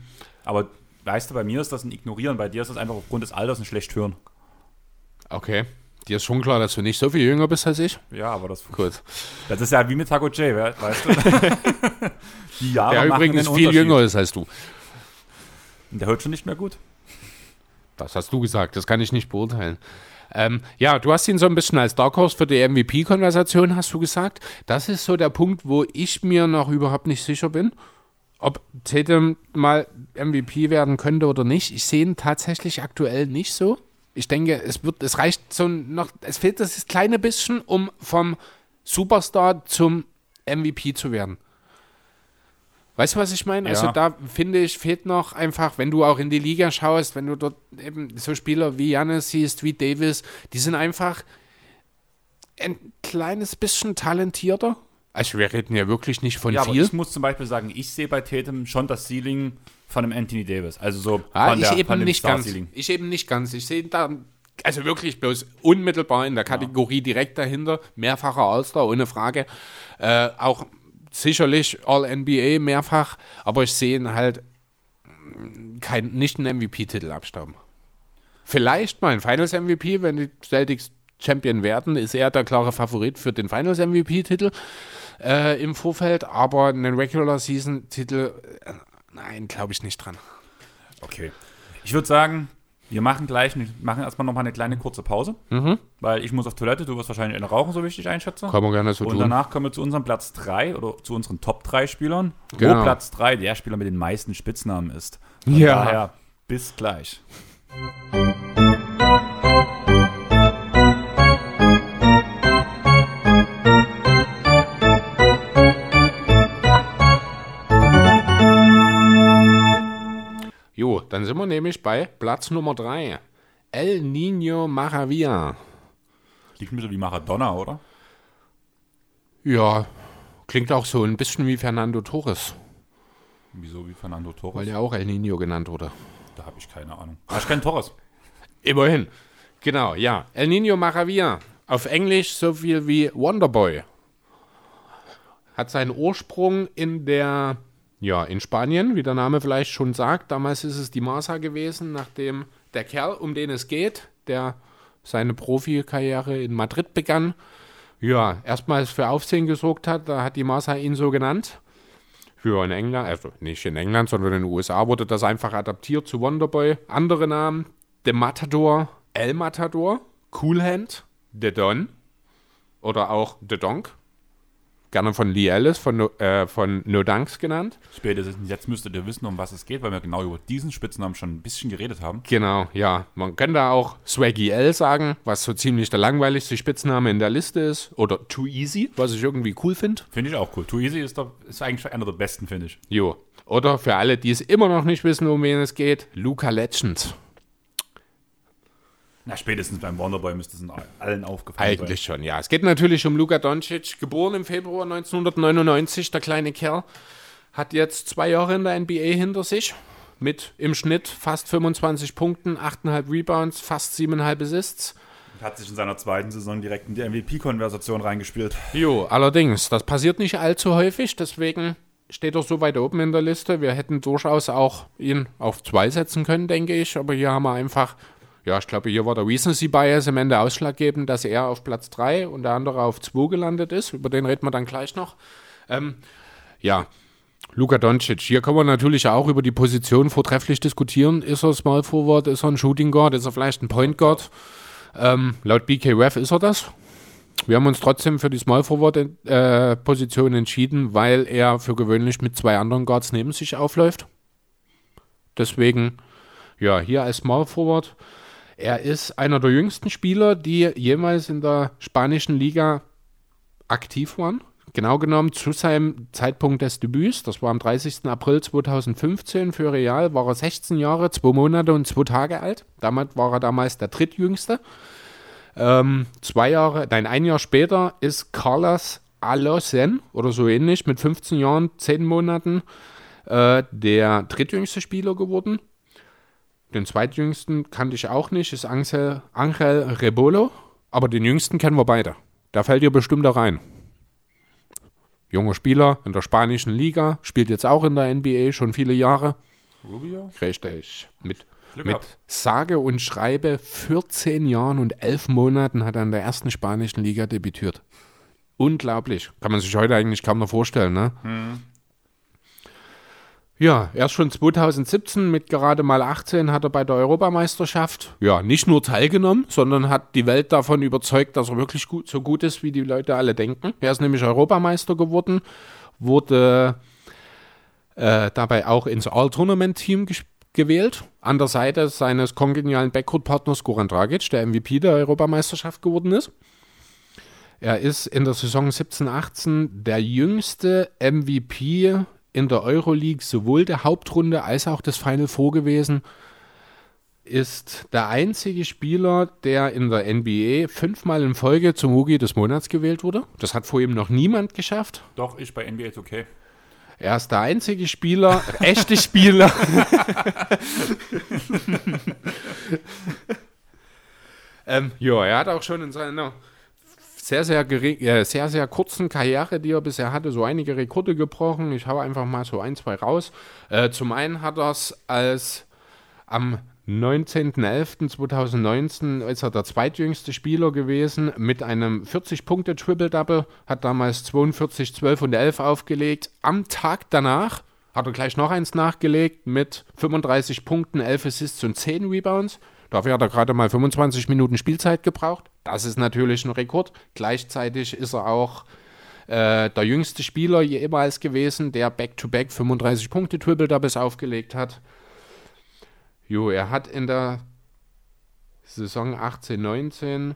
Aber weißt du, bei mir ist das ein Ignorieren, bei dir ist das einfach aufgrund des Alters ein schlecht hören. okay. Dir ist schon klar, dass du nicht so viel jünger bist als ich? Ja, aber das, Gut. das ist ja wie mit Taco J, we- weißt du? [laughs] Die Jahre Der machen übrigens viel jünger ist als du. Und Der hört schon nicht mehr gut. Das hast du gesagt, das kann ich nicht beurteilen. Ähm, ja, du hast ihn so ein bisschen als Dark Horse für die MVP-Konversation, hast du gesagt. Das ist so der Punkt, wo ich mir noch überhaupt nicht sicher bin, ob Tatum mal MVP werden könnte oder nicht. Ich sehe ihn tatsächlich aktuell nicht so. Ich denke, es wird, es reicht so noch, es fehlt das kleine bisschen, um vom Superstar zum MVP zu werden. Weißt du, was ich meine? Also Ja. da finde ich, fehlt noch einfach, wenn du auch in die Liga schaust, wenn du dort eben so Spieler wie Janis siehst, wie Davis, die sind einfach ein kleines bisschen talentierter. Also wir reden ja wirklich nicht von Ja, aber viel. ich muss zum Beispiel sagen, ich sehe bei Tatum schon das Ceiling von einem Anthony Davis. Also so Ah, von, ich der, eben von nicht ganz. Ich eben nicht ganz. Ich sehe da also wirklich bloß unmittelbar in der Kategorie direkt dahinter, mehrfacher All-Star, ohne Frage. Äh, auch sicherlich All-NBA mehrfach, aber ich sehe ihn halt kein, nicht einen MVP-Titel abstauben. Vielleicht mal ein Finals-MVP, wenn die Celtics Champion werden, ist er der klare Favorit für den Finals-MVP-Titel äh, im Vorfeld, aber einen Regular-Season-Titel, äh, nein, glaube ich nicht dran. Okay. Ich würde sagen, wir machen gleich, wir machen erstmal nochmal eine kleine kurze Pause, Mhm. weil ich muss auf Toilette, du wirst wahrscheinlich eine rauchen, so wie ich dich einschätze. Kann man gerne so Und tun. danach kommen wir zu unserem Platz 3 oder zu unseren Top 3 Spielern, Genau. wo Platz 3 der Spieler mit den meisten Spitznamen ist. Von Ja. daher, bis gleich. Nämlich bei Platz Nummer 3. El Nino Maravilla. Liegt ein bisschen wie Maradona, oder? Ja, klingt auch so ein bisschen wie Fernando Torres, Wieso wie Fernando Torres? weil ja auch El Nino genannt wurde. Da habe ich keine Ahnung. Ah, ich kenne Torres. [laughs] Immerhin. Genau, ja. El Nino Maravilla. Auf Englisch so viel wie Wonderboy. Hat seinen Ursprung in der, ja, in Spanien, wie der Name vielleicht schon sagt. Damals ist es die Marsa gewesen, nachdem der Kerl, um den es geht, der seine Profikarriere in Madrid begann, ja, erstmals für Aufsehen gesorgt hat. Da hat die Marsa ihn so genannt. Für in England, also nicht in England, sondern in den USA wurde das einfach adaptiert zu Wonderboy. Andere Namen, The Matador, El Matador, Cool Hand, The Don oder auch The Donk. Gerne von Lee Ellis von, No- äh, von No Dunks genannt. Spätestens jetzt müsstet ihr wissen, um was es geht, weil wir genau über diesen Spitznamen schon ein bisschen geredet haben. Genau, ja. Man könnte auch Swaggy L sagen, was so ziemlich der langweiligste Spitzname in der Liste ist. Oder Too Easy, was ich irgendwie cool finde. Finde ich auch cool. Too Easy ist, doch, ist eigentlich einer der besten, finde ich. Jo. Oder für alle, die es immer noch nicht wissen, um wen es geht, Luca Legend. Na, spätestens beim Wonderboy müsste es allen aufgefallen Eigentlich schon, ja. Es geht natürlich um Luka Doncic, geboren im Februar 1999, der kleine Kerl. Hat jetzt zwei Jahre in der NBA hinter sich. Mit im Schnitt fast 25 Punkten, 8,5 Rebounds, fast 7,5 Assists. sein. Hat sich in seiner zweiten Saison direkt in die MVP-Konversation reingespielt. Jo, allerdings, das passiert nicht allzu häufig, deswegen steht er so weit oben in der Liste. Wir hätten durchaus auch ihn auf zwei setzen können, denke ich, aber hier haben wir einfach, ja, ich glaube, hier war der Recency Bias am Ende ausschlaggebend, dass er auf Platz 3 und der andere auf 2 gelandet ist. Über den reden wir dann gleich noch. Ähm, ja, Luka Doncic. Hier kann man natürlich auch über die Position vortrefflich diskutieren. Ist er Small Forward, ist er ein Shooting Guard, ist er vielleicht ein Point Guard? Ähm, laut BKRef ist er das. Wir haben uns trotzdem für die Small Forward äh, Position entschieden, weil er für gewöhnlich mit zwei anderen Guards neben sich aufläuft. Deswegen, ja, hier als Small Forward. Er ist einer der jüngsten Spieler, die jemals in der spanischen Liga aktiv waren. Genau genommen zu seinem Zeitpunkt des Debüts, das war am 30. April 2015 für Real, war er 16 Jahre, 2 Monate und 2 Tage alt. Damit war er damals der drittjüngste. Ähm, zwei Jahre, nein, ein Jahr später ist Carlos Alosen oder so ähnlich mit 15 Jahren, 10 Monaten äh, der drittjüngste Spieler geworden. Den zweitjüngsten kannte ich auch nicht, ist Angel, Angel Rebolo, aber den jüngsten kennen wir beide. Da fällt ihr bestimmt da rein. Junger Spieler in der spanischen Liga, spielt jetzt auch in der NBA schon viele Jahre. Rubio? Richtig. Mit, Glück mit sage und schreibe 14 Jahren und 11 Monaten hat er in der ersten spanischen Liga debütiert. Unglaublich. Kann man sich heute eigentlich kaum noch vorstellen, ne? Ja, erst schon 2017 mit gerade mal 18 hat er bei der Europameisterschaft ja nicht nur teilgenommen, sondern hat die Welt davon überzeugt, dass er wirklich gut, so gut ist, wie die Leute alle denken. Er ist nämlich Europameister geworden, wurde äh, dabei auch ins All-Tournament-Team gewählt, an der Seite seines kongenialen Backcourt-Partners Goran Dragic, der MVP der Europameisterschaft geworden ist. Er ist in der Saison 17-18 der jüngste MVP in der Euroleague, sowohl der Hauptrunde als auch des Final Four gewesen. Ist der einzige Spieler, der in der NBA fünfmal in Folge zum Rookie des Monats gewählt wurde. Das hat vor ihm noch niemand geschafft. Doch, ich bei NBA 2K. Er ist der einzige Spieler, [laughs] echte Spieler. [laughs] ähm, ja, er hat auch schon in seiner sehr, sehr, gering, äh, sehr, sehr kurzen Karriere, die er bisher hatte, so einige Rekorde gebrochen. Ich habe einfach mal so ein, zwei raus. Äh, zum einen hat er es als am 19.11.2019 ist er der zweitjüngste Spieler gewesen mit einem 40-Punkte-Triple-Double, hat damals 42, 12 und 11 aufgelegt. Am Tag danach hat er gleich noch eins nachgelegt mit 35 Punkten, 11 Assists und 10 Rebounds. Dafür hat er gerade mal 25 Minuten Spielzeit gebraucht. Das ist natürlich ein Rekord. Gleichzeitig ist er auch äh, der jüngste Spieler jemals gewesen, der Back-to-Back 35 Punkte Triple-Doubles aufgelegt hat. Jo, er hat in der Saison 18, 19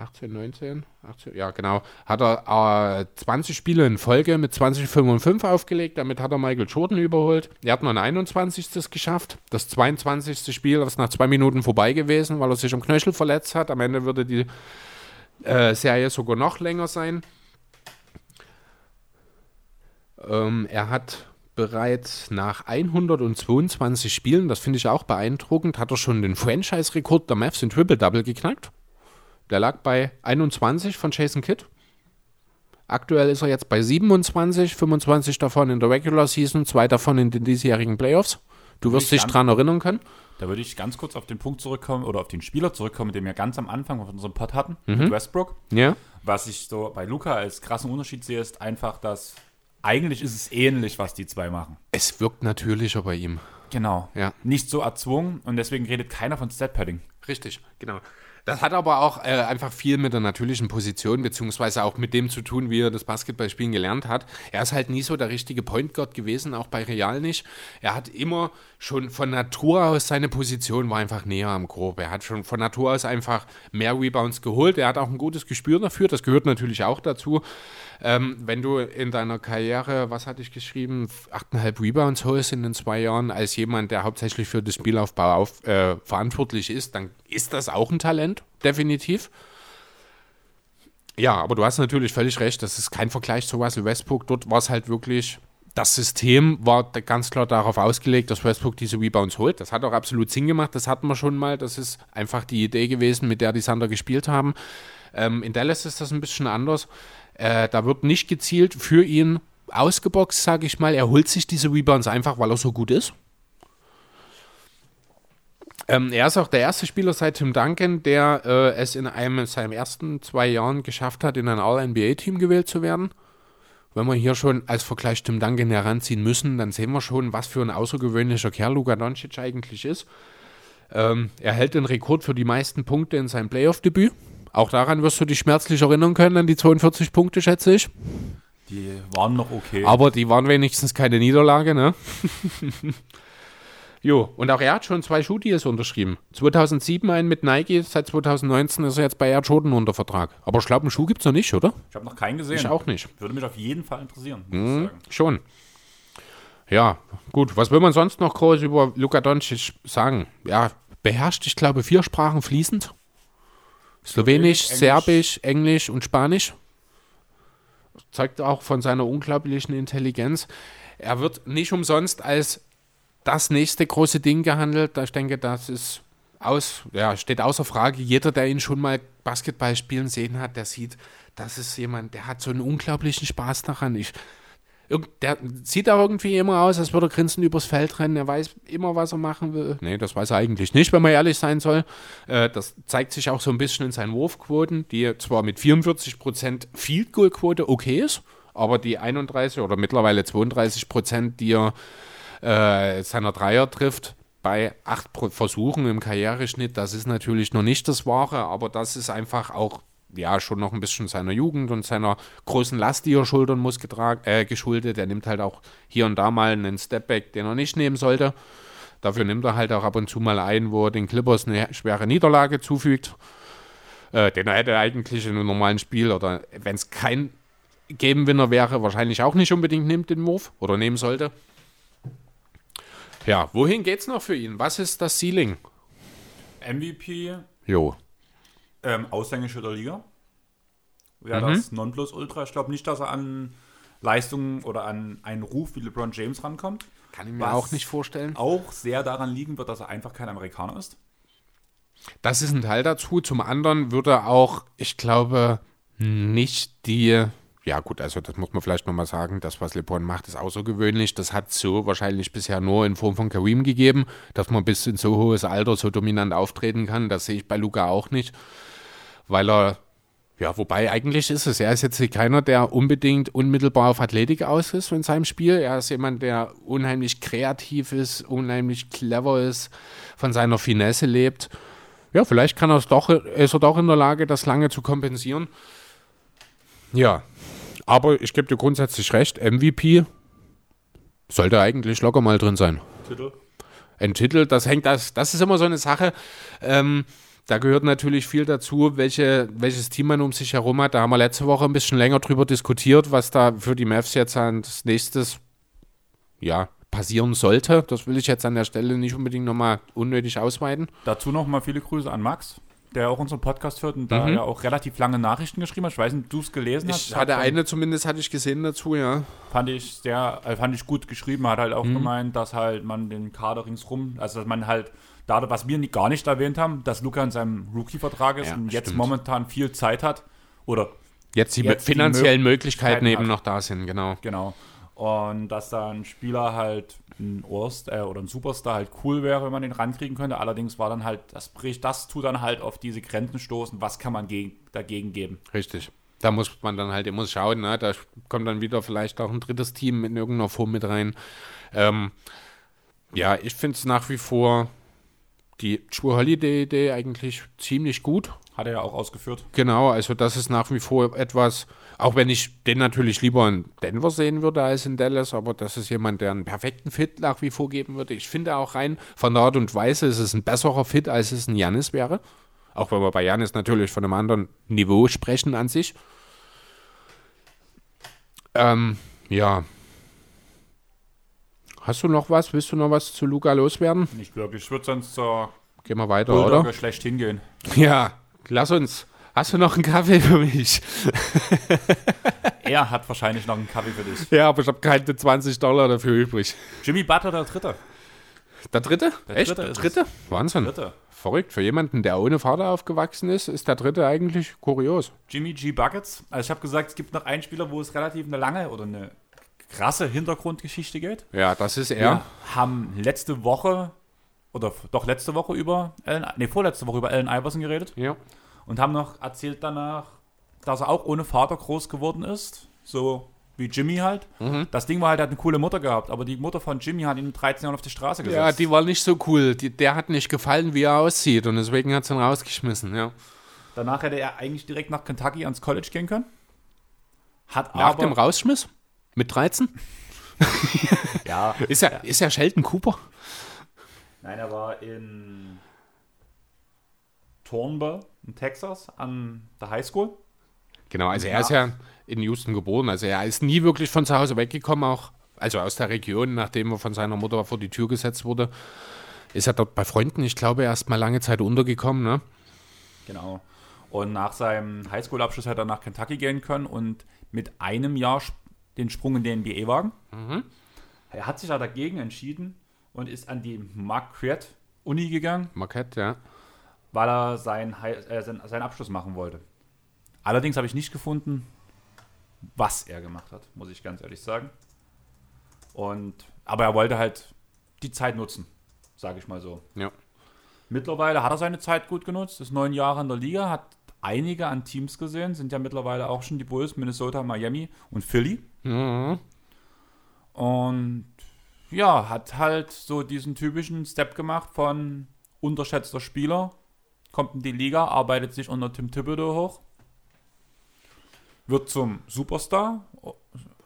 18, 19, 18, ja genau, hat er äh, 20 Spiele in Folge mit 20, 5 und 5 aufgelegt. Damit hat er Michael Jordan überholt. Er hat noch ein 21. geschafft. Das 22. Spiel ist nach zwei Minuten vorbei gewesen, weil er sich am Knöchel verletzt hat. Am Ende würde die äh, Serie sogar noch länger sein. Ähm, er hat bereits nach 122 Spielen, das finde ich auch beeindruckend, hat er schon den Franchise-Rekord der Mavs in Triple-Double geknackt. Der lag bei 21 von Jason Kidd. Aktuell ist er jetzt bei 27, 25 davon in der Regular Season, zwei davon in den diesjährigen Playoffs. Du wirst dich dran erinnern können. Da würde ich ganz kurz auf den Punkt zurückkommen oder auf den Spieler zurückkommen, den wir ganz am Anfang von unserem Pod hatten, mhm. mit Westbrook. Ja. Was ich so bei Luca als krassen Unterschied sehe, ist einfach, dass eigentlich ist es ähnlich, was die zwei machen. Es wirkt natürlicher bei ihm. Genau. Ja. Nicht so erzwungen und deswegen redet keiner von Stat-Padding. Richtig, genau. Das hat aber auch äh, einfach viel mit der natürlichen Position, beziehungsweise auch mit dem zu tun, wie er das Basketballspielen gelernt hat. Er ist halt nie so der richtige Point Guard gewesen, auch bei Real nicht. Er hat immer schon von Natur aus seine Position war einfach näher am Korb. Er hat schon von Natur aus einfach mehr Rebounds geholt. Er hat auch ein gutes Gespür dafür. Das gehört natürlich auch dazu. Ähm, wenn du in deiner Karriere, was hatte ich geschrieben, 8,5 Rebounds holst in den zwei Jahren, als jemand, der hauptsächlich für den Spielaufbau auf, äh, verantwortlich ist, dann ist das auch ein Talent, definitiv. Ja, aber du hast natürlich völlig recht, das ist kein Vergleich zu Russell Westbrook. Dort war es halt wirklich, das System war ganz klar darauf ausgelegt, dass Westbrook diese Rebounds holt. Das hat auch absolut Sinn gemacht, das hatten wir schon mal. Das ist einfach die Idee gewesen, mit der die Sander gespielt haben. Ähm, in Dallas ist das ein bisschen anders. Äh, da wird nicht gezielt für ihn ausgeboxt, sage ich mal. Er holt sich diese Rebounds einfach, weil er so gut ist. Ähm, er ist auch der erste Spieler seit Tim Duncan, der äh, es in einem seinen ersten zwei Jahren geschafft hat, in ein All-NBA-Team gewählt zu werden. Wenn wir hier schon als Vergleich Tim Duncan heranziehen müssen, dann sehen wir schon, was für ein außergewöhnlicher Kerl Luka Doncic eigentlich ist. Ähm, er hält den Rekord für die meisten Punkte in seinem Playoff-Debüt. Auch daran wirst du dich schmerzlich erinnern können, an die 42 Punkte, schätze ich. Die waren noch okay. Aber die waren wenigstens keine Niederlage, ne? [laughs] jo, und auch er hat schon zwei Schuhdeals unterschrieben. 2007 einen mit Nike, seit 2019 ist er jetzt bei Air Jordan unter Vertrag. Aber ich glaube, einen Schuh gibt es noch nicht, oder? Ich habe noch keinen gesehen. Ich auch nicht. Würde mich auf jeden Fall interessieren. Mhm, schon. Ja, gut. Was will man sonst noch groß über Luka Doncic sagen? Ja, beherrscht, ich glaube, vier Sprachen fließend. Slowenisch, Englisch. Serbisch, Englisch und Spanisch. Zeugt auch von seiner unglaublichen Intelligenz. Er wird nicht umsonst als das nächste große Ding gehandelt. Ich denke, das ist aus, ja, steht außer Frage. Jeder, der ihn schon mal Basketball spielen sehen hat, der sieht, das ist jemand, der hat so einen unglaublichen Spaß daran. Ich der sieht auch irgendwie immer aus, als würde er grinsen übers Feld rennen. Er weiß immer, was er machen will. Nee, das weiß er eigentlich nicht, wenn man ehrlich sein soll. Äh, das zeigt sich auch so ein bisschen in seinen Wurfquoten, die zwar mit 44% Field Goal Quote okay ist, aber die 31 oder mittlerweile 32%, die er äh, seiner Dreier trifft, bei acht Versuchen im Karriereschnitt, das ist natürlich noch nicht das Wahre, aber das ist einfach auch ja schon noch ein bisschen seiner Jugend und seiner großen Last, die er schultern muss, äh, geschuldet. Er nimmt halt auch hier und da mal einen Stepback, den er nicht nehmen sollte. Dafür nimmt er halt auch ab und zu mal ein, wo er den Clippers eine schwere Niederlage zufügt. Äh, den er hätte eigentlich in einem normalen Spiel oder wenn es kein Game-Winner wäre, wahrscheinlich auch nicht unbedingt nimmt den Wurf oder nehmen sollte. Ja, wohin geht's noch für ihn? Was ist das Ceiling? MVP. Jo. Ähm, Aushängeschild der Liga. Ja, mhm. das Nonplusultra. Ich glaube nicht, dass er an Leistungen oder an einen Ruf wie LeBron James rankommt. Kann ich mir auch nicht vorstellen. Auch sehr daran liegen wird, dass er einfach kein Amerikaner ist. Das ist ein Teil dazu. Zum anderen würde er auch, ich glaube, nicht die ja gut, also das muss man vielleicht nochmal sagen, das, was LeBron macht, ist außergewöhnlich. Das hat so wahrscheinlich bisher nur in Form von Kareem gegeben, dass man bis in so hohes Alter so dominant auftreten kann. Das sehe ich bei Luca auch nicht, weil er, ja, wobei eigentlich ist es, er ist jetzt keiner, der unbedingt unmittelbar auf Athletik aus ist in seinem Spiel. Er ist jemand, der unheimlich kreativ ist, unheimlich clever ist, von seiner Finesse lebt. Ja, vielleicht kann er es doch, ist er doch in der Lage, das lange zu kompensieren. Ja, aber ich gebe dir grundsätzlich recht, MVP sollte eigentlich locker mal drin sein. Titel? Ein Titel, das hängt, das, das ist immer so eine Sache. Ähm, da gehört natürlich viel dazu, welche, welches Team man um sich herum hat. Da haben wir letzte Woche ein bisschen länger drüber diskutiert, was da für die Mavs jetzt als nächstes ja, passieren sollte. Das will ich jetzt an der Stelle nicht unbedingt nochmal unnötig ausweiten. Dazu nochmal viele Grüße an Max, der auch unseren Podcast hört und da Mhm. ja auch relativ lange Nachrichten geschrieben hat. Ich weiß nicht, ob du es gelesen hast. Ich hatte Hat- eine zumindest, hatte ich gesehen dazu, ja. fand ich sehr, äh, fand ich gut geschrieben, hat halt auch Mhm. gemeint, dass halt man den Kader ringsrum, also dass man halt, da, was wir nicht, gar nicht erwähnt haben, dass Luca in seinem Rookie-Vertrag ist Ja, und jetzt stimmt. momentan viel Zeit hat. Oder Jetzt die Jetzt die finanziellen Möglichkeiten Möglichkeiten eben hat. noch da sind, genau. genau. Und dass da ein Spieler halt ein Ohrst äh, oder ein Superstar halt cool wäre, wenn man den rankriegen könnte. Allerdings war dann halt, das bricht, das tut dann halt auf diese Grenzen stoßen. Was kann man gegen, dagegen geben? Richtig. Da muss man dann halt immer schauen, ne? da kommt dann wieder vielleicht auch ein drittes Team in irgendeiner Form mit rein. Ähm, ja, ich finde es nach wie vor die True Holiday-Idee eigentlich ziemlich gut. Hat er ja auch ausgeführt. Genau, also das ist nach wie vor etwas, auch wenn ich den natürlich lieber in Denver sehen würde als in Dallas, aber das ist jemand, der einen perfekten Fit nach wie vor geben würde. Ich finde auch rein von der Art und Weise ist es ein besserer Fit, als es ein Janis wäre. Auch wenn wir bei Janis natürlich von einem anderen Niveau sprechen an sich. Ähm, ja. Hast du noch was? Willst du noch was zu Luca loswerden? Nicht wirklich. Ich würde sonst zur Gehen wir weiter, oder? Bulldogge schlecht hingehen. Ja, lass uns. Hast du noch einen Kaffee für mich? [laughs] Er hat wahrscheinlich noch einen Kaffee für dich. Ja, aber ich habe keine 20 Dollar dafür übrig. Jimmy Butler, der Dritte. Der dritte? Der Echt? dritte der ist es. dritte? Wahnsinn. Dritte. Verrückt. Für jemanden, der ohne Vater aufgewachsen ist, ist der dritte eigentlich kurios. Jimmy G. Buckets. Also ich habe gesagt, es gibt noch einen Spieler, wo es relativ eine lange oder eine krasse Hintergrundgeschichte geht. Ja, das ist er. Wir haben letzte Woche oder doch letzte Woche über Allen, nee, vorletzte Woche über Allen Iverson geredet Ja. Und haben noch erzählt danach, dass er auch ohne Vater groß geworden ist, so wie Jimmy halt. Mhm. Das Ding war halt, er hat eine coole Mutter gehabt, aber die Mutter von Jimmy hat ihn mit 13 Jahren auf die Straße gesetzt. Ja, die war nicht so cool. Die, der hat nicht gefallen, wie er aussieht und deswegen hat sie ihn rausgeschmissen, ja. Danach hätte er eigentlich direkt nach Kentucky ans College gehen können. Hat Nach aber dem Rausschmiss? Mit 13? [laughs] ja, Ist er, ist er Sheldon Cooper? Nein, er war in Thornburg in Texas an der Highschool. Genau, also er Ja. ist ja in Houston geboren. Also er ist nie wirklich von zu Hause weggekommen, auch also aus der Region, nachdem er von seiner Mutter vor die Tür gesetzt wurde. Ist er dort bei Freunden, ich glaube, erst mal lange Zeit untergekommen, ne? Genau. Und nach seinem Highschool-Abschluss hätte er nach Kentucky gehen können und mit einem Jahr den Sprung in die NBA wagen. Er hat sich da dagegen entschieden und ist an die Marquette Uni gegangen, Marquette, ja. Weil er seinen, äh, seinen Abschluss machen wollte. Allerdings habe ich nicht gefunden, was er gemacht hat, muss ich ganz ehrlich sagen. Und, aber er wollte halt die Zeit nutzen, sage ich mal so. Ja. Mittlerweile hat er seine Zeit gut genutzt, ist neun Jahre in der Liga, hat einige an Teams gesehen, sind ja mittlerweile auch schon die Bulls, Minnesota, Miami und Philly. Mhm. Und ja, hat halt so diesen typischen Step gemacht von unterschätzter Spieler, kommt in die Liga, arbeitet sich unter Tim Thibodeau hoch, wird zum Superstar,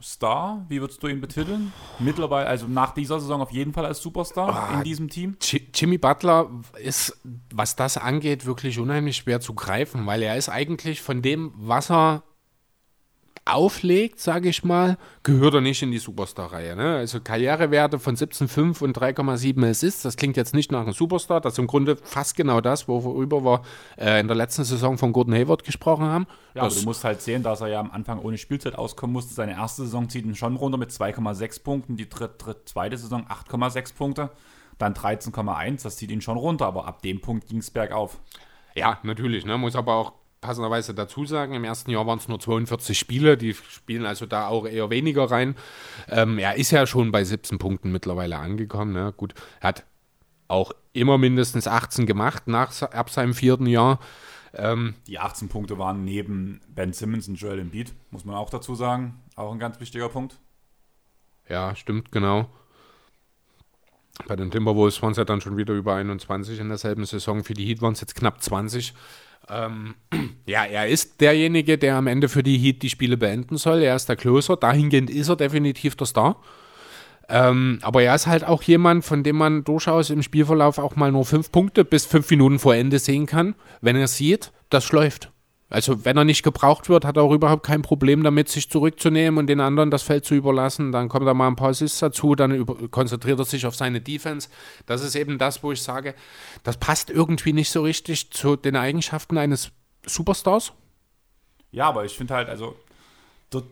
Star, wie würdest du ihn betiteln? Mittlerweile, also nach dieser Saison auf jeden Fall als Superstar Ah, in diesem Team. Ji- Jimmy Butler ist, was das angeht, wirklich unheimlich schwer zu greifen, weil er ist eigentlich von dem, was er auflegt, sage ich mal, gehört er nicht in die Superstar-Reihe. Ne? Also Karrierewerte von 17,5 und 3,7 Assists, das klingt jetzt nicht nach einem Superstar, das ist im Grunde fast genau das, worüber wir äh, in der letzten Saison von Gordon Hayward gesprochen haben. Ja, aber das, du musst halt sehen, dass er ja am Anfang ohne Spielzeit auskommen musste. Seine erste Saison zieht ihn schon runter mit 2,6 Punkten, die dritt, dritt, zweite Saison 8,6 Punkte, dann 13,1, das zieht ihn schon runter, aber ab dem Punkt ging es bergauf. Ja, natürlich. Ne? Muss aber auch passenderweise dazu sagen, im ersten Jahr waren es nur 42 Spiele, die spielen also da auch eher weniger rein. Ähm, er ist ja schon bei 17 Punkten mittlerweile angekommen. Ne? Gut, er hat auch immer mindestens 18 gemacht nach, ab seinem vierten Jahr. Ähm, Die 18 Punkte waren neben Ben Simmons und Joel Embiid, muss man auch dazu sagen. Auch ein ganz wichtiger Punkt. ja, stimmt, genau. Bei den Timberwolves waren es ja dann schon wieder über 21 in derselben Saison. Für die Heat waren es jetzt knapp 20. Ähm, [clears throat] ja, er ist derjenige, der am Ende für die Heat die Spiele beenden soll. Er ist der Closer. Dahingehend ist er definitiv der Star. Ähm, aber er ist halt auch jemand, von dem man durchaus im Spielverlauf auch mal nur fünf Punkte bis fünf Minuten vor Ende sehen kann, wenn er sieht, das läuft. Also wenn er nicht gebraucht wird, hat er auch überhaupt kein Problem damit, sich zurückzunehmen und den anderen das Feld zu überlassen. Dann kommt er mal ein paar Assists dazu, dann konzentriert er sich auf seine Defense. Das ist eben das, wo ich sage, das passt irgendwie nicht so richtig zu den Eigenschaften eines Superstars. Ja, aber ich finde halt, also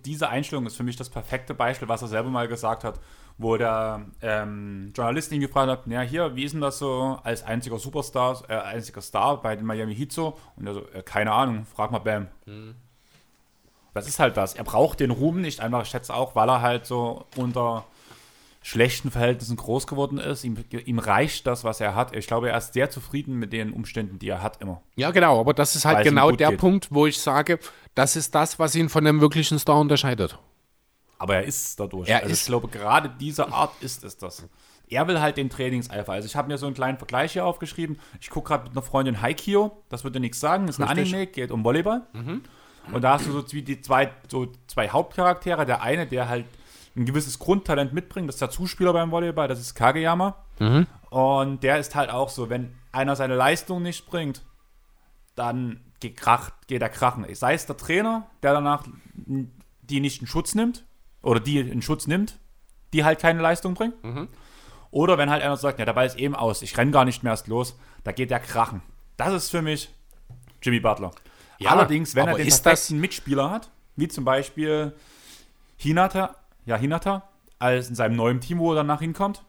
diese Einstellung ist für mich das perfekte Beispiel, was er selber mal gesagt hat, wo der ähm, Journalist ihn gefragt hat, ja hier, wie ist denn das so als einziger Superstar, äh, einziger Star bei den Miami Heat so? Und er so, äh, keine Ahnung, frag mal Bam. Mhm. Das ist halt das. Er braucht den Ruhm nicht, einfach, ich schätze auch, weil er halt so unter schlechten Verhältnissen groß geworden ist. Ihm, ihm, reicht das, was er hat. Ich glaube, er ist sehr zufrieden mit den Umständen, die er hat, immer. Ja, genau, aber das ist halt genau der geht. Punkt, wo ich sage, das ist das, was ihn von einem wirklichen Star unterscheidet. Aber er ist dadurch. Er also ist ich glaube, gerade diese Art ist es das. Er will halt den Trainingseifer. Also ich habe mir so einen kleinen Vergleich hier aufgeschrieben. Ich gucke gerade mit einer Freundin Haikio. Das würde nichts sagen. Ist ein Richtig. Anime, geht um Volleyball. Mhm. Und da hast du so die zwei, so zwei Hauptcharaktere. Der eine, der halt ein gewisses Grundtalent mitbringt. Das ist der Zuspieler beim Volleyball, das ist Kageyama. Mhm. Und der ist halt auch so, wenn einer seine Leistung nicht bringt, dann geht, kracht, geht er krachen. Sei es der Trainer, der danach die nicht in Schutz nimmt, oder die in Schutz nimmt, die halt keine Leistung bringt. Mhm. Oder wenn halt einer sagt, ja, der Ball ist eben aus, ich renne gar nicht mehr erst los, da geht der krachen. Das ist für mich Jimmy Butler. Ja, Allerdings, wenn er den perfekten Mitspieler hat, wie zum Beispiel Hinata, ja, Hinata, als in seinem neuen Team, wo er dann nach hinkommt.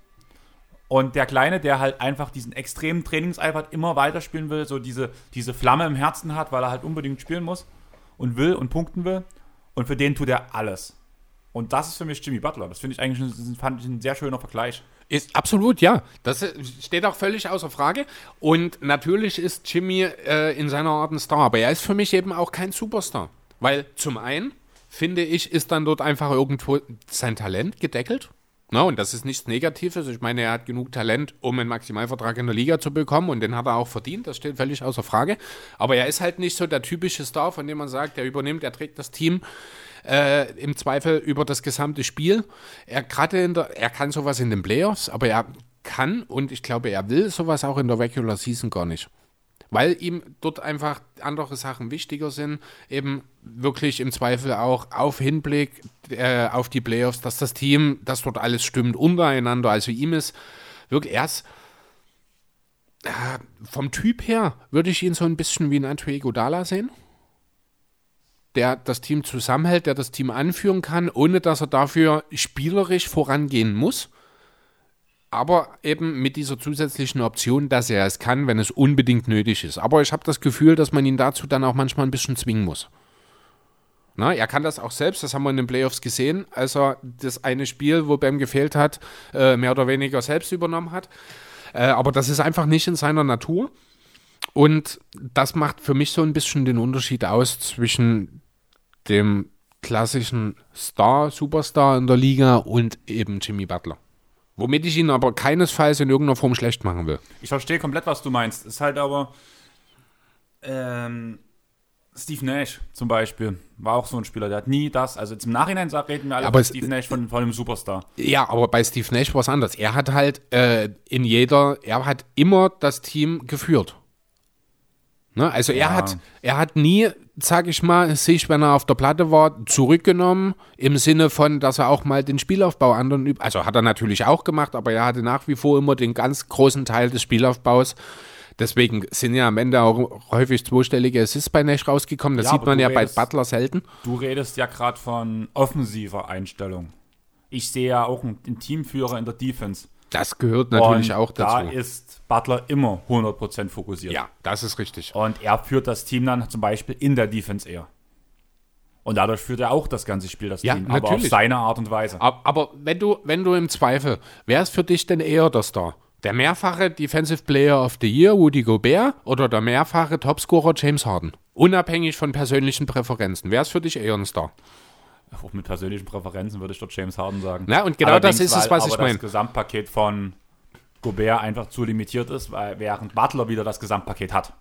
Und der Kleine, der halt einfach diesen extremen Trainingseifer immer weiterspielen will, so diese, diese Flamme im Herzen hat, weil er halt unbedingt spielen muss und will und punkten will. Und für den tut er alles. Und das ist für mich Jimmy Butler. Das finde ich eigentlich ein, fand ich ein sehr schöner Vergleich. Ist absolut, ja. Das steht auch völlig außer Frage. Und natürlich ist Jimmy äh, in seiner Art ein Star, aber er ist für mich eben auch kein Superstar. Weil zum einen finde ich, ist dann dort einfach irgendwo sein Talent gedeckelt. Na, und das ist nichts Negatives. Ich meine, er hat genug Talent, um einen Maximalvertrag in der Liga zu bekommen und den hat er auch verdient. Das steht völlig außer Frage. Aber er ist halt nicht so der typische Star, von dem man sagt, er übernimmt, er trägt das Team äh, im Zweifel über das gesamte Spiel. Er der, er kann sowas in den Playoffs, aber er kann und ich glaube, er will sowas auch in der Regular Season gar nicht weil ihm dort einfach andere Sachen wichtiger sind, eben wirklich im Zweifel auch auf Hinblick äh, auf die Playoffs, dass das Team, dass dort alles stimmt untereinander. Also ihm ist wirklich erst äh, vom Typ her würde ich ihn so ein bisschen wie ein Andre Godala sehen. Der das Team zusammenhält, der das Team anführen kann, ohne dass er dafür spielerisch vorangehen muss aber eben mit dieser zusätzlichen Option, dass er es kann, wenn es unbedingt nötig ist. Aber ich habe das Gefühl, dass man ihn dazu dann auch manchmal ein bisschen zwingen muss. Na, er kann das auch selbst, das haben wir in den Playoffs gesehen, als er das eine Spiel, wo Bam gefehlt hat, äh, mehr oder weniger selbst übernommen hat. Äh, aber das ist einfach nicht in seiner Natur. Und das macht für mich so ein bisschen den Unterschied aus zwischen dem klassischen Star, Superstar in der Liga und eben Jimmy Butler. Womit ich ihn aber keinesfalls in irgendeiner Form schlecht machen will. Ich verstehe komplett, was du meinst. Ist halt aber. Ähm, Steve Nash zum Beispiel war auch so ein Spieler, der hat nie das, also zum Nachhinein reden wir alle aber Steve Nash von, von einem Superstar. Ja, aber bei Steve Nash war es anders. Er hat halt äh, in jeder, er hat immer das Team geführt. Ne? Also ja. er hat, er hat nie, sag ich mal, sich, wenn er auf der Platte war, zurückgenommen, im Sinne von, dass er auch mal den Spielaufbau anderen übt. Also hat er natürlich auch gemacht, aber er hatte nach wie vor immer den ganz großen Teil des Spielaufbaus. Deswegen sind ja am Ende auch häufig zweistellige Assists bei Nash rausgekommen. Das ja, sieht man ja redest, bei Butler selten. Du redest ja gerade von offensiver Einstellung. Ich sehe ja auch einen Teamführer in der Defense. Das gehört natürlich und auch dazu. Da ist Butler immer 100% fokussiert. Ja, das ist richtig. Und er führt das Team dann zum Beispiel in der Defense eher. Und dadurch führt er auch das ganze Spiel, das ja, Team, natürlich. aber auf seine Art und Weise. Aber, aber wenn, du, wenn du im Zweifel, wer ist für dich denn eher der Star? Der mehrfache Defensive Player of the Year, Woody Gobert, oder der mehrfache Topscorer James Harden? Unabhängig von persönlichen Präferenzen. Wer ist für dich eher ein Star? auch mit persönlichen Präferenzen würde ich dort James Harden sagen. Na, und genau Allerdings, das ist es, was ich meine. das Gesamtpaket von Gobert einfach zu limitiert ist, weil, während Butler wieder das Gesamtpaket hat.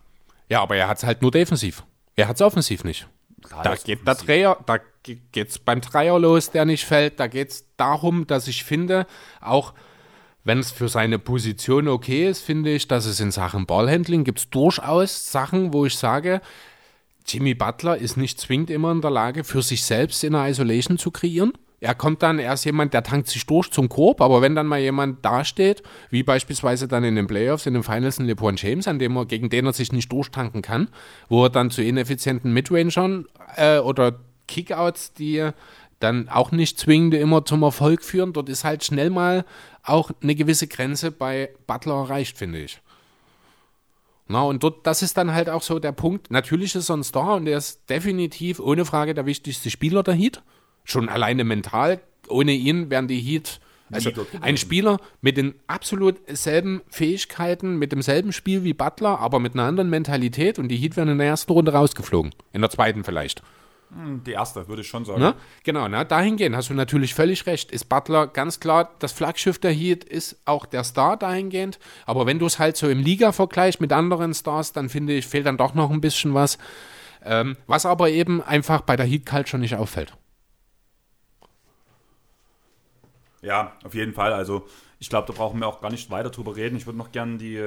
Ja, aber er hat es halt nur defensiv. Er hat es offensiv nicht. Da geht der Dreier, da geht's beim Dreier los, der nicht fällt. Da geht es darum, dass ich finde, auch wenn es für seine Position okay ist, finde ich, dass es in Sachen Ballhandling gibt es durchaus Sachen, wo ich sage, Jimmy Butler ist nicht zwingend immer in der Lage, für sich selbst in einer Isolation zu kreieren. Er kommt dann, er ist jemand, der tankt sich durch zum Korb, aber wenn dann mal jemand dasteht, wie beispielsweise dann in den Playoffs, in den Finals in LeBron James, an dem er, gegen den er sich nicht durchtanken kann, wo er dann zu ineffizienten Midrangern äh, oder Kickouts, die dann auch nicht zwingend immer zum Erfolg führen, dort ist halt schnell mal auch eine gewisse Grenze bei Butler erreicht, finde ich. Na, und dort, das ist dann halt auch so der Punkt. Natürlich ist er ein Star und er ist definitiv ohne Frage der wichtigste Spieler der Heat. Schon alleine mental. Ohne ihn wären die Heat. Also ein Spieler mit den absolut selben Fähigkeiten, mit demselben Spiel wie Butler, aber mit einer anderen Mentalität und die Heat wären in der ersten Runde rausgeflogen. In der zweiten vielleicht. Hm, die erste, würde ich schon sagen. Ne? Genau, ne? dahingehend hast du natürlich völlig recht. Ist Butler ganz klar das Flaggschiff der Heat, ist auch der Star dahingehend. Aber wenn du es halt so im Liga-Vergleich mit anderen Stars, dann finde ich, fehlt dann doch noch ein bisschen was. Ähm, was aber eben einfach bei der Heat-Culture nicht auffällt. Ja, auf jeden Fall. Also ich glaube, da brauchen wir auch gar nicht weiter drüber reden. Ich würde noch gerne die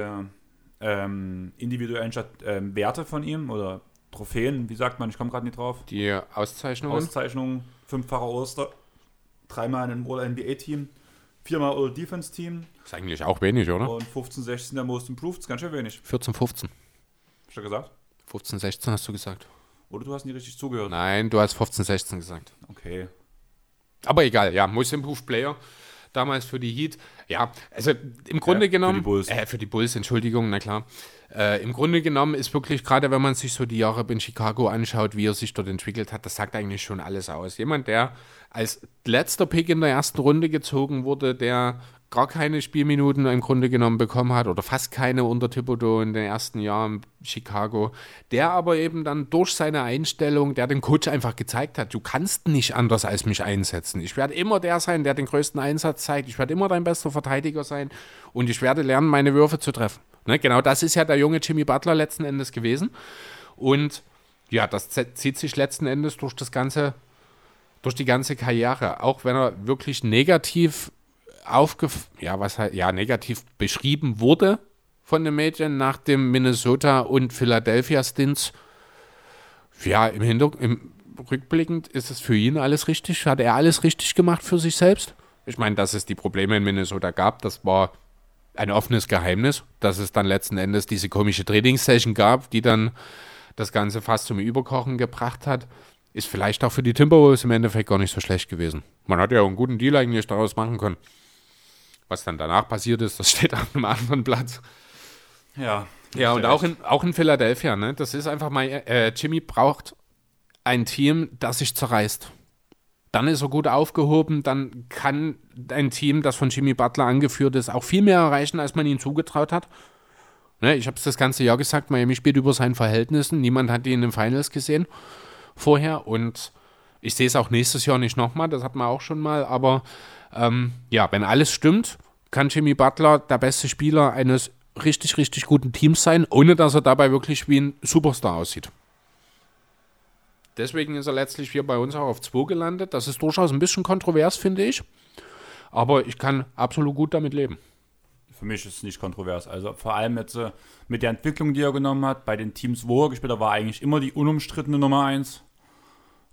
ähm, individuellen äh, Werte von ihm oder Trophäen, wie sagt man, ich komme gerade nicht drauf. Die Auszeichnungen. Auszeichnungen, fünffacher Oster, dreimal in einem All-NBA-Team, viermal All-Defense-Team. Ist eigentlich auch wenig, oder? Und 15, 16 der Most Improved, ist ganz schön wenig. 14, 15. Hast du gesagt? 15, 16 hast du gesagt. Oder du hast nicht richtig zugehört. Nein, du hast 15, 16 gesagt. Okay. Aber egal, ja, Most Improved Player damals für die Heat. Ja, also im Grunde Ja, genommen. für die Bulls. Äh, für die Bulls, Entschuldigung, na klar. Äh, Im Grunde genommen ist wirklich, gerade wenn man sich so die Jahre in Chicago anschaut, wie er sich dort entwickelt hat, das sagt eigentlich schon alles aus. Jemand, der als letzter Pick in der ersten Runde gezogen wurde, der gar keine Spielminuten im Grunde genommen bekommen hat oder fast keine unter Thibodeau in den ersten Jahren Chicago, der aber eben dann durch seine Einstellung, der dem Coach einfach gezeigt hat, du kannst nicht anders als mich einsetzen. Ich werde immer der sein, der den größten Einsatz zeigt. Ich werde immer dein bester Verteidiger sein und ich werde lernen, meine Würfe zu treffen. Ne, genau das ist ja der junge Jimmy Butler letzten Endes gewesen. Und ja, das zieht sich letzten Endes durch das ganze, durch die ganze Karriere. Auch wenn er wirklich negativ aufgef ja, was halt, ja, negativ beschrieben wurde von den Medien nach dem Minnesota und Philadelphia Stints. Ja, im Hintergrund, im rückblickend ist es für ihn alles richtig. Hat er alles richtig gemacht für sich selbst? Ich meine, dass es die Probleme in Minnesota gab, das war ein offenes Geheimnis, dass es dann letzten Endes diese komische Trainingssession gab, die dann das Ganze fast zum Überkochen gebracht hat, ist vielleicht auch für die Timberwolves im Endeffekt gar nicht so schlecht gewesen. Man hat ja auch einen guten Deal eigentlich daraus machen können. Was dann danach passiert ist, das [laughs] steht auf einem anderen Blatt. Ja. Ja, und auch in, auch in Philadelphia, ne? Das ist einfach mal, äh, Jimmy braucht ein Team, das sich zerreißt. Dann ist er gut aufgehoben, dann kann ein Team, das von Jimmy Butler angeführt ist, auch viel mehr erreichen, als man ihm zugetraut hat. Ne, ich habe es das ganze Jahr gesagt, Miami spielt über seinen Verhältnissen. Niemand hat ihn in den Finals gesehen vorher und ich sehe es auch nächstes Jahr nicht nochmal, das hat man auch schon mal, aber ähm, ja, wenn alles stimmt, kann Jimmy Butler der beste Spieler eines richtig, richtig guten Teams sein, ohne dass er dabei wirklich wie ein Superstar aussieht. Deswegen ist er letztlich hier bei uns auch auf 2 gelandet. Das ist durchaus ein bisschen kontrovers, finde ich. Aber ich kann absolut gut damit leben. Für mich ist es nicht kontrovers. Also vor allem jetzt äh, mit der Entwicklung, die er genommen hat, bei den Teams, wo er gespielt hat, war eigentlich immer die unumstrittene Nummer 1.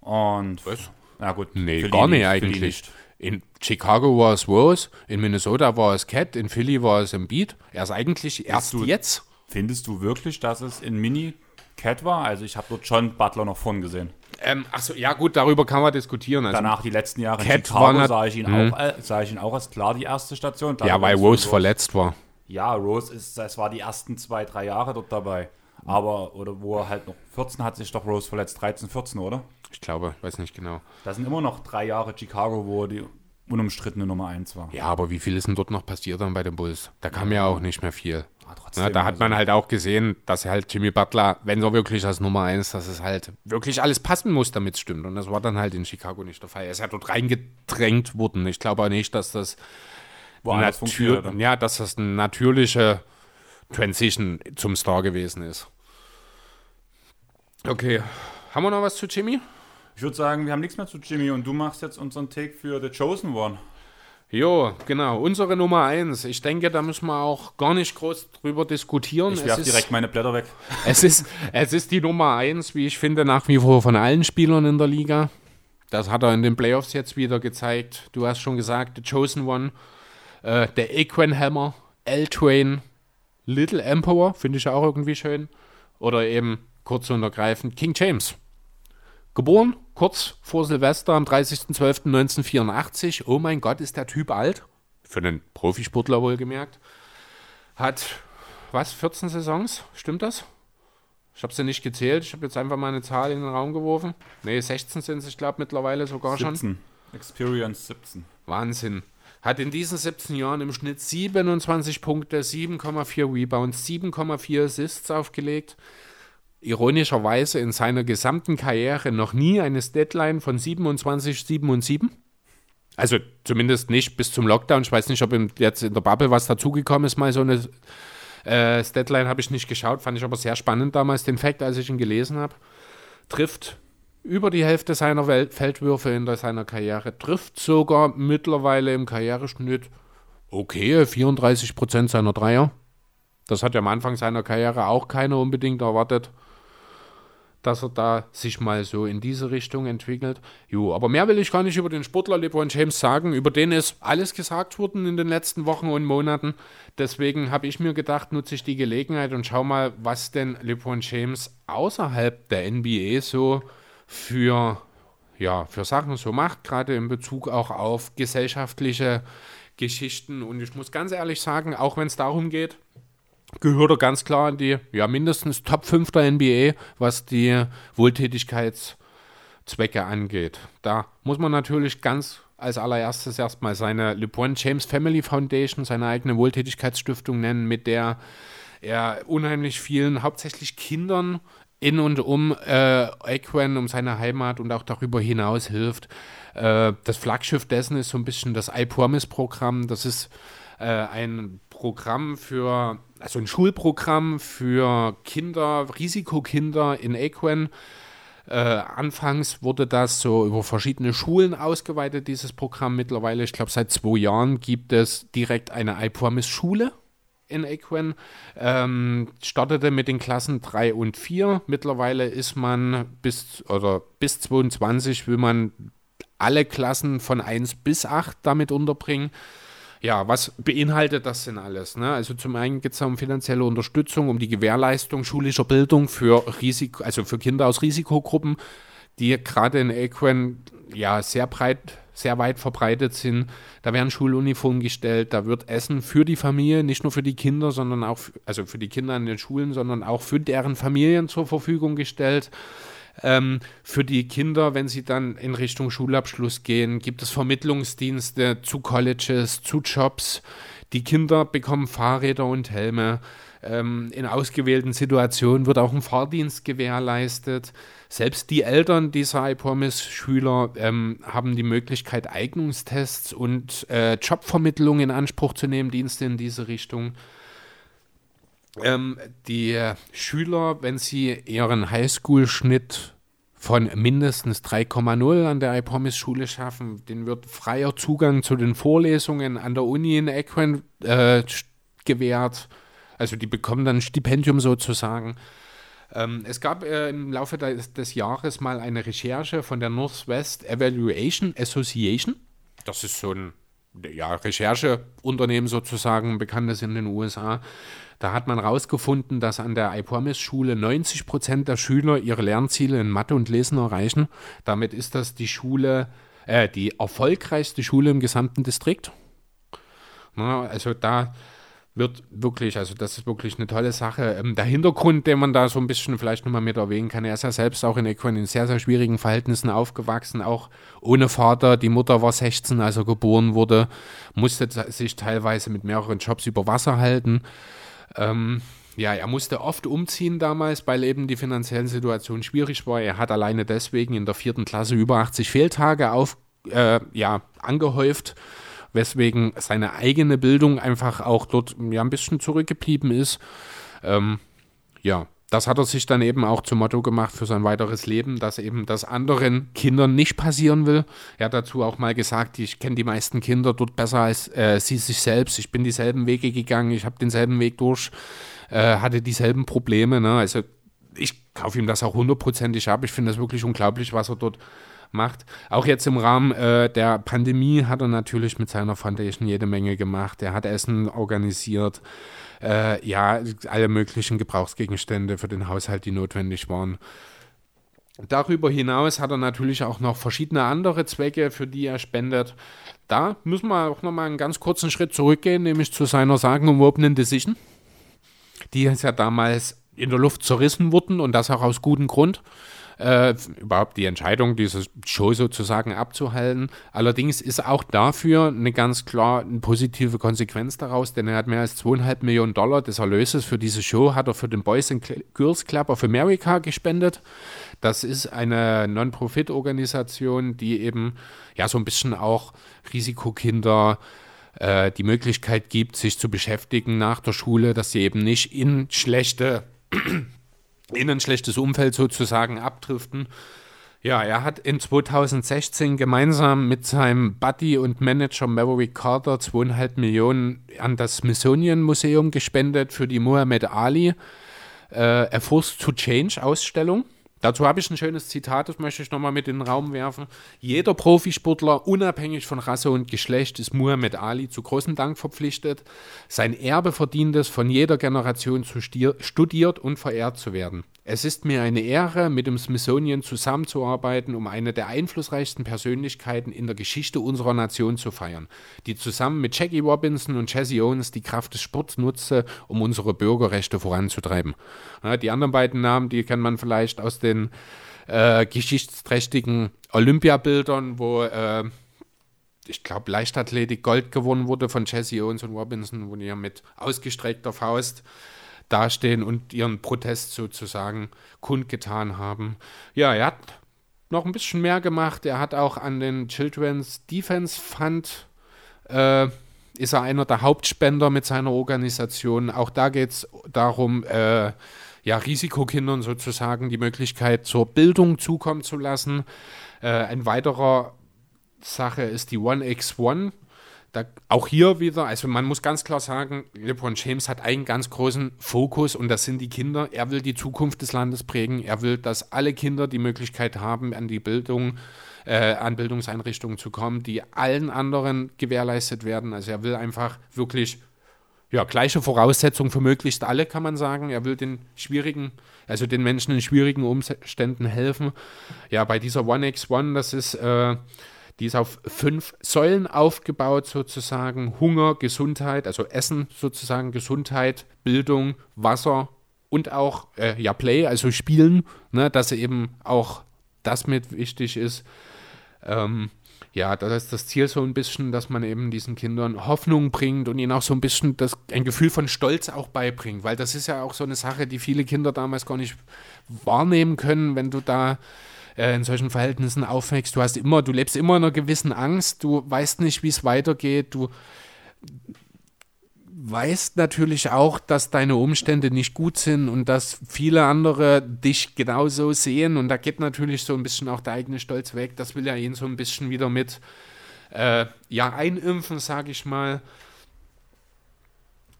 Und. Was? Na gut. Nee, gar nicht eigentlich. nicht. In Chicago war es Rose, in Minnesota war es Cat, in Philly war es Embiid. Er ist eigentlich erst du- jetzt. Findest du wirklich, dass es in Mini Cat war? Also ich habe dort schon Butler noch vorn gesehen. Ähm, achso, ja gut, darüber kann man diskutieren. Also, Danach die letzten Jahre in Cat Chicago war nat- sah ich, ihn auch, äh, sah ich ihn auch als klar die erste Station. Klar, ja, weil Rose verletzt war. Ja, Rose ist, das war die ersten zwei, drei Jahre dort dabei. Aber, oder wo er halt noch 14 hat sich doch Rose verletzt, 13, 14, oder? Ich glaube, weiß nicht genau. Das sind immer noch drei Jahre Chicago, wo die unumstrittene Nummer 1 war. Ja, aber wie viel ist denn dort noch passiert dann bei den Bulls? Da kam ja auch nicht mehr viel. Ah, trotzdem, Na, da hat also- man halt auch gesehen, dass halt Jimmy Butler, wenn er wirklich als Nummer eins, dass es halt wirklich alles passen muss, damit es stimmt. Und das war dann halt in Chicago nicht der Fall. Er ist ja dort reingedrängt worden. Ich glaube auch nicht, dass das natür ja, dass das eine natürliche Transition zum Star gewesen ist. Okay. haben wir noch was zu Jimmy? Ich würde sagen, wir haben nichts mehr zu Jimmy und du machst jetzt unseren Take für The Chosen One. Jo, genau, unsere Nummer 1. Ich denke, da müssen wir auch gar nicht groß drüber diskutieren. Ich werfe direkt meine Blätter weg. [laughs] Es ist, es ist die Nummer 1, wie ich finde, nach wie vor von allen Spielern in der Liga. Das hat er in den Playoffs jetzt wieder gezeigt. Du hast schon gesagt, The Chosen One, äh, der Aquan Hammer, L-Train, Little Emperor, finde ich auch irgendwie schön. Oder eben kurz und ergreifend King James. Geboren kurz vor Silvester am 30.12.1984. Oh mein Gott, ist der Typ alt. Für einen Profisportler wohlgemerkt. Hat, was, 14 Saisons? Stimmt das? Ich habe sie nicht gezählt. Ich habe jetzt einfach mal eine Zahl in den Raum geworfen. Ne, 16 sind es, ich glaube, mittlerweile sogar 17. schon. Experience 17. Wahnsinn. Hat in diesen 17 Jahren im Schnitt 27 Punkte, 7,4 Rebounds, 7,4 Assists aufgelegt ironischerweise in seiner gesamten Karriere noch nie eine Deadline von 27, 7 und 7. Also zumindest nicht bis zum Lockdown. Ich weiß nicht, ob jetzt in der Bubble was dazugekommen ist, mal so eine äh, Deadline habe ich nicht geschaut, fand ich aber sehr spannend damals, den Fakt, als ich ihn gelesen habe. Trifft über die Hälfte seiner Welt Feldwürfe in seiner Karriere, trifft sogar mittlerweile im Karriereschnitt okay 34 Prozent seiner Dreier. Das hat ja am Anfang seiner Karriere auch keiner unbedingt erwartet dass er da sich mal so in diese Richtung entwickelt. Jo, aber mehr will ich gar nicht über den Sportler LeBron James sagen. Über den ist alles gesagt worden in den letzten Wochen und Monaten. Deswegen habe ich mir gedacht, nutze ich die Gelegenheit und schau mal, was denn LeBron James außerhalb der NBA so für, ja, für Sachen so macht, gerade in Bezug auch auf gesellschaftliche Geschichten. Und ich muss ganz ehrlich sagen, auch wenn es darum geht, gehört er ganz klar in die ja, mindestens Top 5 der NBA, was die Wohltätigkeitszwecke angeht. Da muss man natürlich ganz als allererstes erstmal seine LeBron James Family Foundation, seine eigene Wohltätigkeitsstiftung nennen, mit der er unheimlich vielen, hauptsächlich Kindern in und um äh, um seine Heimat und auch darüber hinaus hilft. Äh, das Flaggschiff dessen ist so ein bisschen das I Promise Programm. Das ist äh, ein Programm für also ein Schulprogramm für Kinder, Risikokinder in Equen. Äh, anfangs wurde das so über verschiedene Schulen ausgeweitet, dieses Programm. Mittlerweile, ich glaube, seit zwei Jahren gibt es direkt eine iPromise-Schule in Equen. Ähm, startete mit den Klassen 3 und 4. Mittlerweile ist man bis, oder bis 22 will man alle Klassen von 1 bis 8 damit unterbringen. Ja, was beinhaltet das denn alles? Ne? Also zum einen geht es um finanzielle Unterstützung, um die Gewährleistung schulischer Bildung für Risiko, also für Kinder aus Risikogruppen, die gerade in Equen ja sehr breit, sehr weit verbreitet sind. Da werden Schuluniformen gestellt, da wird Essen für die Familie, nicht nur für die Kinder, sondern auch, also für die Kinder an den Schulen, sondern auch für deren Familien zur Verfügung gestellt. Ähm, für die Kinder, wenn sie dann in Richtung Schulabschluss gehen, gibt es Vermittlungsdienste zu Colleges, zu Jobs. Die Kinder bekommen Fahrräder und Helme. Ähm, in ausgewählten Situationen wird auch ein Fahrdienst gewährleistet. Selbst die Eltern dieser iPromise-Schüler ähm, haben die Möglichkeit, Eignungstests und äh, Jobvermittlung in Anspruch zu nehmen, Dienste in diese Richtung. Ähm, die Schüler, wenn sie ihren Highschool-Schnitt von mindestens 3,0 an der iPromise-Schule schaffen, den wird freier Zugang zu den Vorlesungen an der Uni in Akron äh, gewährt. Also die bekommen dann ein Stipendium sozusagen. Ähm, es gab äh, im Laufe des, des Jahres mal eine Recherche von der Northwest Evaluation Association. Das ist so ein ja, Rechercheunternehmen sozusagen, bekanntes in den USA. Da hat man herausgefunden, dass an der IPOMIS-Schule 90 Prozent der Schüler ihre Lernziele in Mathe und Lesen erreichen. Damit ist das die Schule, äh, die erfolgreichste Schule im gesamten Distrikt. Na, also da wird wirklich, also das ist wirklich eine tolle Sache. Ähm, der Hintergrund, den man da so ein bisschen vielleicht nochmal mit erwähnen kann, er ist ja selbst auch in Equan in sehr, sehr schwierigen Verhältnissen aufgewachsen, auch ohne Vater. Die Mutter war 16, als er geboren wurde, musste sich teilweise mit mehreren Jobs über Wasser halten. Ähm, ja, er musste oft umziehen damals, weil eben die finanzielle Situation schwierig war. Er hat alleine deswegen in der vierten Klasse über 80 Fehltage auf, äh, ja, angehäuft, weswegen seine eigene Bildung einfach auch dort ja, ein bisschen zurückgeblieben ist. Ähm, ja, das hat er sich dann eben auch zum Motto gemacht für sein weiteres Leben, dass eben das anderen Kindern nicht passieren will. Er hat dazu auch mal gesagt, ich kenne die meisten Kinder dort besser als äh, sie sich selbst. Ich bin dieselben Wege gegangen, ich habe denselben Weg durch, äh, hatte dieselben Probleme. Ne? Also ich kaufe ihm das auch hundertprozentig ab. Ich finde das wirklich unglaublich, was er dort macht. Auch jetzt im Rahmen äh, der Pandemie hat er natürlich mit seiner Foundation jede Menge gemacht. Er hat Essen organisiert äh, ja, alle möglichen Gebrauchsgegenstände für den Haushalt, die notwendig waren. Darüber hinaus hat er natürlich auch noch verschiedene andere Zwecke, für die er spendet. Da müssen wir auch noch mal einen ganz kurzen Schritt zurückgehen, nämlich zu seiner sagenumwobenen Decision, die ist ja damals in der Luft zerrissen wurden und das auch aus gutem Grund äh, überhaupt die Entscheidung, diese Show sozusagen abzuhalten. Allerdings ist auch dafür eine ganz klar eine positive Konsequenz daraus, denn er hat mehr als zweieinhalb Millionen Dollar des Erlöses für diese Show hat er für den Boys and Girls Club of America gespendet. Das ist eine Non-Profit-Organisation, die eben ja so ein bisschen auch Risikokinder äh, die Möglichkeit gibt, sich zu beschäftigen nach der Schule, dass sie eben nicht in schlechte in ein schlechtes Umfeld sozusagen abdriften. Ja, er hat in 2016 gemeinsam mit seinem Buddy und Manager Maverick Carter zweieinhalb Millionen an das Smithsonian Museum gespendet für die Muhammad Ali äh, A Force to Change Ausstellung. Dazu habe ich ein schönes Zitat, das möchte ich nochmal mit in den Raum werfen. Jeder Profisportler, unabhängig von Rasse und Geschlecht, ist Muhammad Ali zu großem Dank verpflichtet. Sein Erbe verdient es, von jeder Generation zu studiert und verehrt zu werden. Es ist mir eine Ehre, mit dem Smithsonian zusammenzuarbeiten, um eine der einflussreichsten Persönlichkeiten in der Geschichte unserer Nation zu feiern, die zusammen mit Jackie Robinson und Jesse Owens die Kraft des Sports nutze, um unsere Bürgerrechte voranzutreiben. Die anderen beiden Namen, die kennt man vielleicht aus den äh, geschichtsträchtigen Olympiabildern, wo äh, ich glaube, Leichtathletik Gold gewonnen wurde von Jesse Owens und Robinson, wo die ja mit ausgestreckter Faust dastehen und ihren Protest sozusagen kundgetan haben. Ja, er hat noch ein bisschen mehr gemacht. Er hat auch an den Children's Defense Fund, äh, ist er einer der Hauptspender mit seiner Organisation. Auch da geht es darum, äh, ja, Risikokindern sozusagen die Möglichkeit zur Bildung zukommen zu lassen. Äh, ein weiterer Sache ist die One x One da, auch hier wieder, also man muss ganz klar sagen, LeBron James hat einen ganz großen Fokus und das sind die Kinder. Er will die Zukunft des Landes prägen. Er will, dass alle Kinder die Möglichkeit haben, an die Bildung, äh, an Bildungseinrichtungen zu kommen, die allen anderen gewährleistet werden. Also er will einfach wirklich ja, gleiche Voraussetzungen für möglichst alle, kann man sagen. Er will den schwierigen, also den Menschen in schwierigen Umständen helfen. Ja, bei dieser One X One, das ist äh, die ist auf fünf Säulen aufgebaut, sozusagen. Hunger, Gesundheit, also Essen sozusagen, Gesundheit, Bildung, Wasser und auch äh, ja, Play, also Spielen, ne, dass eben auch das mit wichtig ist. Ähm, ja, das ist das Ziel so ein bisschen, dass man eben diesen Kindern Hoffnung bringt und ihnen auch so ein bisschen das, ein Gefühl von Stolz auch beibringt, weil das ist ja auch so eine Sache, die viele Kinder damals gar nicht wahrnehmen können, wenn du da äh, in solchen Verhältnissen aufwächst. Du hast immer, du lebst immer in einer gewissen Angst, du weißt nicht, wie es weitergeht, du weißt natürlich auch, dass deine Umstände nicht gut sind und dass viele andere dich genauso sehen und da geht natürlich so ein bisschen auch der eigene Stolz weg. Das will ja ihn so ein bisschen wieder mit äh, ja einimpfen, sage ich mal.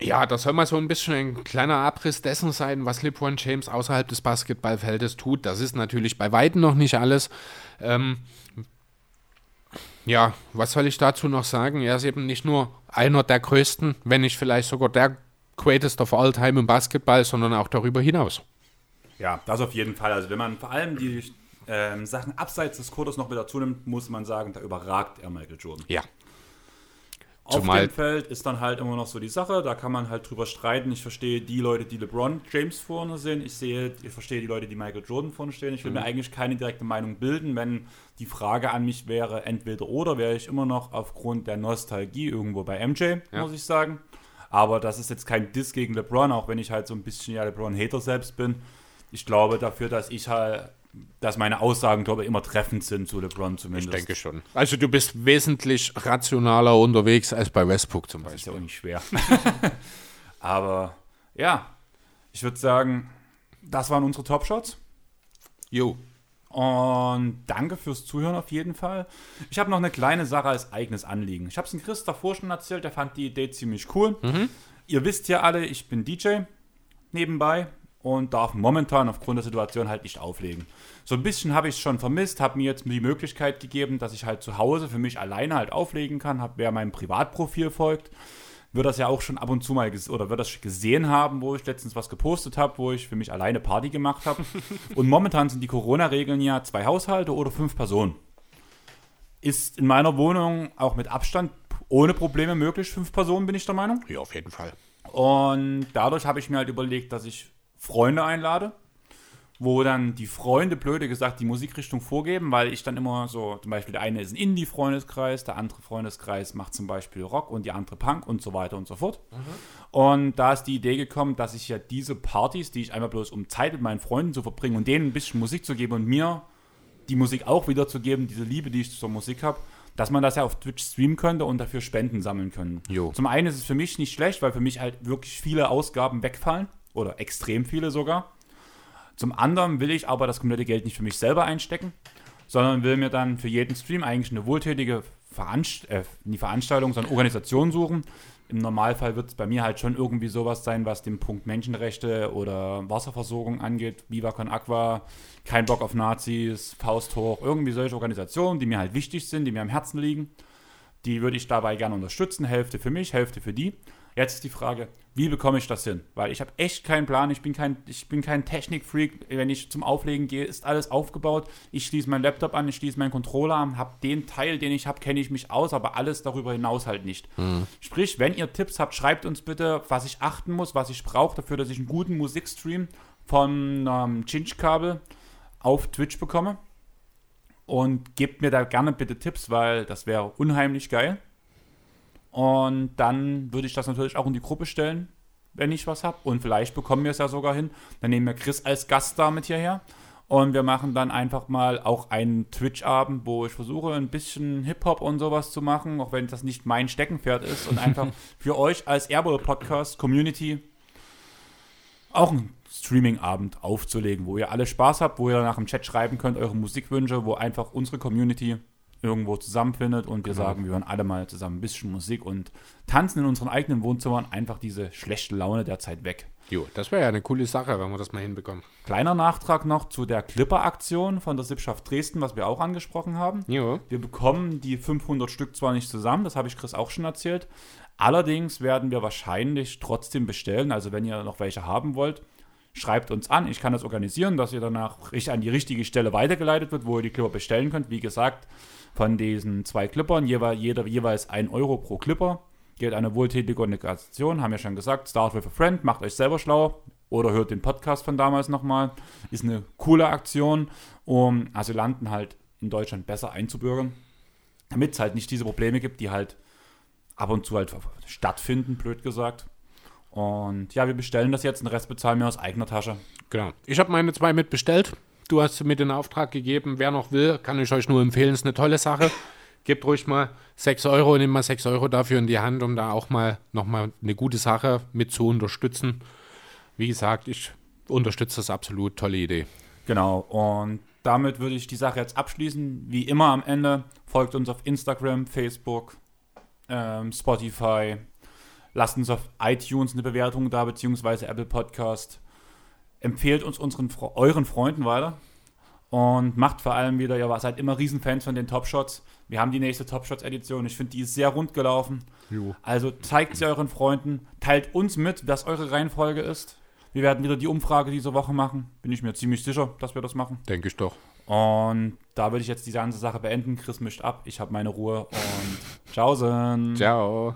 Ja, das soll mal so ein bisschen ein kleiner Abriss dessen sein, was LeBron James außerhalb des Basketballfeldes tut. Das ist natürlich bei weitem noch nicht alles. Ähm, ja, was soll ich dazu noch sagen? Er ist eben nicht nur einer der größten, wenn nicht vielleicht sogar der greatest of all time im Basketball, sondern auch darüber hinaus. Ja, das auf jeden Fall. Also wenn man vor allem die ähm, Sachen abseits des Codes noch wieder zunimmt, muss man sagen, da überragt er Michael Jordan. Ja, auf Zumal dem Feld ist dann halt immer noch so die Sache, da kann man halt drüber streiten. Ich verstehe die Leute, die LeBron James vorne sehen. Ich sehe, ich verstehe die Leute, die Michael Jordan vorne stehen. Ich will mhm. mir eigentlich keine direkte Meinung bilden. Wenn die Frage an mich wäre, entweder oder, wäre ich immer noch aufgrund der Nostalgie irgendwo bei MJ, ja. muss ich sagen. Aber das ist jetzt kein Diss gegen LeBron, auch wenn ich halt so ein bisschen ja LeBron-Hater selbst bin. Ich glaube dafür, dass ich halt dass meine Aussagen, glaube ich, immer treffend sind zu LeBron zumindest. Ich denke schon. Also du bist wesentlich rationaler unterwegs als bei Westbrook zum Beispiel. Das ist ja auch nicht schwer. [laughs] Aber ja, ich würde sagen, das waren unsere Top-Shots. Jo. Und danke fürs Zuhören auf jeden Fall. Ich habe noch eine kleine Sache als eigenes Anliegen. Ich habe es dem Chris davor schon erzählt, der fand die Idee ziemlich cool. Ihr wisst ja alle, ich bin DJ nebenbei und darf momentan aufgrund der Situation halt nicht auflegen. So ein bisschen habe ich es schon vermisst, habe mir jetzt die Möglichkeit gegeben, dass ich halt zu Hause für mich alleine halt auflegen kann. Hab, wer meinem Privatprofil folgt, wird das ja auch schon ab und zu mal oder wird das gesehen haben, wo ich letztens was gepostet habe, wo ich für mich alleine Party gemacht habe. [laughs] und momentan sind die Corona-Regeln ja zwei Haushalte oder fünf Personen. Ist in meiner Wohnung auch mit Abstand ohne Probleme möglich. Fünf Personen bin ich der Meinung. Ja, auf jeden Fall. Und dadurch habe ich mir halt überlegt, dass ich Freunde einlade, wo dann die Freunde, blöde gesagt, die Musikrichtung vorgeben, weil ich dann immer so, zum Beispiel der eine ist ein Indie-Freundeskreis, der andere Freundeskreis macht zum Beispiel Rock und die andere Punk und so weiter und so fort. Und da ist die Idee gekommen, dass ich ja diese Partys, die ich einmal bloß um Zeit mit meinen Freunden zu verbringen und denen ein bisschen Musik zu geben und mir die Musik auch wiederzugeben, diese Liebe, die ich zur Musik habe, dass man das ja auf Twitch streamen könnte und dafür Spenden sammeln können. Jo. Zum einen ist es für mich nicht schlecht, weil für mich halt wirklich viele Ausgaben wegfallen oder extrem viele sogar. Zum anderen will ich aber das komplette Geld nicht für mich selber einstecken, sondern will mir dann für jeden Stream eigentlich eine wohltätige Veranst äh, Veranstaltung, sondern Organisation suchen. Im Normalfall wird es bei mir halt schon irgendwie sowas sein, was den Punkt Menschenrechte oder Wasserversorgung angeht. Viva Con Aqua, kein Bock auf Nazis, Faust hoch, irgendwie solche Organisationen, die mir halt wichtig sind, die mir am Herzen liegen. Die würde ich dabei gerne unterstützen. Hälfte für mich, Hälfte für die. Jetzt ist die Frage, wie bekomme ich das hin? Weil ich habe echt keinen Plan. Ich bin kein, ich bin kein Technikfreak. Wenn ich zum Auflegen gehe, ist alles aufgebaut. Ich schließe meinen Laptop an, ich schließe meinen Controller an, habe den Teil, den ich habe, kenne ich mich aus, aber alles darüber hinaus halt nicht. Sprich, wenn ihr Tipps habt, schreibt uns bitte, was ich achten muss, was ich brauche dafür, dass ich einen guten Musikstream von ähm, Chinch-Kabel auf Twitch bekomme. Und gebt mir da gerne bitte Tipps, weil das wäre unheimlich geil. Und dann würde ich das natürlich auch in die Gruppe stellen, wenn ich was habe. Und vielleicht bekommen wir es ja sogar hin. Dann nehmen wir Chris als Gast da mit hierher. Und wir machen dann einfach mal auch einen Twitch-Abend, wo ich versuche, ein bisschen Hip-Hop und sowas zu machen, auch wenn das nicht mein Steckenpferd ist. Und einfach [laughs] für euch als Airball-Podcast-Community auch einen Streaming-Abend aufzulegen, wo ihr alle Spaß habt, wo ihr nach dem Chat schreiben könnt, eure Musikwünsche, wo einfach unsere Community irgendwo zusammenfindet und wir sagen, wir hören alle mal zusammen ein bisschen Musik und tanzen in unseren eigenen Wohnzimmern einfach diese schlechte Laune der Zeit weg. Jo, das wäre ja eine coole Sache, wenn wir das mal hinbekommen. Kleiner Nachtrag noch zu der Clipper-Aktion von der Sippschaft Dresden, was wir auch angesprochen haben. Jo. Wir bekommen die 500 Stück zwar nicht zusammen, das habe ich Chris auch schon erzählt. Allerdings werden wir wahrscheinlich trotzdem bestellen. Also wenn ihr noch welche haben wollt, schreibt uns an. Ich kann das organisieren, dass ihr danach richtig an die richtige Stelle weitergeleitet wird, wo ihr die Clipper bestellen könnt. Wie gesagt, von diesen zwei Clippern, jeweils, jeder, jeweils 1 Euro pro Clipper. Geht eine wohltätige Organisation, haben wir schon gesagt. Start with a Friend, macht euch selber schlau oder hört den Podcast von damals nochmal. Ist eine coole Aktion, um Asylanten halt in Deutschland besser einzubürgern. Damit es halt nicht diese Probleme gibt, die halt ab und zu halt stattfinden, blöd gesagt. Und ja, wir bestellen das jetzt, den Rest bezahlen wir aus eigener Tasche. Genau. Ich habe meine zwei mitbestellt. Du hast mit in Auftrag gegeben. Wer noch will, kann ich euch nur empfehlen. Ist eine tolle Sache. Gebt ruhig mal 6 Euro, nehmt mal 6 Euro dafür in die Hand, um da auch mal nochmal eine gute Sache mit zu unterstützen. Wie gesagt, ich unterstütze das absolut. Tolle Idee. Genau, und damit würde ich die Sache jetzt abschließen. Wie immer am Ende, folgt uns auf Instagram, Facebook, ähm, Spotify. Lasst uns auf iTunes eine Bewertung da, beziehungsweise Apple Podcast. Empfehlt uns unseren, euren Freunden weiter. Und macht vor allem wieder, ihr seid immer Riesenfans von den Top Shots. Wir haben die nächste Top Shots Edition. Ich finde, die ist sehr rund gelaufen. Jo. Also zeigt sie euren Freunden, teilt uns mit, was eure Reihenfolge ist. Wir werden wieder die Umfrage diese Woche machen. Bin ich mir ziemlich sicher, dass wir das machen. Denke ich doch. Und da würde ich jetzt diese ganze Sache beenden. Chris mischt ab, ich habe meine Ruhe und tschaußen. Ciao.